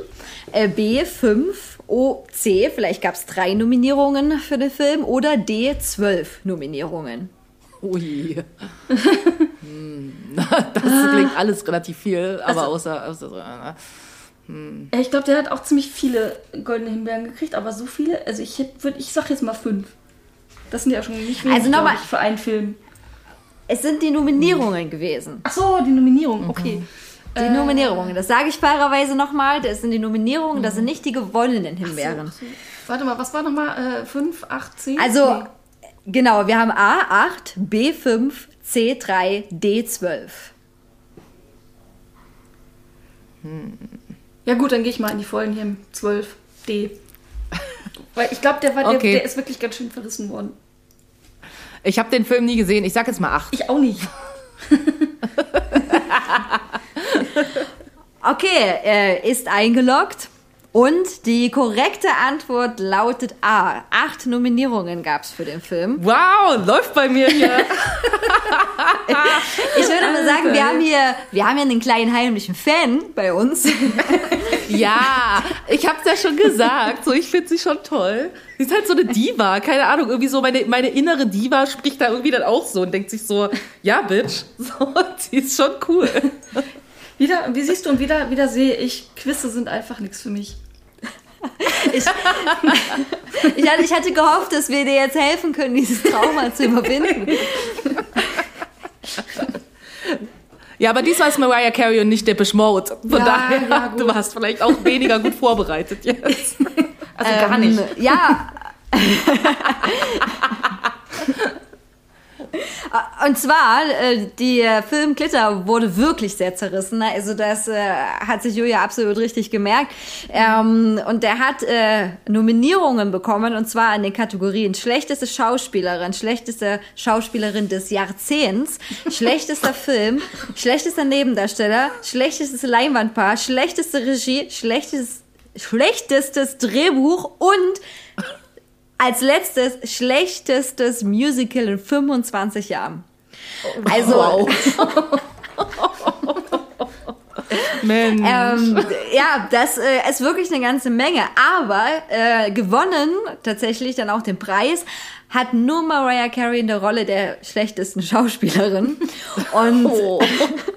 äh, B, fünf, O, C, vielleicht gab es drei Nominierungen für den Film, oder D, zwölf Nominierungen. Ui. Hm, das klingt alles relativ viel, aber außer, außer Äh, Ich glaube, der hat auch ziemlich viele goldene Himbeeren gekriegt, aber so viele, also ich ich sag jetzt mal fünf. Das sind ja schon nicht wenig, Also nochmal- für einen Film. Es sind die Nominierungen gewesen. Ach so, die Nominierung, okay. Die Nominierungen, das sage ich fairerweise nochmal, das sind die Nominierungen, das sind nicht die gewonnenen Himbeeren. So. Warte mal, was war nochmal? Äh, 5, 8, 10? Also, genau, wir haben A8, B5, C3, D12. Ja gut, dann gehe ich mal in die vollen hier, 12, D. Weil ich glaube, der, war- der, Okay. der ist wirklich ganz schön verrissen worden. Ich habe den Film nie gesehen. Ich sag jetzt mal acht. Ich auch nicht. Okay, äh, ist eingeloggt. Und die korrekte Antwort lautet A. Acht Nominierungen gab es für den Film. Wow, läuft bei mir hier. Ich würde mal sagen, wir haben hier, wir haben hier einen kleinen heimlichen Fan bei uns. ja, ich hab's ja schon gesagt. So, ich finde sie schon toll. Sie ist halt so eine Diva. Keine Ahnung, irgendwie so meine, meine innere Diva spricht da irgendwie dann auch so und denkt sich so, ja, Bitch. So, sie ist schon cool. Wieder, wie siehst du, und wieder, wieder sehe ich, Quizze sind einfach nichts für mich. Ich, ich, hatte, ich hatte gehofft, dass wir dir jetzt helfen können, dieses Trauma zu überwinden. Ja, aber diesmal ist Mariah Carey und nicht Depeche Mode. Von Ja, daher, ja, du warst vielleicht auch weniger gut vorbereitet jetzt. Also gar nicht. Ähm, ja. Und zwar, äh, der Film Glitter wurde wirklich sehr zerrissen. Also das äh, hat sich Julia absolut richtig gemerkt. Ähm, und der hat äh, Nominierungen bekommen, und zwar in den Kategorien schlechteste Schauspielerin, schlechteste Schauspielerin des Jahrzehnts, schlechtester Film, schlechtester Nebendarsteller, schlechtestes Leinwandpaar, schlechteste Regie, schlechtestes, schlechtestes Drehbuch und als letztes schlechtestes Musical in 25 Jahren. Also, Wow. Mensch. ähm, ja, das äh, ist wirklich eine ganze Menge. Aber äh, gewonnen, tatsächlich dann auch den Preis, hat nur Mariah Carey in der Rolle der schlechtesten Schauspielerin. Und Oh.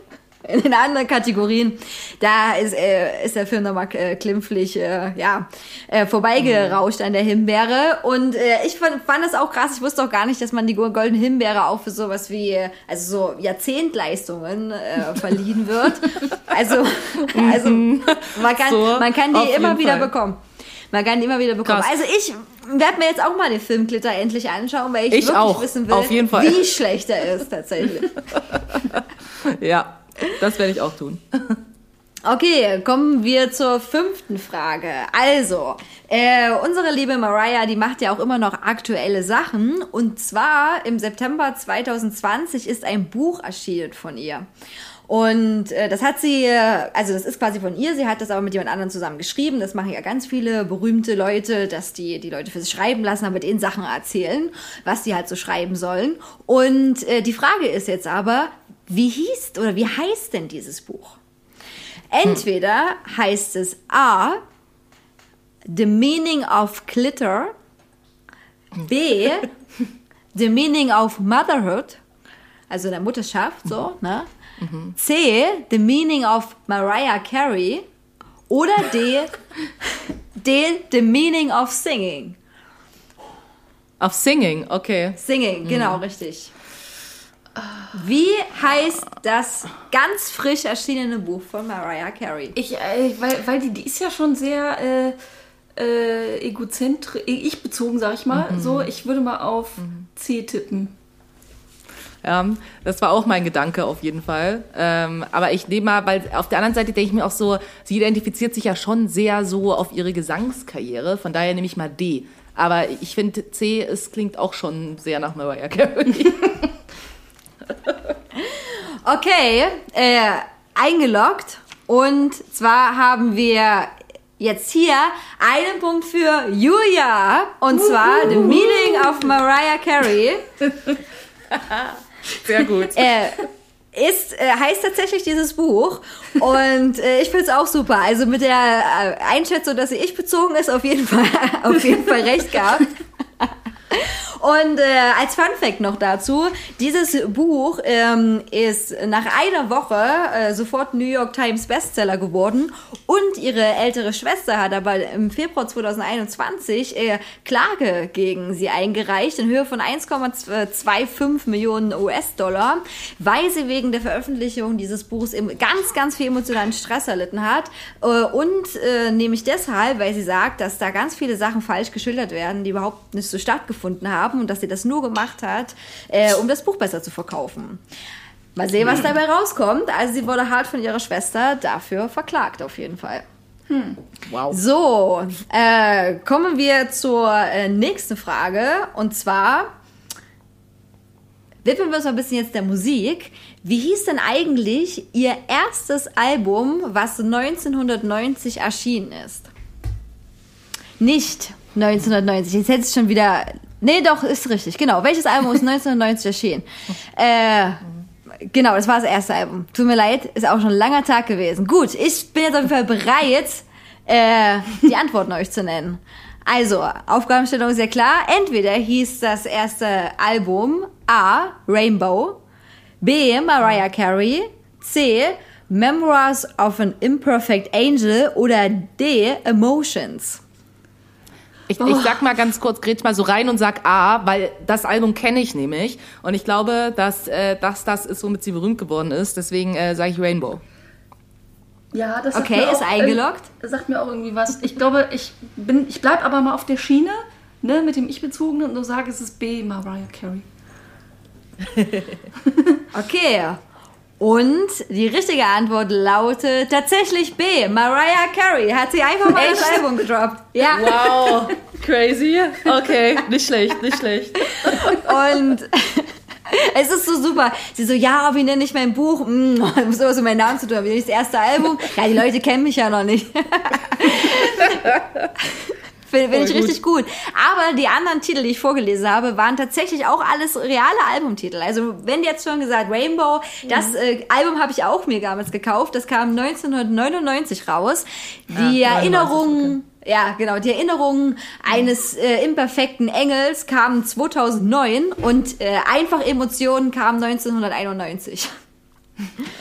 in den anderen Kategorien, da ist, äh, ist der Film nochmal äh, klimpflich äh, ja, äh, vorbeigerauscht an der Himbeere. Und äh, ich fand, fand das auch krass. Ich wusste auch gar nicht, dass man die goldene Himbeere auch für sowas wie, äh, also so Jahrzehntleistungen äh, verliehen wird. Also, also man kann, So, man kann die immer wieder Fall. bekommen. Man kann die immer wieder bekommen. Krass. Also ich werde mir jetzt auch mal den Film Glitter endlich anschauen, weil ich, Ich wirklich auch. wissen will, wie schlecht er ist tatsächlich. Ja, das werde ich auch tun. Okay, kommen wir zur fünften Frage. Also, äh, unsere liebe Mariah, die macht ja auch immer noch aktuelle Sachen. Und zwar im September 2020 ist ein Buch erschienen von ihr. Und äh, das hat sie, äh, also das ist quasi von ihr, sie hat das aber mit jemand anderem zusammen geschrieben. Das machen ja ganz viele berühmte Leute, dass die die Leute für sich schreiben lassen, aber denen Sachen erzählen, was die halt so schreiben sollen. Und äh, die Frage ist jetzt aber, wie hieß oder wie heißt denn dieses Buch? Entweder heißt es A, The Meaning of Glitter, B, The Meaning of Motherhood, also der Mutterschaft, so, ne? C, The Meaning of Mariah Carey oder D, D, The Meaning of Singing. Auf Singing, okay. Singing, genau, richtig. Wie heißt das ganz frisch erschienene Buch von Mariah Carey? Ich, äh, weil, weil die, die ist ja schon sehr äh, äh, egozentrisch, ich bezogen, sag ich mal. So, ich würde mal auf C tippen. Ja, das war auch mein Gedanke auf jeden Fall. Ähm, aber ich nehme mal, weil auf der anderen Seite denke ich mir auch so, sie identifiziert sich ja schon sehr so auf ihre Gesangskarriere. Von daher nehme ich mal D. Aber ich finde, C, es klingt auch schon sehr nach Mariah Carey. Okay, äh, eingeloggt. Und zwar haben wir jetzt hier einen Punkt für Julia. Und zwar The Meaning of Mariah Carey. Sehr gut. äh, ist, äh, heißt tatsächlich dieses Buch. Und äh, ich finde es auch super. Also mit der äh, Einschätzung, dass sie ich bezogen ist, auf jeden Fall, auf jeden Fall recht gehabt. Und äh, als Fun Fact noch dazu, dieses Buch ähm, ist nach einer Woche äh, sofort New York Times Bestseller geworden. Und ihre ältere Schwester hat aber im Februar 2021 äh, Klage gegen sie eingereicht in Höhe von 1,25 Millionen US-Dollar, weil sie wegen der Veröffentlichung dieses Buchs im ganz, ganz viel emotionalen Stress erlitten hat. Äh, und äh, nämlich deshalb, weil sie sagt, dass da ganz viele Sachen falsch geschildert werden, die überhaupt nicht so stattgefunden haben und dass sie das nur gemacht hat, äh, um das Buch besser zu verkaufen. Mal sehen, was dabei rauskommt. Also sie wurde hart von ihrer Schwester dafür verklagt, auf jeden Fall. Wow. So, äh, kommen wir zur äh, nächsten Frage. Und zwar widmen wir uns mal ein bisschen jetzt der Musik. Wie hieß denn eigentlich ihr erstes Album, was 1990 erschienen ist? Nicht 1990. Jetzt hätte es schon wieder. Nee, doch, ist richtig. Genau. Welches Album ist 1990 erschienen? Äh, genau, das war das erste Album. Tut mir leid, ist auch schon ein langer Tag gewesen. Gut, ich bin jetzt auf jeden Fall bereit, äh, die Antworten euch zu nennen. Also, Aufgabenstellung ist ja klar. Entweder hieß das erste Album A. Rainbow, B. Mariah Carey, C. Memoirs of an Imperfect Angel oder D. Emotions. Ich, ich sag mal ganz kurz, grätsch mal so rein und sag A, weil das Album kenne ich nämlich. Und ich glaube, dass, äh, dass das ist, womit sie berühmt geworden ist. Deswegen äh, sage ich Rainbow. Ja, das sagt Okay, mir ist auch, eingeloggt. äh, sagt mir auch irgendwie was. Ich glaube, ich bin, ich bleib aber mal auf der Schiene, ne, mit dem Ich-Bezogenen und sage, es ist B, Mariah Carey. Okay. Und die richtige Antwort lautet tatsächlich B. Mariah Carey hat sie einfach mal das Album gedroppt. Ja. Wow, crazy. Okay, nicht schlecht, nicht schlecht. Und es ist so super. Sie so, ja, wie nenne ich mein Buch? Hm, ich muss immer so meinen Namen zu tun haben. Wie nenne ich das erste Album? Ja, die Leute kennen mich ja noch nicht. Finde find ich gut. richtig gut. Aber die anderen Titel, die ich vorgelesen habe, waren tatsächlich auch alles reale Albumtitel. Also, wenn jetzt schon gesagt, Rainbow, das äh, Album habe ich auch mir damals gekauft. Das kam 1999 raus. Die Ah, 99, Erinnerungen ja, genau. Die Erinnerungen eines äh, imperfekten Engels kamen 2009 und äh, einfach Emotionen kamen 1991.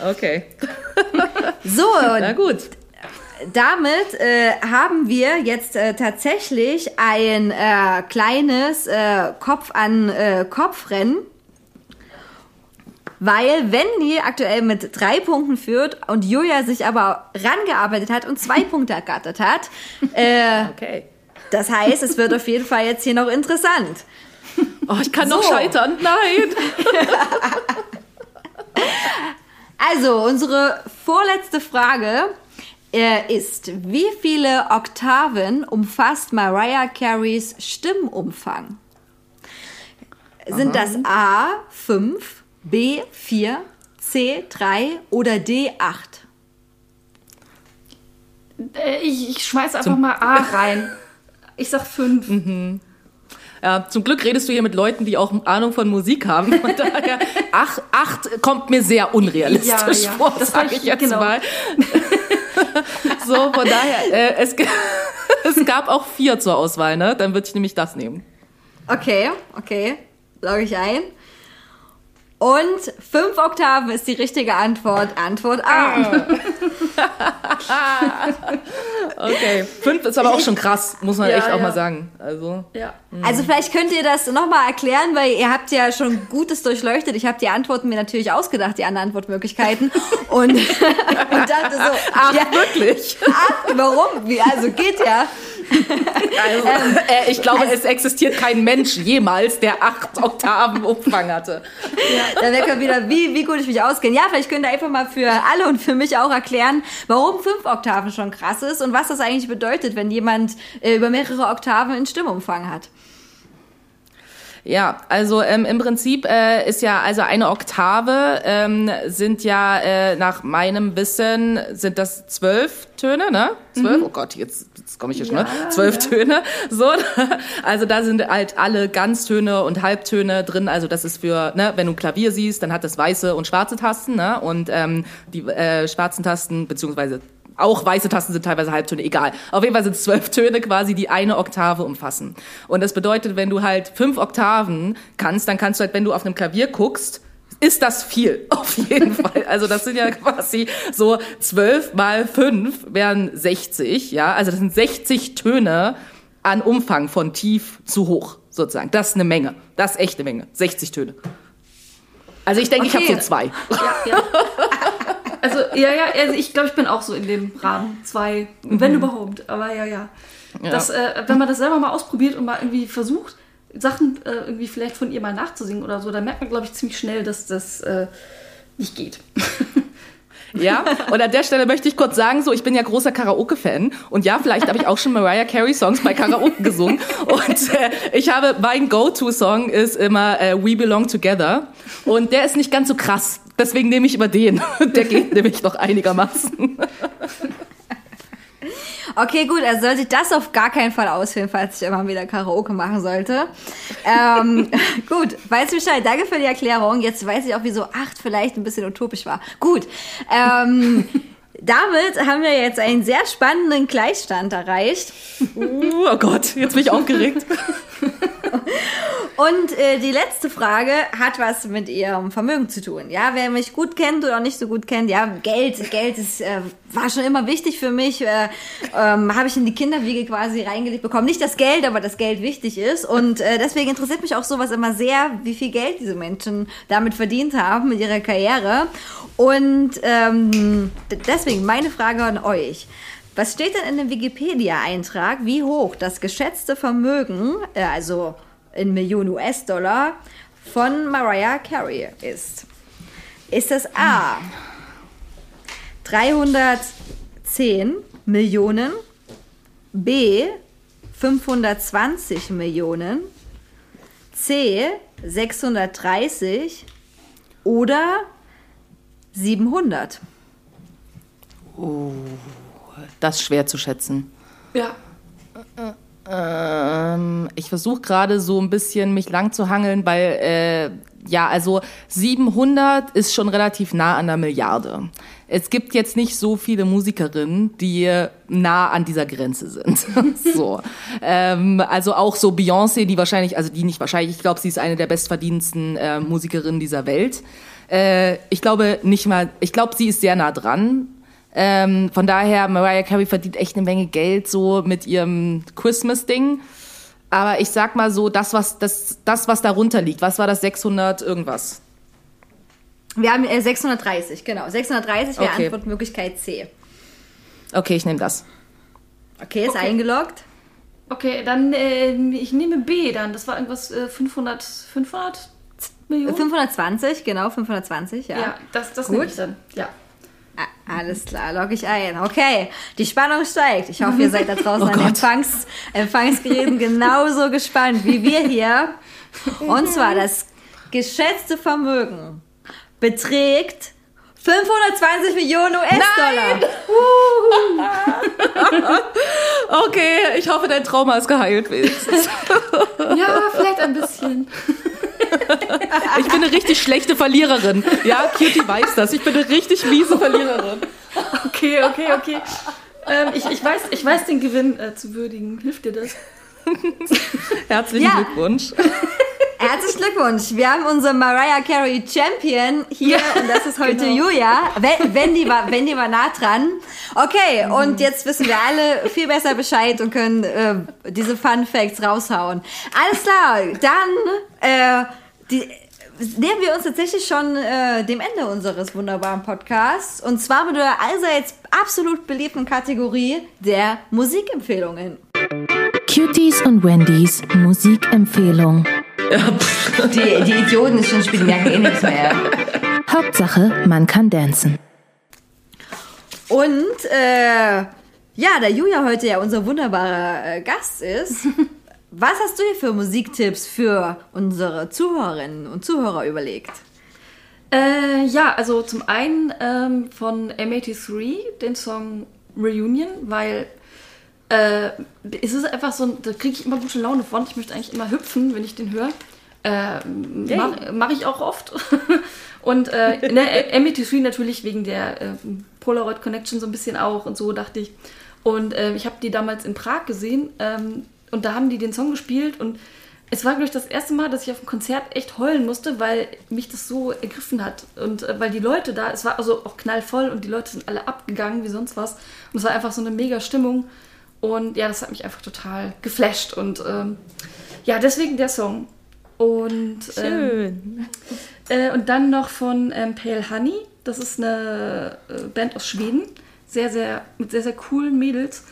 Okay. So, Na gut. Damit äh, haben wir jetzt äh, tatsächlich ein äh, kleines äh, Kopf an äh, Kopfrennen. Weil Wendy aktuell mit drei Punkten führt und Julia sich aber rangearbeitet hat und zwei Punkte ergattert hat. Äh, Okay. das heißt, es wird auf jeden Fall jetzt hier noch interessant. Oh, ich kann noch So. scheitern. Nein. Also, unsere vorletzte Frage ist, wie viele Oktaven umfasst Mariah Careys Stimmumfang? Sind das A 5, B 4, C 3 oder D 8? Äh, ich, ich schmeiß einfach mal A rein. Ich sag 5. Mhm. Ja, zum Glück redest du hier mit Leuten, die auch Ahnung von Musik haben. Von daher, acht, acht kommt mir sehr unrealistisch Ja, ja. vor, Das sage ich- jetzt genau. mal. so, von daher, äh, es, es gab auch vier zur Auswahl, ne? Dann würde ich nämlich das nehmen. Okay, okay, logge ich ein. Und 5 Oktaven ist die richtige Antwort. Antwort A. Okay. Fünf ist aber auch schon krass, muss man Ja, echt auch ja. mal sagen. Also, Ja. Also vielleicht könnt ihr das nochmal erklären, weil ihr habt ja schon Gutes durchleuchtet. Ich habe die Antworten mir natürlich ausgedacht, die anderen Antwortmöglichkeiten. Und, und dachte so, ach, ja, wirklich? ach, warum? Wie, also geht ja. Also, äh, ich glaube, es existiert kein Mensch jemals, der acht Oktaven Umfang hatte. Dann merkt man wieder, wie, wie gut ich mich auskenne. Ja, vielleicht könnt ihr einfach mal für alle und für mich auch erklären, warum fünf Oktaven schon krass ist und was das eigentlich bedeutet, wenn jemand äh, über mehrere Oktaven in Stimmumfang hat. Ja, also ähm, im Prinzip äh, ist ja, also eine Oktave ähm, sind ja äh, nach meinem Wissen, sind das zwölf Töne, ne? Zwölf? Oh Gott, jetzt, jetzt komme ich hier schon, ne? Zwölf Töne. So, also da sind halt alle Ganztöne und Halbtöne drin. Also das ist für, ne, wenn du ein Klavier siehst, dann hat das weiße und schwarze Tasten, ne? Und ähm, die äh, schwarzen Tasten, beziehungsweise auch weiße Tasten sind teilweise Halbtöne, egal. Auf jeden Fall sind es zwölf Töne quasi, die eine Oktave umfassen. Und das bedeutet, wenn du halt fünf Oktaven kannst, dann kannst du halt, wenn du auf einem Klavier guckst, ist das viel, auf jeden Fall. Also das sind ja quasi so zwölf mal fünf wären 60, ja. Also das sind 60 Töne an Umfang von tief zu hoch, sozusagen. Das ist eine Menge. Das ist echt eine Menge. 60 Töne. Also ich denke, ich Okay. habe so zwei. Also, ja, ja, also ich glaube, ich bin auch so in dem Rahmen. Zwei, wenn überhaupt. Aber ja, ja. Ja. Das, äh, wenn man das selber mal ausprobiert und mal irgendwie versucht, Sachen äh, irgendwie vielleicht von ihr mal nachzusingen oder so, dann merkt man, glaube ich, ziemlich schnell, dass das äh, nicht geht. Ja, und an der Stelle möchte ich kurz sagen, so, ich bin ja großer Karaoke-Fan und ja, vielleicht habe ich auch schon Mariah Carey Songs bei Karaoke gesungen und äh, ich habe, mein Go-To-Song ist immer äh, We Belong Together und der ist nicht ganz so krass, deswegen nehme ich immer den, der geht nämlich noch einigermaßen. Okay, gut, also sollte ich das auf gar keinen Fall ausführen, falls ich immer wieder Karaoke machen sollte. Ähm, gut, weiß Bescheid. Danke für die Erklärung. Jetzt weiß ich auch, wieso acht vielleicht ein bisschen utopisch war. Gut. Ähm, damit haben wir jetzt einen sehr spannenden Gleichstand erreicht. Uh, oh Gott, jetzt bin ich aufgeregt. Und äh, die letzte Frage hat was mit ihrem Vermögen zu tun. Ja, wer mich gut kennt oder nicht so gut kennt, ja, Geld, Geld ist, äh, war schon immer wichtig für mich. Äh, ähm, Habe ich in die Kinderwiege quasi reingelegt bekommen. Nicht das Geld, aber das Geld wichtig ist. Und äh, deswegen interessiert mich auch sowas immer sehr, wie viel Geld diese Menschen damit verdient haben mit ihrer Karriere. Und ähm, deswegen meine Frage an euch. Was steht denn in dem Wikipedia-Eintrag, wie hoch das geschätzte Vermögen, äh, also in Millionen US-Dollar, von Mariah Carey ist? Ist das A 310 Millionen, B 520 Millionen, C 630 oder 700? Das ist schwer zu schätzen. Ja. Ähm, ich versuche gerade so ein bisschen mich lang zu hangeln, weil äh, ja, also 700 ist schon relativ nah an der Milliarde. Es gibt jetzt nicht so viele Musikerinnen, die nah an dieser Grenze sind. so, ähm, also auch so Beyoncé, die wahrscheinlich, also die nicht wahrscheinlich, ich glaube, sie ist eine der bestverdienendsten äh, Musikerinnen dieser Welt. Äh, ich glaube nicht mal, ich glaube, sie ist sehr nah dran. Ähm, von daher, Mariah Carey verdient echt eine Menge Geld so mit ihrem Christmas-Ding. Aber ich sag mal so, das was, das, das, was darunter liegt, was war das 600 irgendwas? Wir haben äh, 630, genau. 630 wäre Okay. Antwortmöglichkeit C. Okay, ich nehme das. Okay, ist Okay. eingeloggt. Okay, dann, äh, ich nehme B dann. Das war irgendwas äh, 500, 500 Millionen? 520, genau, 520, ja. ja, das, das Gut. nehme ich dann. Ja. Alles klar, logge ich ein. Okay, die Spannung steigt. Ich hoffe, ihr seid da draußen Oh an. Empfangs, Empfangsgeräten genauso gespannt wie wir hier. Und zwar das geschätzte Vermögen beträgt 520 Millionen US-Dollar. Okay, ich hoffe, dein Trauma ist geheilt wenigstens. ja, vielleicht ein bisschen. Ich bin eine richtig schlechte Verliererin. Ja, Cutie weiß das. Ich bin eine richtig miese Verliererin. Okay, okay, okay. Ähm, ich, ich, weiß, ich weiß den Gewinn äh, zu würdigen. Hilft dir das? Herzlichen Ja. Glückwunsch. Herzlichen Glückwunsch. Wir haben unsere Mariah Carey Champion hier und das ist heute genau. Julia. Wendy war, Wendy war nah dran. Okay, Mhm. und jetzt wissen wir alle viel besser Bescheid und können äh, diese Fun Facts raushauen. Alles klar, dann äh, die, nähern wir uns tatsächlich schon äh, dem Ende unseres wunderbaren Podcasts und zwar mit der allseits absolut beliebten Kategorie der Musikempfehlungen. Cuties und Wendys Musikempfehlung. Die, die Idioten ist schon spielen, merken eh nichts mehr. Hauptsache, man kann dancen. Und äh, ja, da Julia heute ja unser wunderbarer äh, Gast ist, was hast du dir für Musiktipps für unsere Zuhörerinnen und Zuhörer überlegt? Äh, ja, also zum einen ähm, von M83 den Song Reunion, weil äh, es ist einfach so, da kriege ich immer gute Laune von. Ich möchte eigentlich immer hüpfen, wenn ich den höre. Äh, Mache mach ich auch oft. und äh, ne, M83 natürlich wegen der äh, Polaroid Connection so ein bisschen auch und so dachte ich. Und äh, ich habe die damals in Prag gesehen ähm, und da haben die den Song gespielt und es war, glaube ich, das erste Mal, dass ich auf dem Konzert echt heulen musste, weil mich das so ergriffen hat. Und äh, weil die Leute da, es war also auch knallvoll und die Leute sind alle abgegangen wie sonst was. Und es war einfach so eine mega Stimmung. Und ja, das hat mich einfach total geflasht. Und ähm, ja, deswegen der Song. Und, ähm, Schön. äh, und dann noch von ähm, Pale Honey. Das ist eine äh, Band aus Schweden. Sehr, sehr, mit sehr, sehr coolen Mädels.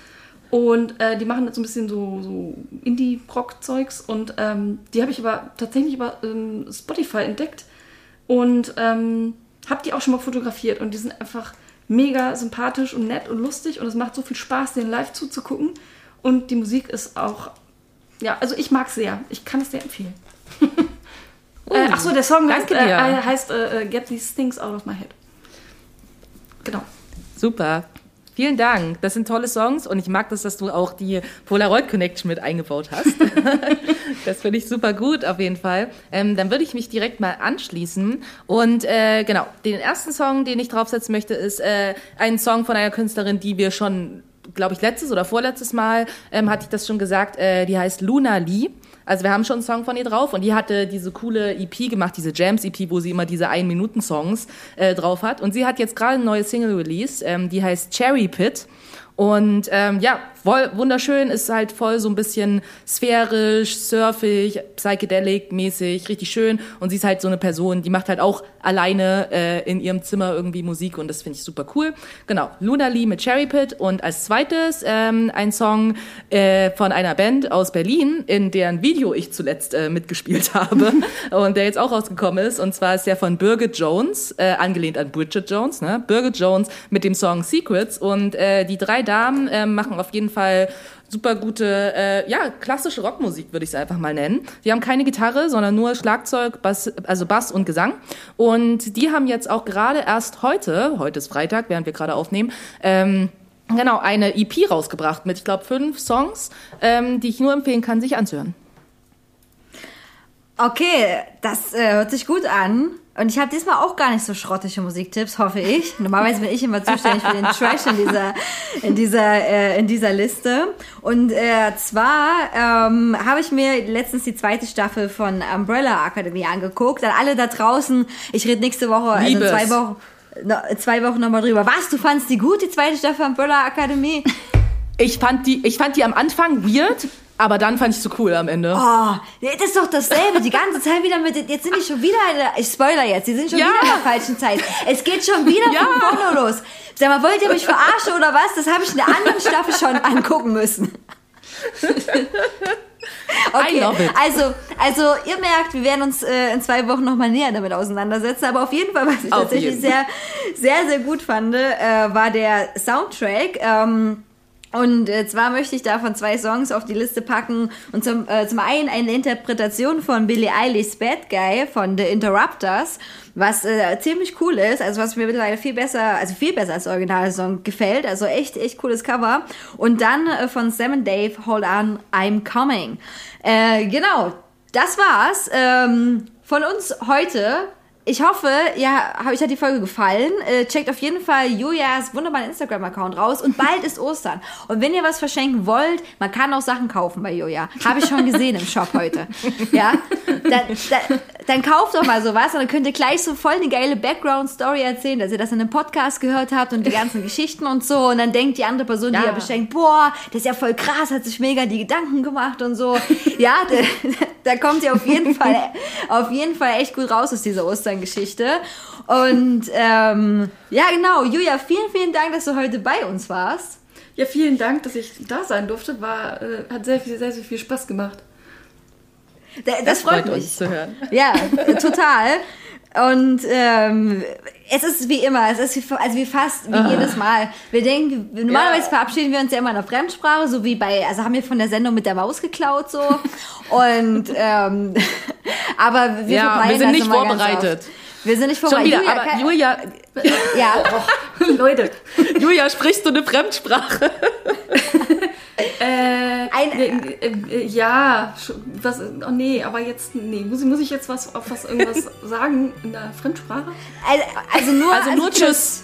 Und äh, die machen jetzt so ein bisschen so, so Indie-Rock-Zeugs. Und ähm, die habe ich aber tatsächlich über ähm, Spotify entdeckt. Und ähm, habe die auch schon mal fotografiert. Und die sind einfach mega sympathisch und nett und lustig. Und es macht so viel Spaß, denen live zuzugucken. Und die Musik ist auch, ja, also ich mag sehr. Ich kann es sehr empfehlen. äh, ach so, der Song heißt, äh, äh, heißt äh, äh, Get These Things Out of My Head. Genau. Super. Vielen Dank. Das sind tolle Songs und ich mag das, dass du auch die Polaroid Connection mit eingebaut hast. das finde ich super gut auf jeden Fall. Ähm, dann würde ich mich direkt mal anschließen und äh, genau, den ersten Song, den ich draufsetzen möchte, ist äh, ein Song von einer Künstlerin, die wir schon, glaube ich, letztes oder vorletztes Mal ähm, hatte ich das schon gesagt. Äh, die heißt Luna Lee. Also wir haben schon einen Song von ihr drauf und die hatte diese coole EP gemacht, diese Jams-EP, wo sie immer diese Ein-Minuten-Songs äh, drauf hat. Und sie hat jetzt gerade eine neue Single released, ähm, die heißt Cherry Pit. Und ähm, ja, voll, wunderschön, ist halt voll so ein bisschen sphärisch, surfig, psychedelic-mäßig, richtig schön. Und sie ist halt so eine Person, die macht halt auch alleine äh, in ihrem Zimmer irgendwie Musik und das finde ich super cool. Genau, Luna Lee mit Cherry Pit und als zweites ähm, ein Song äh, von einer Band aus Berlin, in deren Video ich zuletzt äh, mitgespielt habe und der jetzt auch rausgekommen ist. Und zwar ist der von Birgit Jones, äh, angelehnt an Bridget Jones, ne? Birgit Jones mit dem Song Secrets. Und äh, die drei Damen äh, machen auf jeden Fall super gute, äh, ja, klassische Rockmusik, würde ich es einfach mal nennen. Die haben keine Gitarre, sondern nur Schlagzeug, Bass, also Bass und Gesang. Und die haben jetzt auch gerade erst heute, heute ist Freitag, während wir gerade aufnehmen, ähm, genau, eine EP rausgebracht mit, ich glaube, fünf Songs, ähm, die ich nur empfehlen kann, sich anzuhören. Okay, das äh, hört sich gut an. Und ich habe diesmal auch gar nicht so schrottige Musiktipps, hoffe ich. Normalerweise bin ich immer zuständig für den Trash in dieser, in dieser, äh, in dieser Liste. Und äh, zwar ähm, habe ich mir letztens die zweite Staffel von Umbrella Academy angeguckt. Dann alle da draußen, ich rede nächste Woche, also in Liebes. zwei Wochen, no, zwei Wochen nochmal drüber. Was, du fandst die gut, die zweite Staffel Umbrella Academy? Ich fand die, ich fand die am Anfang weird, aber dann fand ich so cool am Ende. Oh, das ist doch dasselbe. Die ganze Zeit wieder mit. Jetzt sind die schon wieder. In der, ich spoiler jetzt. Die sind schon Ja. wieder in der falschen Zeit. Es geht schon wieder Ja. von vorne los. Sag mal, wollt ihr mich verarschen oder was? Das habe ich in der anderen Staffel schon angucken müssen. Okay, also, also ihr merkt, wir werden uns äh, in zwei Wochen nochmal näher damit auseinandersetzen. Aber auf jeden Fall, was ich Auf tatsächlich jeden. sehr, sehr, sehr gut fand, äh, war der Soundtrack. Ähm, und äh, zwar möchte ich davon zwei Songs auf die Liste packen. Und zum, äh, zum einen eine Interpretation von Billie Eilish's Bad Guy von The Interrupters, was äh, ziemlich cool ist, also was mir mittlerweile viel besser, also viel besser als Originalsong gefällt. Also echt, echt cooles Cover. Und dann äh, von Sam and Dave, Hold On, I'm Coming. Äh, genau, das war's ähm, von uns heute. Ich hoffe, ja, euch hat die Folge gefallen. Äh, checkt auf jeden Fall Julias wunderbaren Instagram-Account raus. Und bald ist Ostern. Und wenn ihr was verschenken wollt, man kann auch Sachen kaufen bei Julia. Habe ich schon gesehen im Shop heute. Ja, dann, dann, dann kauft doch mal sowas und dann könnt ihr gleich so voll eine geile Background-Story erzählen, dass ihr das in einem Podcast gehört habt und die ganzen Geschichten und so. Und dann denkt die andere Person, die Ja. ihr beschenkt, boah, das ist ja voll krass, hat sich mega die Gedanken gemacht und so. Ja, da, da kommt ihr auf jeden Fall, auf jeden Fall echt gut raus aus dieser Ostern-Geschichte. Und ähm, ja, genau, Julia, vielen, vielen Dank, dass du heute bei uns warst. Ja, vielen Dank, dass ich da sein durfte. War, äh, hat sehr viel, sehr, sehr viel Spaß gemacht. Da- Das, freut, Freut mich. uns zu hören. Ja, total. Und ähm, es ist wie immer, es ist wie, also wie fast wie jedes Mal. Wir denken, normalerweise verabschieden wir uns ja immer in einer Fremdsprache, so wie bei, also haben wir von der Sendung mit der Maus geklaut so. Und ähm, aber wir Ja, wir sind nicht vorbereitet. Wir sind nicht Schon vorbereitet. wieder, aber Julia, ja, Leute. Julia, sprichst du eine Fremdsprache? Äh, Ein- äh, äh, ja, schon- was, oh nee, aber jetzt, nee, muss, ich- muss ich jetzt was auf was irgendwas sagen in der Fremdsprache? also, also nur, Also nur Tschüss.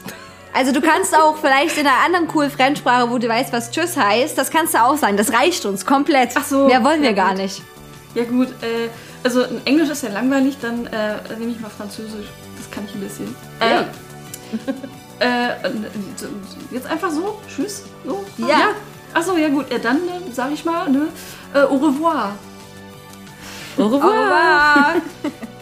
Also du kannst auch vielleicht in einer anderen coolen Fremdsprache, wo du weißt, was Tschüss heißt, das kannst du auch sagen. Das reicht uns komplett. Ach so, Mehr wollen wir ja, gar gut. nicht. Ja gut, äh, also Englisch ist ja langweilig, dann äh, nehme ich mal Französisch. Das kann ich ein bisschen. Ja. Äh, äh, so- jetzt einfach so, tschüss, so. Ja. Achso, ja gut, ja, dann äh, sage ich mal, ne, äh, au revoir. Au revoir. Au revoir.